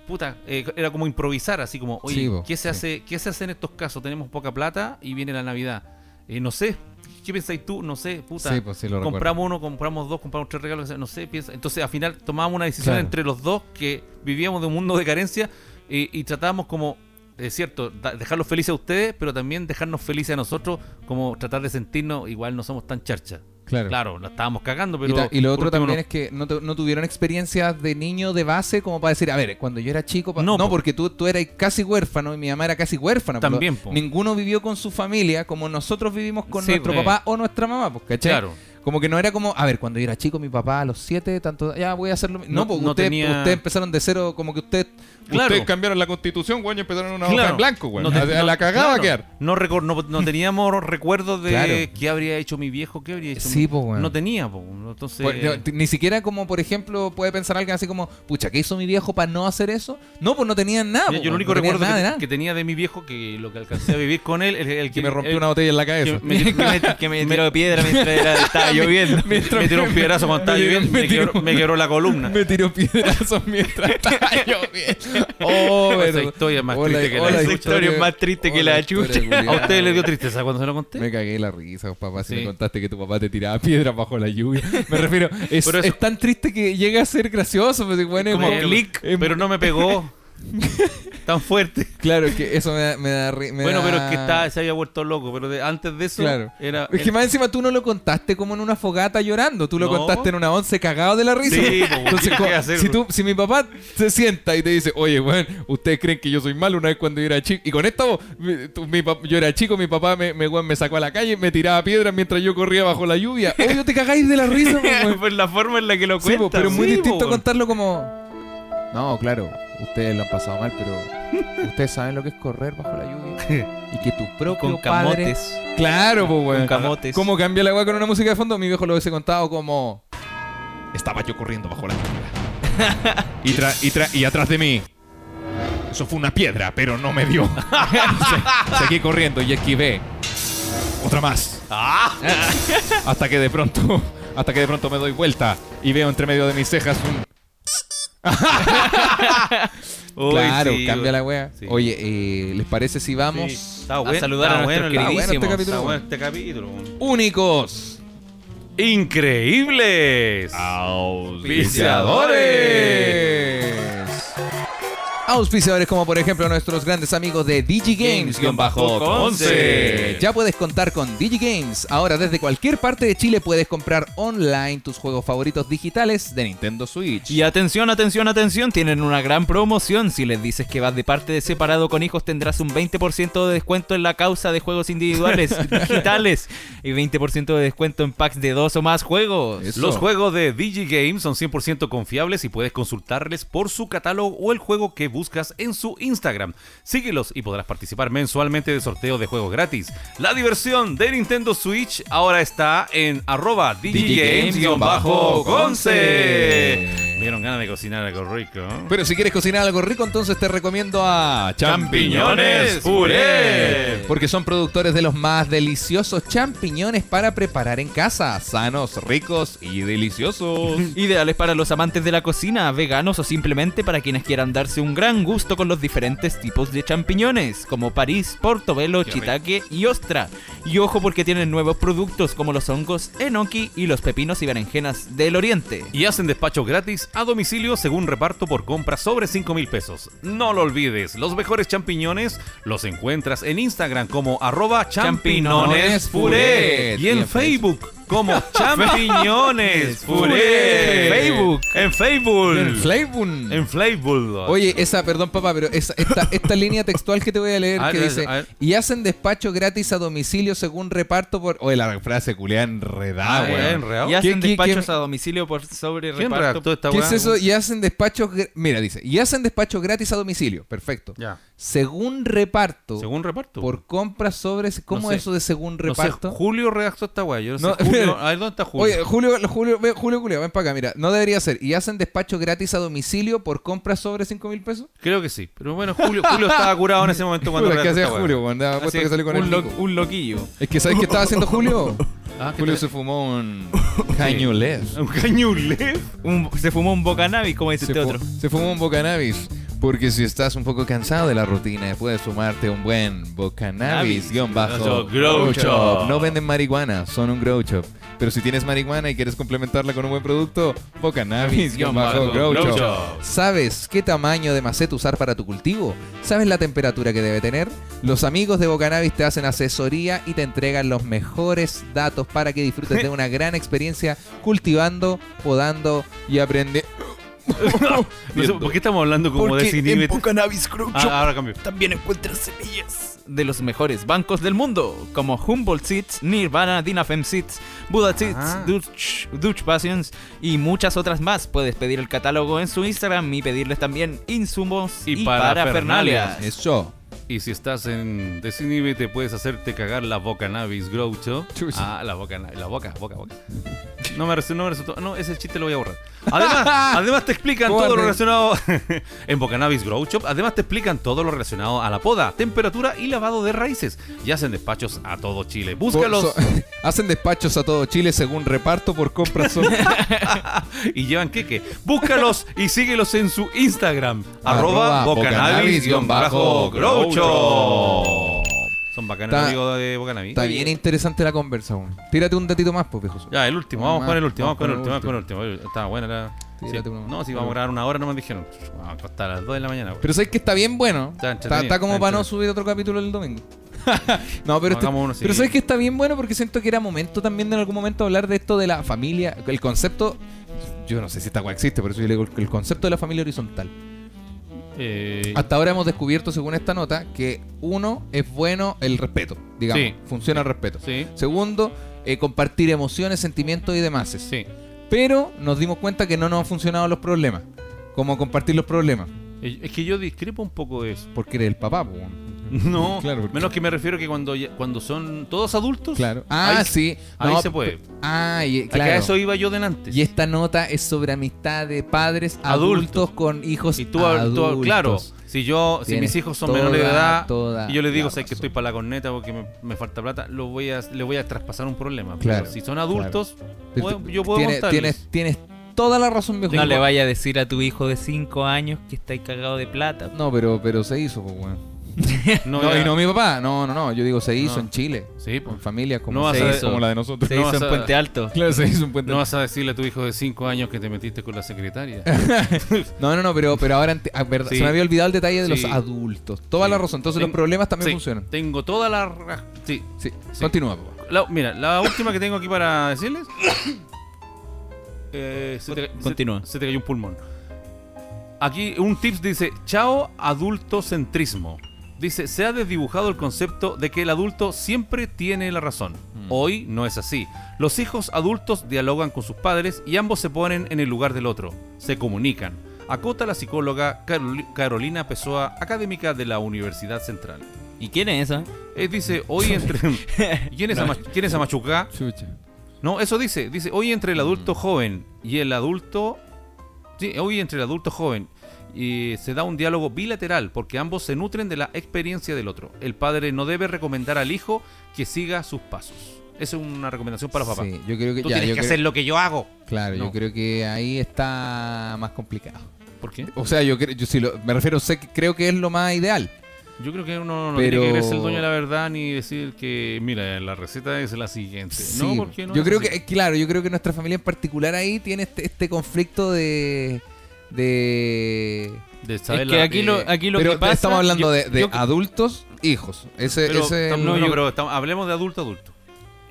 puta, eh, era como improvisar, así como, oye, Sí, ¿qué se sí. hace qué se hace en estos casos? Tenemos poca plata y viene la Navidad. Eh, no sé, ¿qué pensáis tú? No sé, puta. Sí, pues sí, recuerdo. compramos uno, compramos dos, compramos tres regalos, no sé, piensa. Entonces al final tomábamos una decisión Claro. entre los dos que vivíamos de un mundo de carencia y, y tratábamos como, es cierto, dejarlos felices a ustedes, pero también dejarnos felices a nosotros, como tratar de sentirnos, igual no somos tan charcha. Claro. Claro, la estábamos cagando, Y pero... ta- y, lo otro también no- es que no, no tuvieron experiencias de niño de base como para decir, a ver, cuando yo era chico, pa- No, no, po. porque tú, tú eras casi huérfano y mi mamá era casi huérfana. También, po. Ninguno vivió con su familia como nosotros vivimos con Sí, nuestro papá o nuestra mamá, pues, ¿cachai? Claro. Como que no era como, a ver, cuando yo era chico, mi papá a los siete, tanto, ya voy a hacerlo. No, No- pues no ustedes, tenía- ustedes empezaron de cero, como que usted, Claro. ustedes cambiaron la constitución, güey, y empezaron una hoja Claro. en blanco, güey. No te- a, la cagada claro. quedar. No, recor- no, no teníamos recuerdos de Claro. qué habría hecho mi viejo, qué habría hecho Sí, mi- po, weón. No tenía, po. Entonces... Pues, yo- t- ni siquiera como, por ejemplo, puede pensar alguien así como, pucha, ¿qué hizo mi viejo para no hacer eso? No, pues no tenían nada. Yo lo weón, único recuerdo nada de que, nada. que tenía de mi viejo, que lo que alcancé a vivir con él, el, el que me rompió el- una botella en la cabeza. que me- tiró piedra mientras era, estaba lloviendo. Me tiró un piedrazo cuando estaba Me lloviendo. me Me quebró, me quebró la columna. Me tiró piedrazos mientras estaba lloviendo. Oh, Esa verdad. historia es más Hola- triste que la chucha. Esa historia es más triste que la chucha. ¿A usted le dio tristeza cuando se lo conté? Me cagué la risa, papá, si Sí. me contaste que tu papá te tiraba piedras bajo la lluvia. Me refiero, es, Pero eso- es tan triste que llega a ser gracioso. Pues, bueno, Como es- clic, es- pero no me pegó tan fuerte. Claro, es que eso me da, me da ri- me Bueno, da- pero es que está, se había vuelto loco. Pero de- antes de eso, Claro. era. Es que más encima tú no lo contaste como en una fogata llorando, tú lo No. contaste en una once cagado de la risa. Sí, po, Entonces, si, tú, si mi papá se sienta y te dice, oye, bueno, ustedes creen que yo soy malo una vez cuando yo era chico, y con esto mi- tú- mi pap- yo era chico, mi papá me, me, sacó a la calle, me tiraba piedras mientras yo corría bajo la lluvia. Obvio te cagáis de la risa. Por la forma en la que lo Sí, cuenta. po, pero es muy sí, distinto po. contarlo como. No, claro, ustedes lo han pasado mal, pero ustedes saben lo que es correr bajo la lluvia. y que tu propio Con padre. camotes. Claro, pues, weón. Con camotes. ¿Cómo cambia la weá con una música de fondo? Mi viejo lo hubiese contado como. Estaba yo corriendo bajo la lluvia. y, tra- y, tra- y atrás de mí. Eso fue una piedra, pero no me dio. Se- seguí corriendo y esquivé. Otra más. hasta que de pronto. Hasta que de pronto me doy vuelta y veo entre medio de mis cejas un. Uy, claro, sí, cambia la. Sí. Oye, eh, ¿les parece si vamos? Sí, Está bueno, saludar está a bueno, nuestros el- queridísimos. está capítulo. bueno este capítulo. Únicos. Increíbles. Auspiciadores. Auspiciadores como por ejemplo nuestros grandes amigos de DigiGames-11. Ya puedes contar con DigiGames. Ahora desde cualquier parte de Chile puedes comprar online tus juegos favoritos digitales de Nintendo Switch. Y atención, atención, atención, tienen una gran promoción. Si les dices que vas de parte de separado con hijos, tendrás un 20% de descuento en la causa de juegos individuales digitales y 20% de descuento en packs de dos o más juegos. Eso. Los juegos de DigiGames son 100% confiables y puedes consultarles por su catálogo o el juego que buscas en su Instagram. Síguelos y podrás participar mensualmente de sorteos de juegos gratis. La diversión de Nintendo Switch ahora está en arroba DigiGames-11. Vieron ganas de cocinar algo rico. Pero si quieres cocinar algo rico, entonces te recomiendo a Champiñones Puré. Porque son productores de los más deliciosos champiñones para preparar en casa. Sanos, ricos y deliciosos. Ideales para los amantes de la cocina, veganos o simplemente para quienes quieran darse un gran gusto con los diferentes tipos de champiñones, como París, Portobelo, Chitaque y Ostra. Y ojo porque tienen nuevos productos como los hongos, enoki y los pepinos y berenjenas del oriente. Y hacen despacho gratis a domicilio según reparto por compra sobre 5 mil pesos. No lo olvides, los mejores champiñones los encuentras en Instagram como arroba puré y en Facebook como champiñones puré. Facebook. En Facebook. En Flavun. En Facebook. Oye, esa, perdón papá, pero esa, esta, esta línea textual que te voy a leer A que ver, dice, y hacen despacho gratis a domicilio según reparto por... Oye, la frase culiada enredada, Ah, weón. ¿eh? ¿Enredado? Y hacen ¿Qué- qué- despachos qué- a domicilio por sobre ¿Quién reparto. esta ¿Qué es eso? Y hacen despacho... gr- Mira, dice, y hacen despacho gratis a domicilio. Perfecto. Ya. Según reparto. Según reparto. Por compras sobre... ¿Cómo No sé. es eso de según No sé, reparto? Julio redactó esta weá. Yo no sé. Julio, a ver, ¿dónde está Julio? Oye, Julio, Julio, ven, Julio, Julio, ven para acá, mira, no debería ser. ¿Y hacen despacho gratis a domicilio por compras sobre 5 mil pesos? Creo que sí. Pero bueno, Julio, Julio estaba curado en ese momento cuando Puta, ¿Qué redactó hacía. Julio, puesto que salió con un, el lo- pico. un loquillo. Es que ¿sabes qué estaba haciendo Julio? Ah, ¿qué Julio se fumó un cañulés. Un se fumó un bocanabis, como dice Se, este otro. se fumó un bocanabis. Porque si estás un poco cansado de la rutina, puedes fumarte un buen bocanabis guion bajo grow shop. No venden marihuana, son un grow shop. Pero si tienes marihuana y quieres complementarla con un buen producto, bocanabis guion bajo grow shop. ¿Sabes qué tamaño de maceta usar para tu cultivo? ¿Sabes la temperatura que debe tener? Los amigos de Bocanabis te hacen asesoría y te entregan los mejores datos para que disfrutes de una gran experiencia cultivando, podando y aprendiendo. No sé, ¿Por qué estamos hablando como de Porque en Ciníbet? Bocanabis Grow Shop Ah, ahora cambio. también encuentras semillas de los mejores bancos del mundo, como Humboldt Seeds, Nirvana, Dinafem Seeds, Buddha Seeds. Dutch, Dutch Passions y muchas otras más. Puedes pedir el catálogo en su Instagram y pedirles también insumos Y y, parafernalias. parafernalias. Eso. Y si estás en Desinhibe te puedes hacerte cagar la boca navis groucho. Ah, la boca, la boca, boca, boca. No me resultó, no me resultó. No, ese chiste lo voy a borrar. Además, además te explican todo lo relacionado en Bocanabis Grow Shop. Además te explican todo lo relacionado a la poda, temperatura y lavado de raíces. Y hacen despachos a todo Chile. Búscalos So- hacen despachos a todo Chile según reparto por compras. y llevan queque. Búscalos y síguelos en su Instagram. Arroba arroba Bocanabis-Grow Bocanabis- Shop. Son bacanas Está- amigos de Bocanabis. Está bien interesante la conversa, weón. Tírate un datito más, pues, viejo. Ya, el último, vamos con el último, vamos con el último, vamos con el último. Estaba buena la. Sí. No, si vamos a grabar una hora, no me dijeron. Vamos a acostar a las 2 de la mañana. güey. Pero sabes que está bien bueno. Está Está, entretenido, está como está para no subir otro capítulo el domingo. no, pero, este- Hagamos uno, sí. pero sabes que está bien bueno porque siento que era momento también de en algún momento hablar de esto de la familia. El concepto. Yo no sé si esta weá existe, por eso yo le digo el concepto de la familia horizontal. Eh, Hasta ahora hemos descubierto, según esta nota, que uno es bueno el respeto, digamos. Sí. Funciona el respeto. sí, Segundo, eh, compartir emociones, sentimientos y demás. sí. Pero nos dimos cuenta que no nos han funcionado los problemas. Como compartir los problemas. Es que yo discrepo un poco de eso. Porque eres el papá. No, Claro, porque- menos que me refiero que cuando, ya- cuando son todos adultos. Claro. Ah, ahí- sí. ahí No, se puede. Ah, y, Acá claro. eso iba yo delante. Y esta nota es sobre amistad de padres adultos, Adultos. con hijos Y tú, tú- adultos. claro, si yo, si Tienes mis hijos son toda, menores de edad toda y yo les digo, la sé que razón. estoy para la corneta porque me, me falta plata, lo voy a, le voy a traspasar un problema. Claro, Pero si son adultos, Pero puedo- tú- yo puedo tienes, contarles. tienes, tienes toda la razón, viejo. No le vaya a decir a tu hijo de 5 años que estáis cagado de plata. No, pero, pero se hizo, pues, weón. No, y no mi papá. No, no, no. Yo digo se hizo No. en Chile. Sí, pues. En familias como, No vas se a- hizo. como como la de nosotros. Se No hizo vas en a- Puente Alto. Claro, se hizo en Puente No vas a decirle a tu hijo de 5 años que te metiste con la secretaria. No, no, no, pero, pero ahora ante- ah, verdad, Sí. se me había olvidado el detalle de Sí. los adultos. Toda Sí. la razón. Entonces Ten- los problemas también Sí, funcionan. Tengo toda la... ra- Sí. Sí. Sí. Continúa, papá. La- mira, la última que tengo aquí para decirles... Eh, se, te, se- Continúa. Se, te cayó un pulmón. Aquí un tips dice, chao adultocentrismo. Dice, se ha desdibujado el concepto de que el adulto siempre tiene la razón. Hoy no es así. Los hijos adultos dialogan con sus padres y ambos se ponen en el lugar del otro. Se comunican. Acota la psicóloga Caroli- Carolina Pessoa, académica de la Universidad Central. ¿Y quién es esa? Eh, dice, hoy entre... ¿Quién es, Ama- ¿Quién es Amachucá? No, eso dice. Dice, hoy entre el adulto joven y el adulto... Sí, hoy entre el adulto joven y se da un diálogo bilateral porque ambos se nutren de la experiencia del otro. El padre no debe recomendar al hijo que siga sus pasos. Esa es una recomendación para los papás. Sí, yo creo que Tú ya, tienes yo que creo- hacer lo que yo hago. Claro, yo creo que ahí está más complicado. ¿Por qué? O sea, yo, creo- yo sí lo, me refiero, sé que creo que es lo más ideal. Yo creo que uno no Pero- tiene que ser el dueño de la verdad ni decir que, mira, la receta es la siguiente. Sí, no, porque no yo creo así. que, claro, yo creo que nuestra familia en particular ahí tiene este, este conflicto de... de De saber Es que la- aquí eh, lo, aquí lo pero que pasa... estamos hablando yo- de, de yo- adultos, hijos. Ese, pero, ese estamos- no, yo- pero estamos- hablemos de adulto a adulto.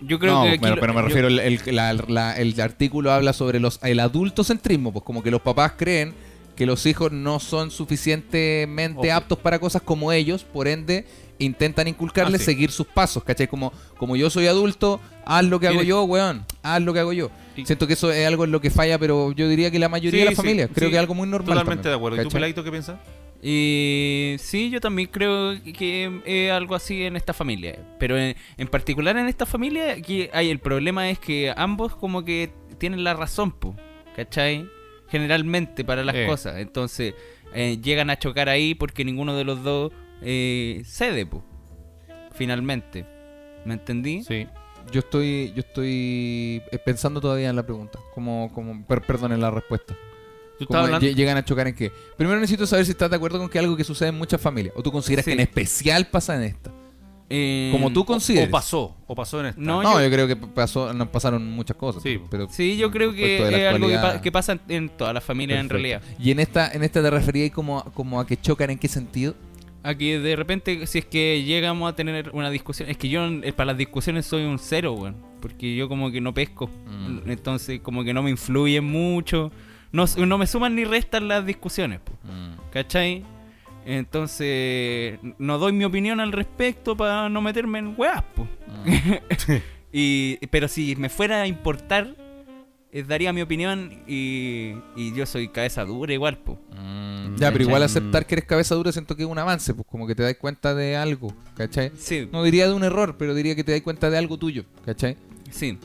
Yo creo no, que aquí pero, lo- pero me yo- refiero, el, el- la- la- el artículo habla sobre los el adultocentrismo, pues como que los papás creen que los hijos no son suficientemente aptos para cosas como ellos, por ende intentan inculcarles Ah, sí. seguir sus pasos, ¿cachai? Como, como yo soy adulto, haz lo que hago yo, weón, haz lo que hago yo. Y- Siento que eso es algo en lo que falla, pero yo diría que la mayoría de las sí, familias, creo sí, que es algo muy normal. Totalmente también, de acuerdo. ¿Y tú. Peladito, qué piensas? Y sí, yo también creo que es algo así en esta familia. Pero en, en particular en esta familia, aquí hay el problema es que ambos como que tienen la razón, po, ¿cachai? Generalmente para las Eh. cosas. Entonces eh, llegan a chocar ahí porque ninguno de los dos eh, cede, po, finalmente. ¿Me entendí? Sí. Yo estoy, yo estoy eh, pensando todavía en la pregunta, como, como, per- perdón, en la respuesta. Como llegan a chocar en qué. Primero necesito saber si estás de acuerdo con que algo que sucede en muchas familias. O tú consideras Sí. que en especial pasa en esta. Eh, Como tú O consideres. pasó, o pasó en esta. No, No, yo- yo, creo que pasó, nos pasaron muchas cosas. Sí. pero Sí, yo creo que es algo que, pa- que pasa en- todas las familias en realidad. Y en esta, en esta te refería como, como a que chocan en qué sentido. Aquí de repente, si es que llegamos a tener una discusión, es que yo eh, para las discusiones soy un cero, weón. Porque yo como que no pesco. Mm. Entonces como que no me influyen mucho. No, no me suman ni restan las discusiones, po, ¿cachai? Entonces no doy mi opinión al respecto para no meterme en weas, po. y, pero si me fuera a importar, eh, daría mi opinión y, y yo soy cabeza dura igual, po. Ya, pero igual aceptar que eres cabeza dura siento que es un avance, pues como que te das cuenta de algo, ¿cachai? Sí, No diría de un error, pero diría que te das cuenta de algo tuyo, ¿cachai? Sí.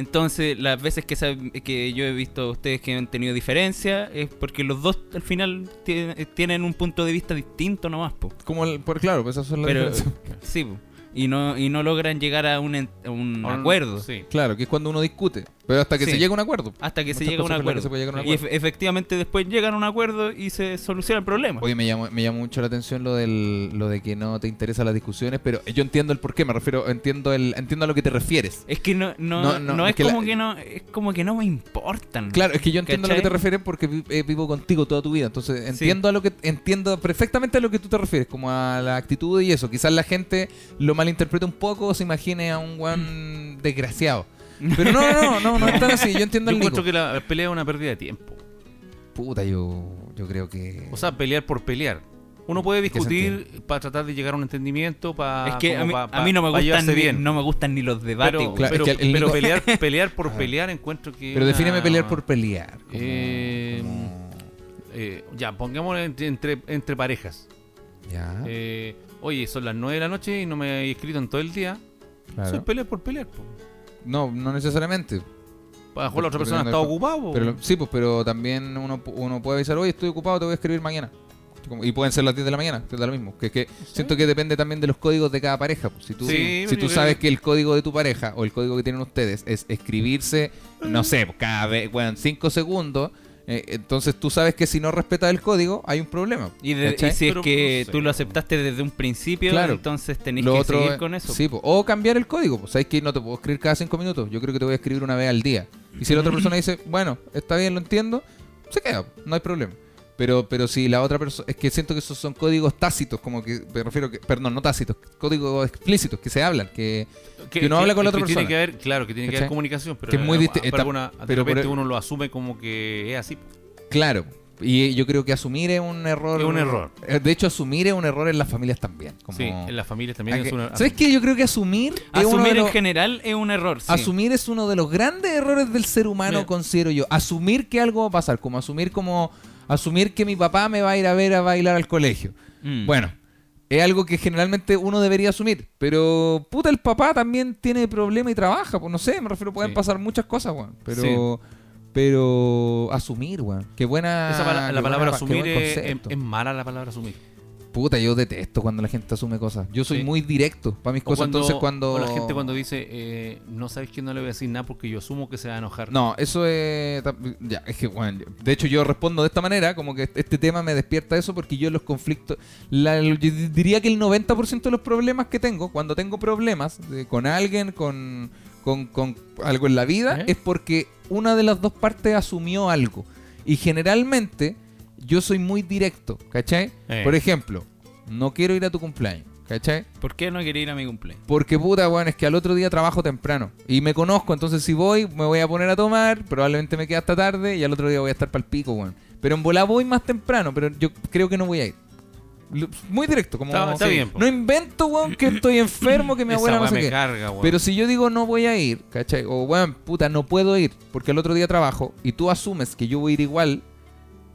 Entonces, las veces que, que yo he visto a ustedes que han tenido diferencia es porque los dos al final tienen, tienen un punto de vista distinto nomás, po. Como el, por claro, pues esas son las Pero, diferencias. sí, po. Y no, y no logran llegar a un, en- a un acuerdo. Sí. Claro, que es cuando uno discute. Pero hasta que Sí. se llega a un acuerdo. Hasta que se llega a un acuerdo. se puede llegar a un Y efectivamente después llegan a un acuerdo y se soluciona el problema. Oye, me llamó, me llamó mucho la atención lo del lo de que no te interesan las discusiones, pero yo entiendo el por qué, me refiero, entiendo el entiendo a lo que te refieres. Es que no, no, No, no, no, es es que la- como que no, es como que no me importan. Claro, es que yo entiendo a lo que te refieres porque eh, vivo contigo toda tu vida, entonces entiendo a lo que entiendo perfectamente a lo que tú te refieres, como a la actitud y eso. Quizás la gente lo malinterprete un poco o se imagine a un guan desgraciado. Pero no, no, no, no es tan así, yo entiendo Yo el Nico. encuentro que la pelea es una pérdida de tiempo. Puta, yo yo creo que O sea, pelear por pelear. Uno puede ¿Qué discutir para tratar de llegar a un entendimiento, para es que a mí, pa- a mí no me gustan ni, bien. no me gustan ni los debates. pero, güey. Claro, pero, es que el pero Nico- pelear, pelear por pelear encuentro que Pero una- defíneme pelear por pelear. como- Eh, como- eh, ya, pongámoslo entre, entre, entre parejas. ya, Eh, oye, son las 9 de la noche y no me he escrito en todo el día. claro. Soy pelear por pelear. po. No, no necesariamente. A lo mejor la otra persona está po. Pero, sí, pues, pero también uno, uno puede avisar, oye, estoy ocupado, te voy a escribir mañana. Como- Y pueden ser las 10 de la mañana, que da lo mismo. Que es que siento que depende también de los códigos de cada pareja. pues. Si tú, Sí, si tú sabes que el código de tu pareja o el código que tienen ustedes es escribirse, no sé, pues, cada vez, bueno, 5 segundos, eh, entonces tú sabes que si no respetas el código, hay un problema. y, de- si es que tú lo aceptaste desde un principio, Claro. entonces tenés Lo que otro seguir con eso. Sí, po. o cambiar el código. Pues sabes que no te puedo escribir cada cinco minutos. Yo creo que te voy a escribir una vez al día. Y si la otra persona dice, bueno, está bien, lo entiendo, se queda, no hay problema. Pero, pero si la otra persona. Es que siento que esos son códigos tácitos, como que. Me refiero que. Perdón, no tácitos, códigos explícitos que se hablan. Que, que uno habla con la otra Tiene persona. que haber, claro, que tiene que ¿Cachai? haber comunicación, pero, Que es muy a- disti- a- está- pero una- de repente el- uno lo asume como que es así. claro. Y yo creo que asumir es un error. Es un error. Eh, De hecho, asumir es un error en las familias también. Como... Sí, en las familias también es que- una... ¿Sabes qué? Yo creo que asumir. es uno de Asumir en los- general es un error. sí. Asumir es uno de los grandes errores del ser humano, Mira. considero yo. Asumir que algo va a pasar, como asumir como asumir que mi papá me va a ir a ver a bailar al colegio. Mm. Bueno, es algo que generalmente uno debería asumir, pero puta el papá también tiene problema y trabaja, pues no sé, me refiero pueden Sí. pasar muchas cosas, weón, pero pero asumir, weón. Qué buena Esa pala- la palabra buena- asumir es mala la palabra asumir. Puta, yo detesto cuando la gente asume cosas. Yo soy Sí. muy directo para mis O cosas, cuando, entonces cuando o la gente cuando dice, eh, no sabes que no le voy a decir nada porque yo asumo que se va a enojar. No, eso es. Ya, es que, bueno, de hecho, yo respondo de esta manera, como que este tema me despierta eso, porque yo los conflictos. la- yo diría que el 90% de los problemas que tengo, cuando tengo problemas de- con alguien, con, con, con algo en la vida, ¿Eh? es porque una de las dos partes asumió algo. Y generalmente, yo soy muy directo, ¿cachai? Eh. Por ejemplo, no quiero ir a tu cumpleaños, ¿cachai? ¿Por qué no quería ir a mi cumpleaños? Porque puta, weón, es que al otro día trabajo temprano. Y me conozco, entonces si voy, me voy a poner a tomar, probablemente me quede hasta tarde y al otro día voy a estar para el pico, weón. Pero en bola voy más temprano, pero yo creo que no voy a ir. Muy directo, como... Está- está Sí. bien, po. No invento, weón, que estoy enfermo, que mi abuela no sé me qué. carga, weón. Pero si yo digo no voy a ir, ¿cachai? O, weón, puta, no puedo ir porque al otro día trabajo y tú asumes que yo voy a ir igual,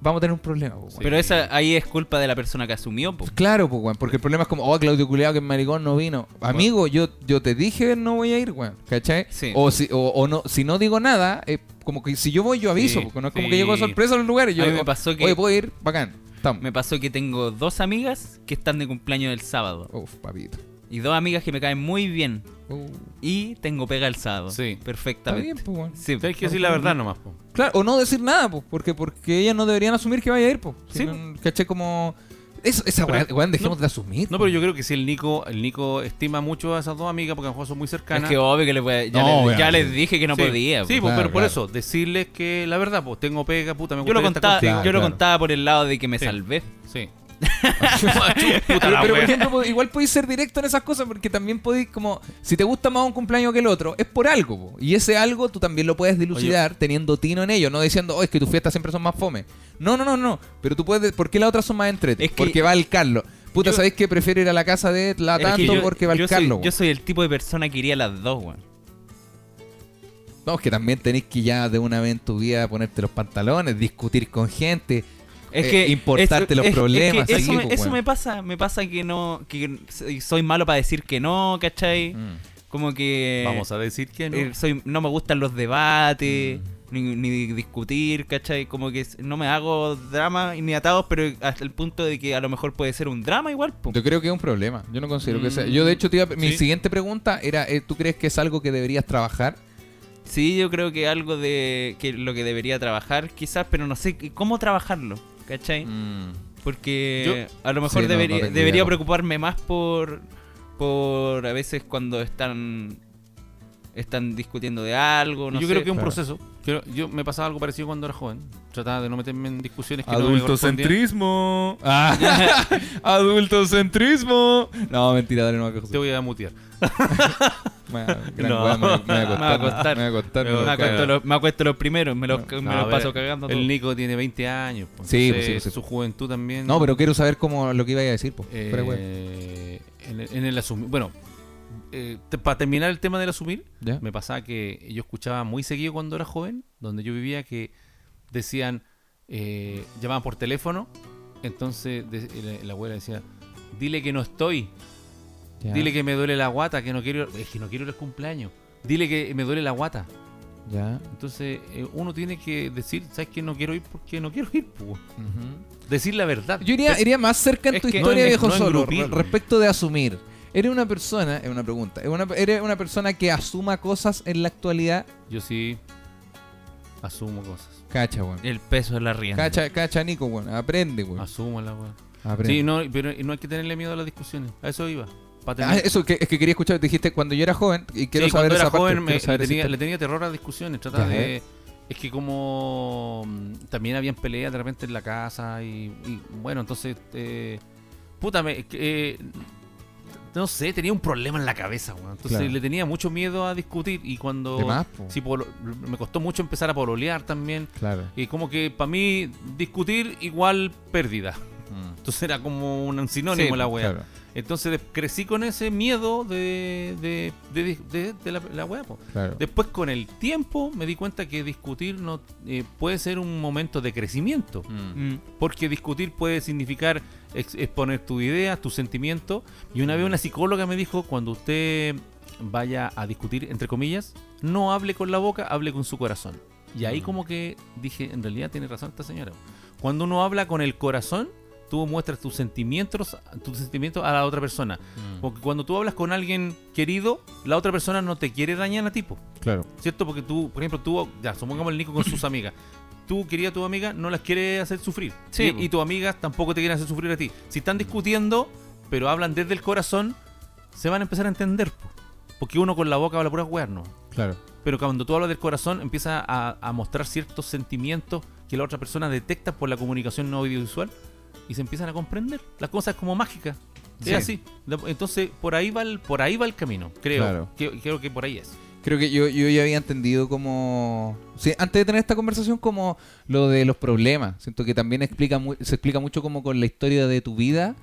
vamos a tener un problema, po. Pero esa ahí es culpa de la persona que asumió, po. Claro, pues, weón, porque el problema es como, oh, Claudio Culeado, que es maricón, no vino. Amigo, yo, yo te dije no voy a ir, weón, ¿cachai? Sí. O, si, o, o no, si no digo nada, eh, como que si yo voy, yo aviso, porque no es como que llego sorpresa a los lugares. Yo, A mí me pasó que- Oye, puedo ir, bacán, estamos. Me pasó que tengo dos amigas que están de cumpleaños el sábado. Uf, papito. Y dos amigas que me caen muy bien. Uh, Y tengo pega el sábado. Sí. está Perfectamente. bien, pues, weón. Sí. Hay que decir la verdad nomás. po. Claro, o no decir nada, pues, porque, porque ellas no deberían asumir que vaya a ir, pues. Si Sí, no, ¿Cachai? Como... Eso, esa weá, weón, dejemos no- de asumir. No, pero yo creo que si el Nico, el Nico estima mucho a esas dos amigas porque a lo mejor son muy Es cercanas. que obvio que les voy a- ya, No, les, ya les dije que no Sí. podía. Sí, po. pues, Claro, pero por claro. eso, decirles que la verdad, pues tengo pega, puta, me yo lo estar contaba. Claro, yo lo contaba por el lado de que me Sí. salvé. Sí. Pero, por ejemplo, igual podéis ser directo en esas cosas porque también podéis, como, si te gusta más un cumpleaños que el otro, es por algo. po. Y ese algo tú también lo puedes dilucidar teniendo tino en ello, no diciendo, oh, es que tus fiestas siempre son más fome. No, no, no, no. Pero tú puedes, ¿por qué las otras son más entretenidas? Es que- porque va el Carlos. Puta, Yo- ¿sabéis que prefiero ir a la casa de la Es que tanto yo- porque va el soy, Carlos? yo soy el tipo de persona que iría a las dos, weón. No, es que también tenéis que ya de una vez en tu vida ponerte los pantalones, discutir con gente. Es eh, que importarte es- los es- es problemas. que eso me, pues, eso me pasa, me pasa que no, que soy malo para decir que no, ¿cachai? Mm. como que Vamos a decir que no. eh, soy, no me gustan los debates, Mm. ni, ni discutir, ¿cachai? Como que no me hago drama ni atados, pero hasta el punto de que a lo mejor puede ser un drama igual. po. Yo creo que es un problema. Yo no considero que sea. Mm, Yo, de hecho, te iba a- mi sí. siguiente pregunta era: eh, ¿tú crees que es algo que deberías trabajar? Sí, yo creo que algo de que lo que debería trabajar quizás, pero no sé cómo trabajarlo, ¿cachai? Porque a lo mejor Sí, no, no debería, preocuparme más por, por a veces cuando están están discutiendo de algo, no yo sé. creo que es un Claro. proceso. Yo me pasaba algo parecido cuando era joven. Trataba de no meterme en discusiones que no me. Adultocentrismo. Ah, adultocentrismo. No, mentira, dale, no me Te voy a mutear. Me, me Me. Me. Me me me, acuesto los, me los primeros, me los, me No, los a paso ver, cagando. El todo. Nico tiene 20 años. pues, Sí, entonces, pues sí, sí. Su juventud también. No, pero quiero saber cómo lo que iba a decir. Po. Eh, en, el, en el asumir. Bueno, eh, te- para terminar el tema del asumir, ¿Ya? me pasaba que yo escuchaba muy seguido cuando era joven, donde yo vivía, que decían, eh, llamaban por teléfono, entonces de- la, la abuela decía, dile que no estoy, Ya. dile que me duele la guata, que no quiero, es que no quiero ir al cumpleaños, dile que me duele la guata. Ya. Entonces eh, uno tiene que decir, ¿sabes que no quiero ir porque no quiero ir? po?". Ujú. Decir la verdad. Yo iría, iría más cerca en tu historia, no viejo no solo, respecto de asumir. ¿Eres una persona, es una pregunta, ¿eres una, eres una persona que asuma cosas en la actualidad? Yo sí asumo cosas. Cacha, weón. El peso de la rienda. Cacha, cacha, Nico, weón. Aprende, weón. Asumo la weá. Aprende. Sí, no, pero no hay que tenerle miedo a las discusiones. A eso iba. Ah, eso que, es que quería escuchar, te dijiste cuando yo era joven y quiero Sí, saber cuando esa era parte, joven me- saber le, tenía, le tenía terror a las discusiones. Trataba de... Es que como mm, también habían peleas de repente en la casa y, y, bueno, entonces... Eh, puta, me, eh, no sé, tenía un problema en la cabeza. Entonces Claro. le tenía mucho miedo a discutir y cuando... Más, sí, polo- me costó mucho empezar a pololear también. Claro. Y como que para mí discutir igual pérdida. Entonces era como un sinónimo Sí, la wea. Claro. Entonces crecí con ese miedo de, de, de, de- de la, la. Claro. Después con el tiempo me di cuenta que discutir no eh, puede ser un momento de crecimiento. Mm. Porque discutir puede significar ex- exponer tus ideas, tus sentimientos. Y una vez una psicóloga me dijo, cuando usted vaya a discutir, entre comillas, no hable con la boca, hable con su corazón. Y ahí como que dije, en realidad tiene razón esta señora. Cuando uno habla con el corazón, tú muestras tus sentimientos, tus sentimientos a la otra persona. Porque cuando tú hablas con alguien querido, la otra persona no te quiere dañar a ti. po. Claro. ¿Cierto? Porque tú, por ejemplo, tú, ya, supongamos el Nico con sus amigas. Tú querías a tu amiga, no las quiere hacer sufrir. Sí, y, y tus amigas tampoco te quieren hacer sufrir a ti. Si están discutiendo, pero hablan desde el corazón, se van a empezar a entender. po. Porque uno con la boca habla puras weas, ¿no? Claro. Pero cuando tú hablas del corazón, empieza a, a mostrar ciertos sentimientos que la otra persona detecta por la comunicación no audiovisual y se empiezan a comprender. La cosa es como mágica. Sí. Es así. Entonces, por ahí va el, por ahí va el camino, creo. Claro. Que- creo que por ahí es. Creo que yo, yo ya había entendido como... Sí, antes de tener esta conversación como lo de los problemas. Siento que también explica mu- se explica mucho como con la historia de tu vida.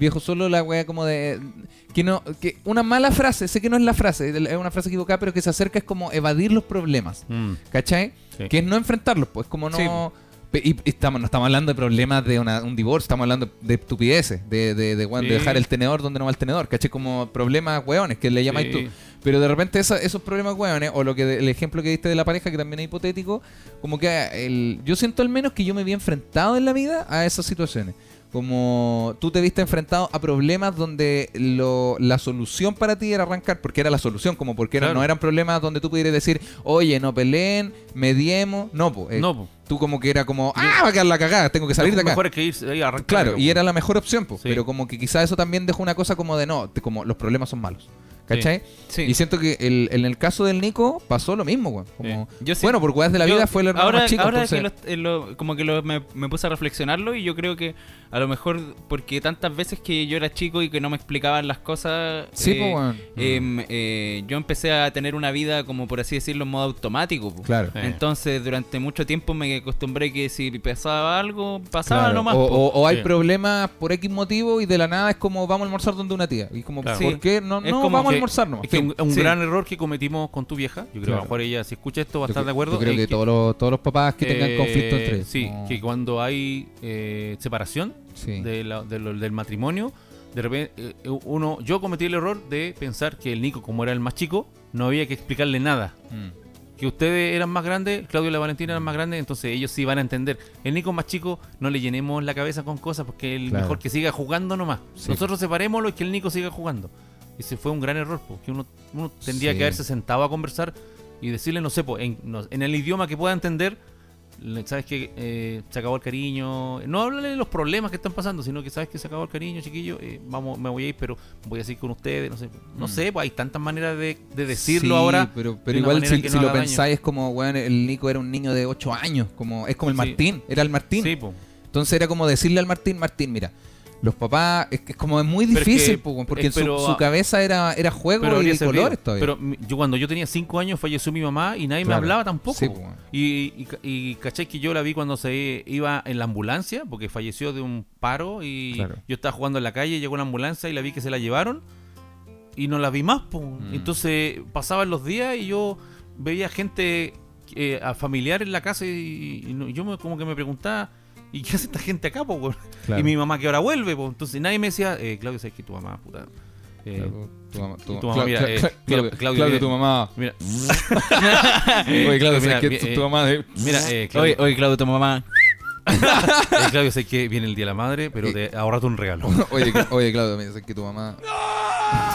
Viejo, solo la wea como de... Que no que una mala frase, sé que no es la frase, es una frase equivocada, pero que se acerca es como evadir los problemas. ¿Cachai? Sí. Que es no enfrentarlos, pues como no... Sí. Y, y estamos, no estamos hablando de problemas de una- un divorcio, estamos hablando de estupideces, de, de, de, weón, de Sí. dejar el tenedor donde no va el tenedor, ¿cachai? Como problemas weones que le llamáis Sí. tú. Pero de repente esa- esos problemas weones, o lo que el ejemplo que diste de la pareja, que también es hipotético, como que el, yo siento al menos que yo me había enfrentado en la vida a esas situaciones. Como tú te viste enfrentado a problemas donde lo, la socion para ti era arrancar, porque era la solución, como porque no eran problemas donde tú pudieras decir, oye, no peleen, mediemos. No, pues. No, po. Tú como que era como, ah, va a quedar la cagada, tengo que salir de acá. Mejor es que irse ahí. Claro, la y era la mejor opción, pues. Sí. Pero como que quizá eso también dejó una cosa como de no, como los problemas son malos. ¿Cachai? Sí. Y siento que el- en el caso del Nico pasó lo mismo, güey. Como, Yo sí- bueno, por weas de la Yo- vida fue el hermano ahora, más chico. ahora entonces- que lo- eh, lo- como que lo- me, me puse a reflexionarlo y yo creo que a lo mejor porque tantas veces que yo era chico y que no me explicaban las cosas, Sí, eh, pues, weón. em, eh, yo empecé a tener una vida como por así decirlo en modo automático. po. Claro. Sí. Entonces durante mucho tiempo me acostumbré que si pasaba algo, pasaba Claro, nomás. o, o hay Sí. problemas por X motivo y de la nada es como vamos a almorzar donde una tía. Y como, Claro. ¿por qué? No, no como vamos que- almorzar nomás. Es que un, un Sí. gran error que cometimos con tu vieja, yo creo que a lo mejor ella, si escucha esto, va a estar de acuerdo. Yo creo que, todos, los, todos los papás que tengan eh, conflicto entre ellos. Sí, que cuando hay eh, separación Sí. de la- de lo- del matrimonio, de repente, eh, uno, yo cometí el error de pensar que el Nico, como era el más chico, no había que explicarle nada. Mm. Que ustedes eran más grandes, Claudio y la Valentina eran más grandes, entonces ellos sí van a entender. El Nico más chico, no le llenemos la cabeza con cosas porque es Claro. mejor que siga jugando nomás. Sí. Nosotros separémoslo y que el Nico siga jugando. Ese fue un gran error, porque uno, uno tendría Sí. que haberse sentado a conversar y decirle, no sé, po, en, no- en el idioma que pueda entender, sabes que eh, se acabó el cariño. No háblale de los problemas que están pasando, sino que sabes que se acabó el cariño, chiquillo. eh, vamos, me voy a ir, pero voy a seguir con ustedes. No sé, no Mm. sé, pues hay tantas maneras de, de decirlo Sí, ahora. Pero, pero igual si, lo pensáis es como, weón, el Nico era un niño de 8 años. como Es como el Sí. Martín, era el Martín. Sí, po. Entonces era como decirle al Martín, Martín, mira, los papás, es que es como es muy difícil, porque en su, cabeza era, era juego y colores todavía. Pero yo cuando yo tenía 5 años falleció mi mamá y nadie me hablaba tampoco. Sí, y, y, y caché que yo la vi cuando se iba en la ambulancia, porque falleció de un paro y Claro. yo estaba jugando en la calle, llegó una ambulancia y la vi que se la llevaron y no la vi más. Mm. Entonces pasaban los días y yo veía gente eh, a familiar en la casa y, yo me, como que me preguntaba, ¿y qué hace esta gente acá? po? Claro. Y mi mamá que ahora vuelve. po. Entonces nadie me decía, eh, Claudio, sabes que tu mamá, puta. eh, Claro, tu mamá, tu, tu mamá, Cla- mira, Cla- eh, Cla- Claudio, Claudio, Claudio, tu mamá. Mira, Oye, Claudio, mira, ¿sabes que tu, eh, tu mamá mira, eh, Oye, Claudio, oye, Claudio, tu mamá. eh, Claudio, sé que viene el Día de la Madre, pero te ahorrate un regalo. oye, oye, Claudio, mira, ¿sabes que tu mamá.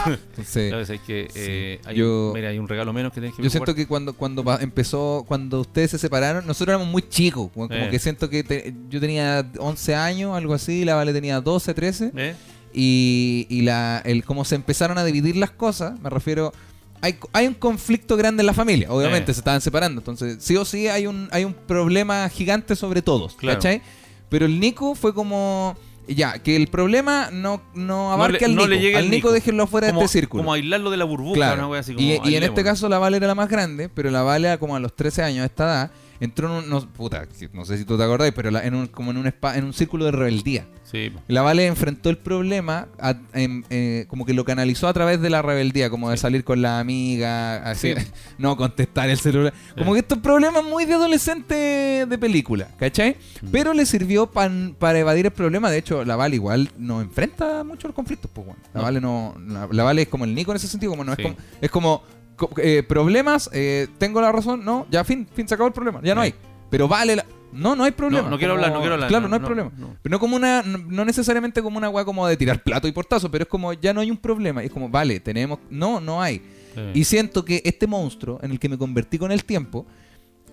Entonces, Claudio, sé que eh, hay, Yo- mira, hay un regalo menos que tienes que Yo siento que cuando, cuando empezó, cuando ustedes se separaron, nosotros éramos muy chicos. Como, como Eh. que siento que te- yo tenía 11 años, algo así, la Vale tenía 12, 13. ¿Eh? Y, y la, el cómo se empezaron a dividir las cosas, me refiero. Hay, hay un conflicto grande en la familia, obviamente, Eh. se estaban separando. Entonces, sí o sí hay un, hay un problema gigante sobre todos, Claro. ¿cachai? Pero el Nico fue como. Ya, que el problema no, no abarque le- al no Nico. le llegue al Nico Nico. déjenlo fuera Como, de este círculo. como aislarlo de la burbuja, Claro. una wea así como y, y en este caso la Vale era la más grande, pero la Vale como a los 13 años a esta edad entró en un no, puta, no sé si tú te acordás, pero la- en un, como en un spa- en un círculo de rebeldía. Sí. La Vale enfrentó el problema, a- en- eh, como que lo canalizó a través de la rebeldía, como de salir con la amiga, así, Sí. no contestar el celular. Como que estos problemas muy de adolescente de película, ¿cachai? Mm. Pero le sirvió pan- para evadir el problema. De hecho, la Vale igual no enfrenta mucho los conflictos, pues bueno. La No. Vale no. La, la Vale es como el Nico en ese sentido, como no es como. Es como co- eh, problemas, eh, tengo la razón, no, ya fin, fin, se acabó el problema, ya no hay. Pero vale la- No, no hay problema. No, no quiero Como- hablar, no quiero hablar. Claro, no, No, hay no, problema. no. Pero no como una, no, necesariamente como una weá como de tirar plato y portazo, pero es como ya no hay un problema. Y es como, vale, tenemos. No, no hay. Sí. Y siento que este monstruo en el que me convertí con el tiempo,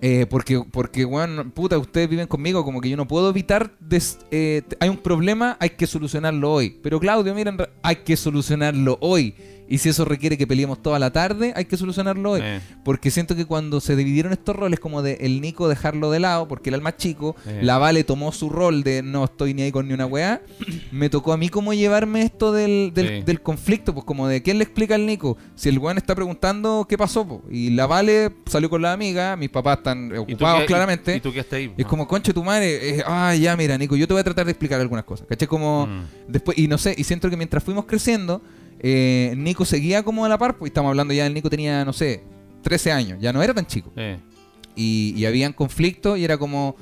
eh, porque, porque, weón, puta, ustedes viven conmigo, como que yo no puedo evitar. des- eh, hay un problema, hay que solucionarlo hoy. Pero Claudio, miren, hay que solucionarlo hoy. Y si eso requiere que peleemos toda la tarde, hay que solucionarlo hoy. Eh, Porque siento que cuando se dividieron estos roles, como de el Nico dejarlo de lado, porque era el más chico, Eh. la Vale tomó su rol de no estoy ni ahí con ni una weá, me tocó a mí como llevarme esto del, del, Sí. del conflicto, pues como de quién le explica al Nico, si el weón está preguntando qué pasó, po? y la Vale salió con la amiga, mis papás están ¿y ocupados qué- claramente. Y, y tú qué ahí. es como, conche tu madre, eh, ah, ya, mira, Nico, yo te voy a tratar de explicar algunas cosas. ¿Caché? Como, Mm. después, y no sé, y siento que mientras fuimos creciendo, eh, Nico seguía como a la par, pues estamos hablando ya, el Nico tenía, no sé, 13 años, ya no era tan chico. Eh, Y, y habían conflictos y era como,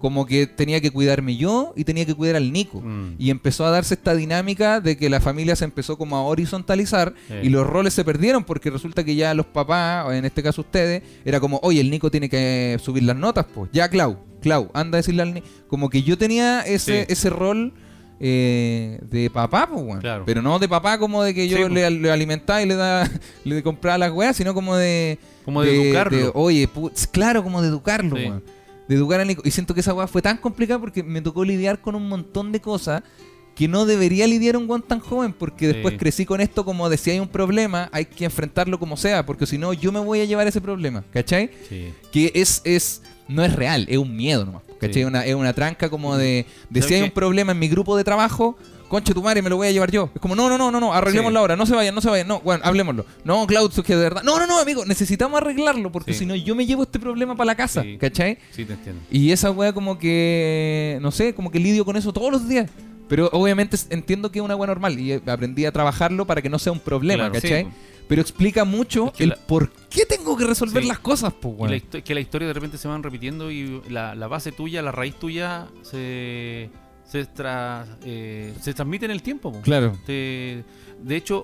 como que tenía que cuidarme yo y tenía que cuidar al Nico. mm. Y empezó a darse esta dinámica de que la familia se empezó como a horizontalizar Eh. y los roles se perdieron porque resulta que ya los papás, o en este caso ustedes, era como, oye, el Nico tiene que subir las notas, pues. Ya, Clau, Clau, anda a decirle al Nico. Como que yo tenía ese, Sí. ese rol eh, de papá, pues. Claro. Pero no de papá como de que yo Sí, le, le alimentaba y le, da, le compraba las weas, sino como de... Como de educarlo. oye, pu- claro, como de educarlo, Sí. De educar al Nico. Y siento que esa weá fue tan complicada porque me tocó lidiar con un montón de cosas que no debería lidiar un weón tan joven, porque después Sí. crecí con esto como de si hay un problema, hay que enfrentarlo como sea, porque si no, yo me voy a llevar ese problema, ¿cachai? Sí. Que es, es, no es real, es un miedo nomás, ¿cachai? Sí. Una, es una tranca como de, de ¿Sabes si hay qué? un problema en mi grupo de trabajo, conche tu madre, me lo voy a llevar yo. Es como, no, no, no, no, no, arreglémoslo Sí. ahora, no se vayan, no se vayan, no, bueno, hablemoslo. No, Cloud, es que de verdad, no, no, no, amigo, necesitamos arreglarlo, porque Sí. si no, yo me llevo este problema para la casa, Sí. ¿cachai? Sí, te entiendo. Y esa wea como que, no sé, como que lidio con eso todos los días. Pero obviamente entiendo que es una wea normal y eh, aprendí a trabajarlo para que no sea un problema, Claro, ¿cachai? po. Pero explica mucho Es que el la- por qué tengo que resolver Sí. las cosas, pues, la histo- que la historia de repente se van repitiendo y la, la base tuya, la raíz tuya se, se, tra- eh, se transmite en el tiempo. po. Claro. Te- de hecho,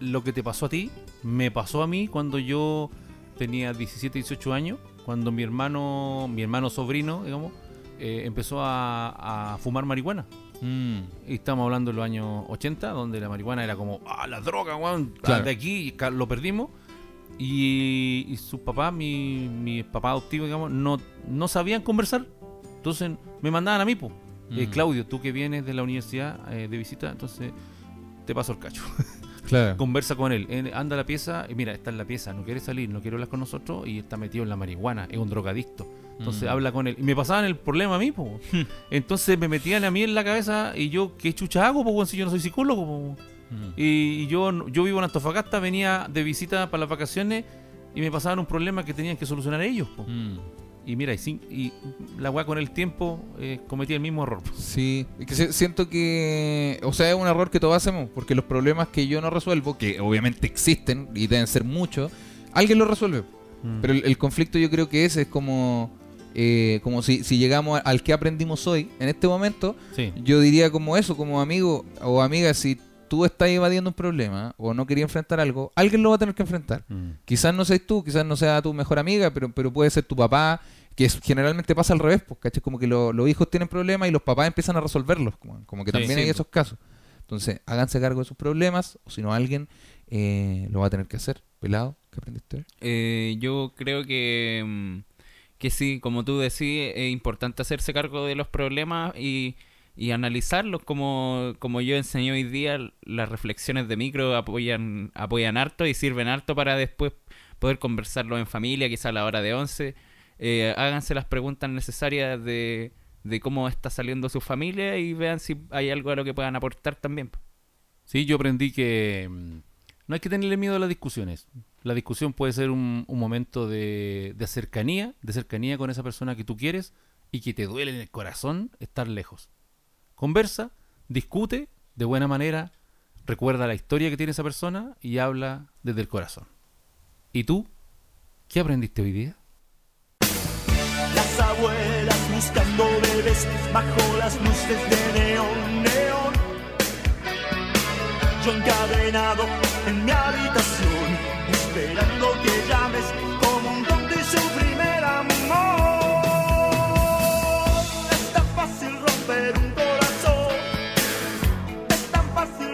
lo que te pasó a ti, me pasó a mí cuando yo tenía 17, 18 años, cuando mi hermano, mi hermano sobrino, digamos, eh, empezó a, a fumar marihuana. Mm. Y estamos hablando de los años 80, donde la marihuana era como, ah, la droga, weón, Claro. de aquí lo perdimos. Y, y sus papás, mi, mi papá adoptivo, digamos, no, no sabían conversar. Entonces me mandaban a mí, pues. Mm. Claudio, tú que vienes de la universidad eh, de visita, entonces te paso el cacho. Claro. Conversa con él, anda a la pieza, y mira, está en la pieza, no quiere salir, no quiere hablar con nosotros y está metido en la marihuana, es un drogadicto. Entonces Mm. habla con él. Y me pasaban el problema a mí, po. Entonces me metían a mí en la cabeza y yo, ¿qué chucha hago, po, si yo no soy psicólogo, po? Mm. Y, y yo, yo vivo en Antofagasta, venía de visita para las vacaciones y me pasaban un problema que tenían que solucionar ellos, po. Mm. Y mira, y, sin- y la weá con el tiempo eh, cometí el mismo error. Sí, es que si- siento que, o sea, es un error que todos hacemos, porque los problemas que yo no resuelvo, que obviamente existen y deben ser muchos, alguien los resuelve. Mm. Pero el, el conflicto yo creo que ese es como, eh, como si, si llegamos al que aprendimos hoy, en este momento, Sí. yo diría como eso, como amigo o amiga, si tú estás evadiendo un problema o no querías enfrentar algo, alguien lo va a tener que enfrentar. Mm. Quizás no seas tú, quizás no sea tu mejor amiga, pero, pero puede ser tu papá, que es- generalmente pasa al revés, pues, ¿cachai? Como que lo- los hijos tienen problemas y los papás empiezan a resolverlos, como, como que también sí, hay pues. esos casos. Entonces, háganse cargo de sus problemas, o si no, alguien eh, lo va a tener que hacer. Pelado, ¿qué aprendiste? Eh, yo creo que, mm, que sí, como tú decís, es importante hacerse cargo de los problemas y, y analizarlos. Como, como yo enseñé hoy día, las reflexiones de micro apoyan, apoyan harto y sirven harto para después poder conversarlo en familia, quizá a la hora de 11. Eh, háganse las preguntas necesarias de, de cómo está saliendo su familia y vean si hay algo a lo que puedan aportar también. Sí, yo aprendí que mm, no hay que tenerle miedo a las discusiones. La discusión puede ser un, un momento de, de cercanía, de cercanía con esa persona que tú quieres y que te duele en el corazón estar lejos. Conversa, discute de buena manera, recuerda la historia que tiene esa persona y habla desde el corazón. ¿Y tú? ¿Qué aprendiste hoy día? las abuelas buscando bebés bajo las luces de neón, neón. Yo encadenado en mi habitación, esperando que llames como un don de su primer amor. Es tan fácil romper un corazón, es tan fácil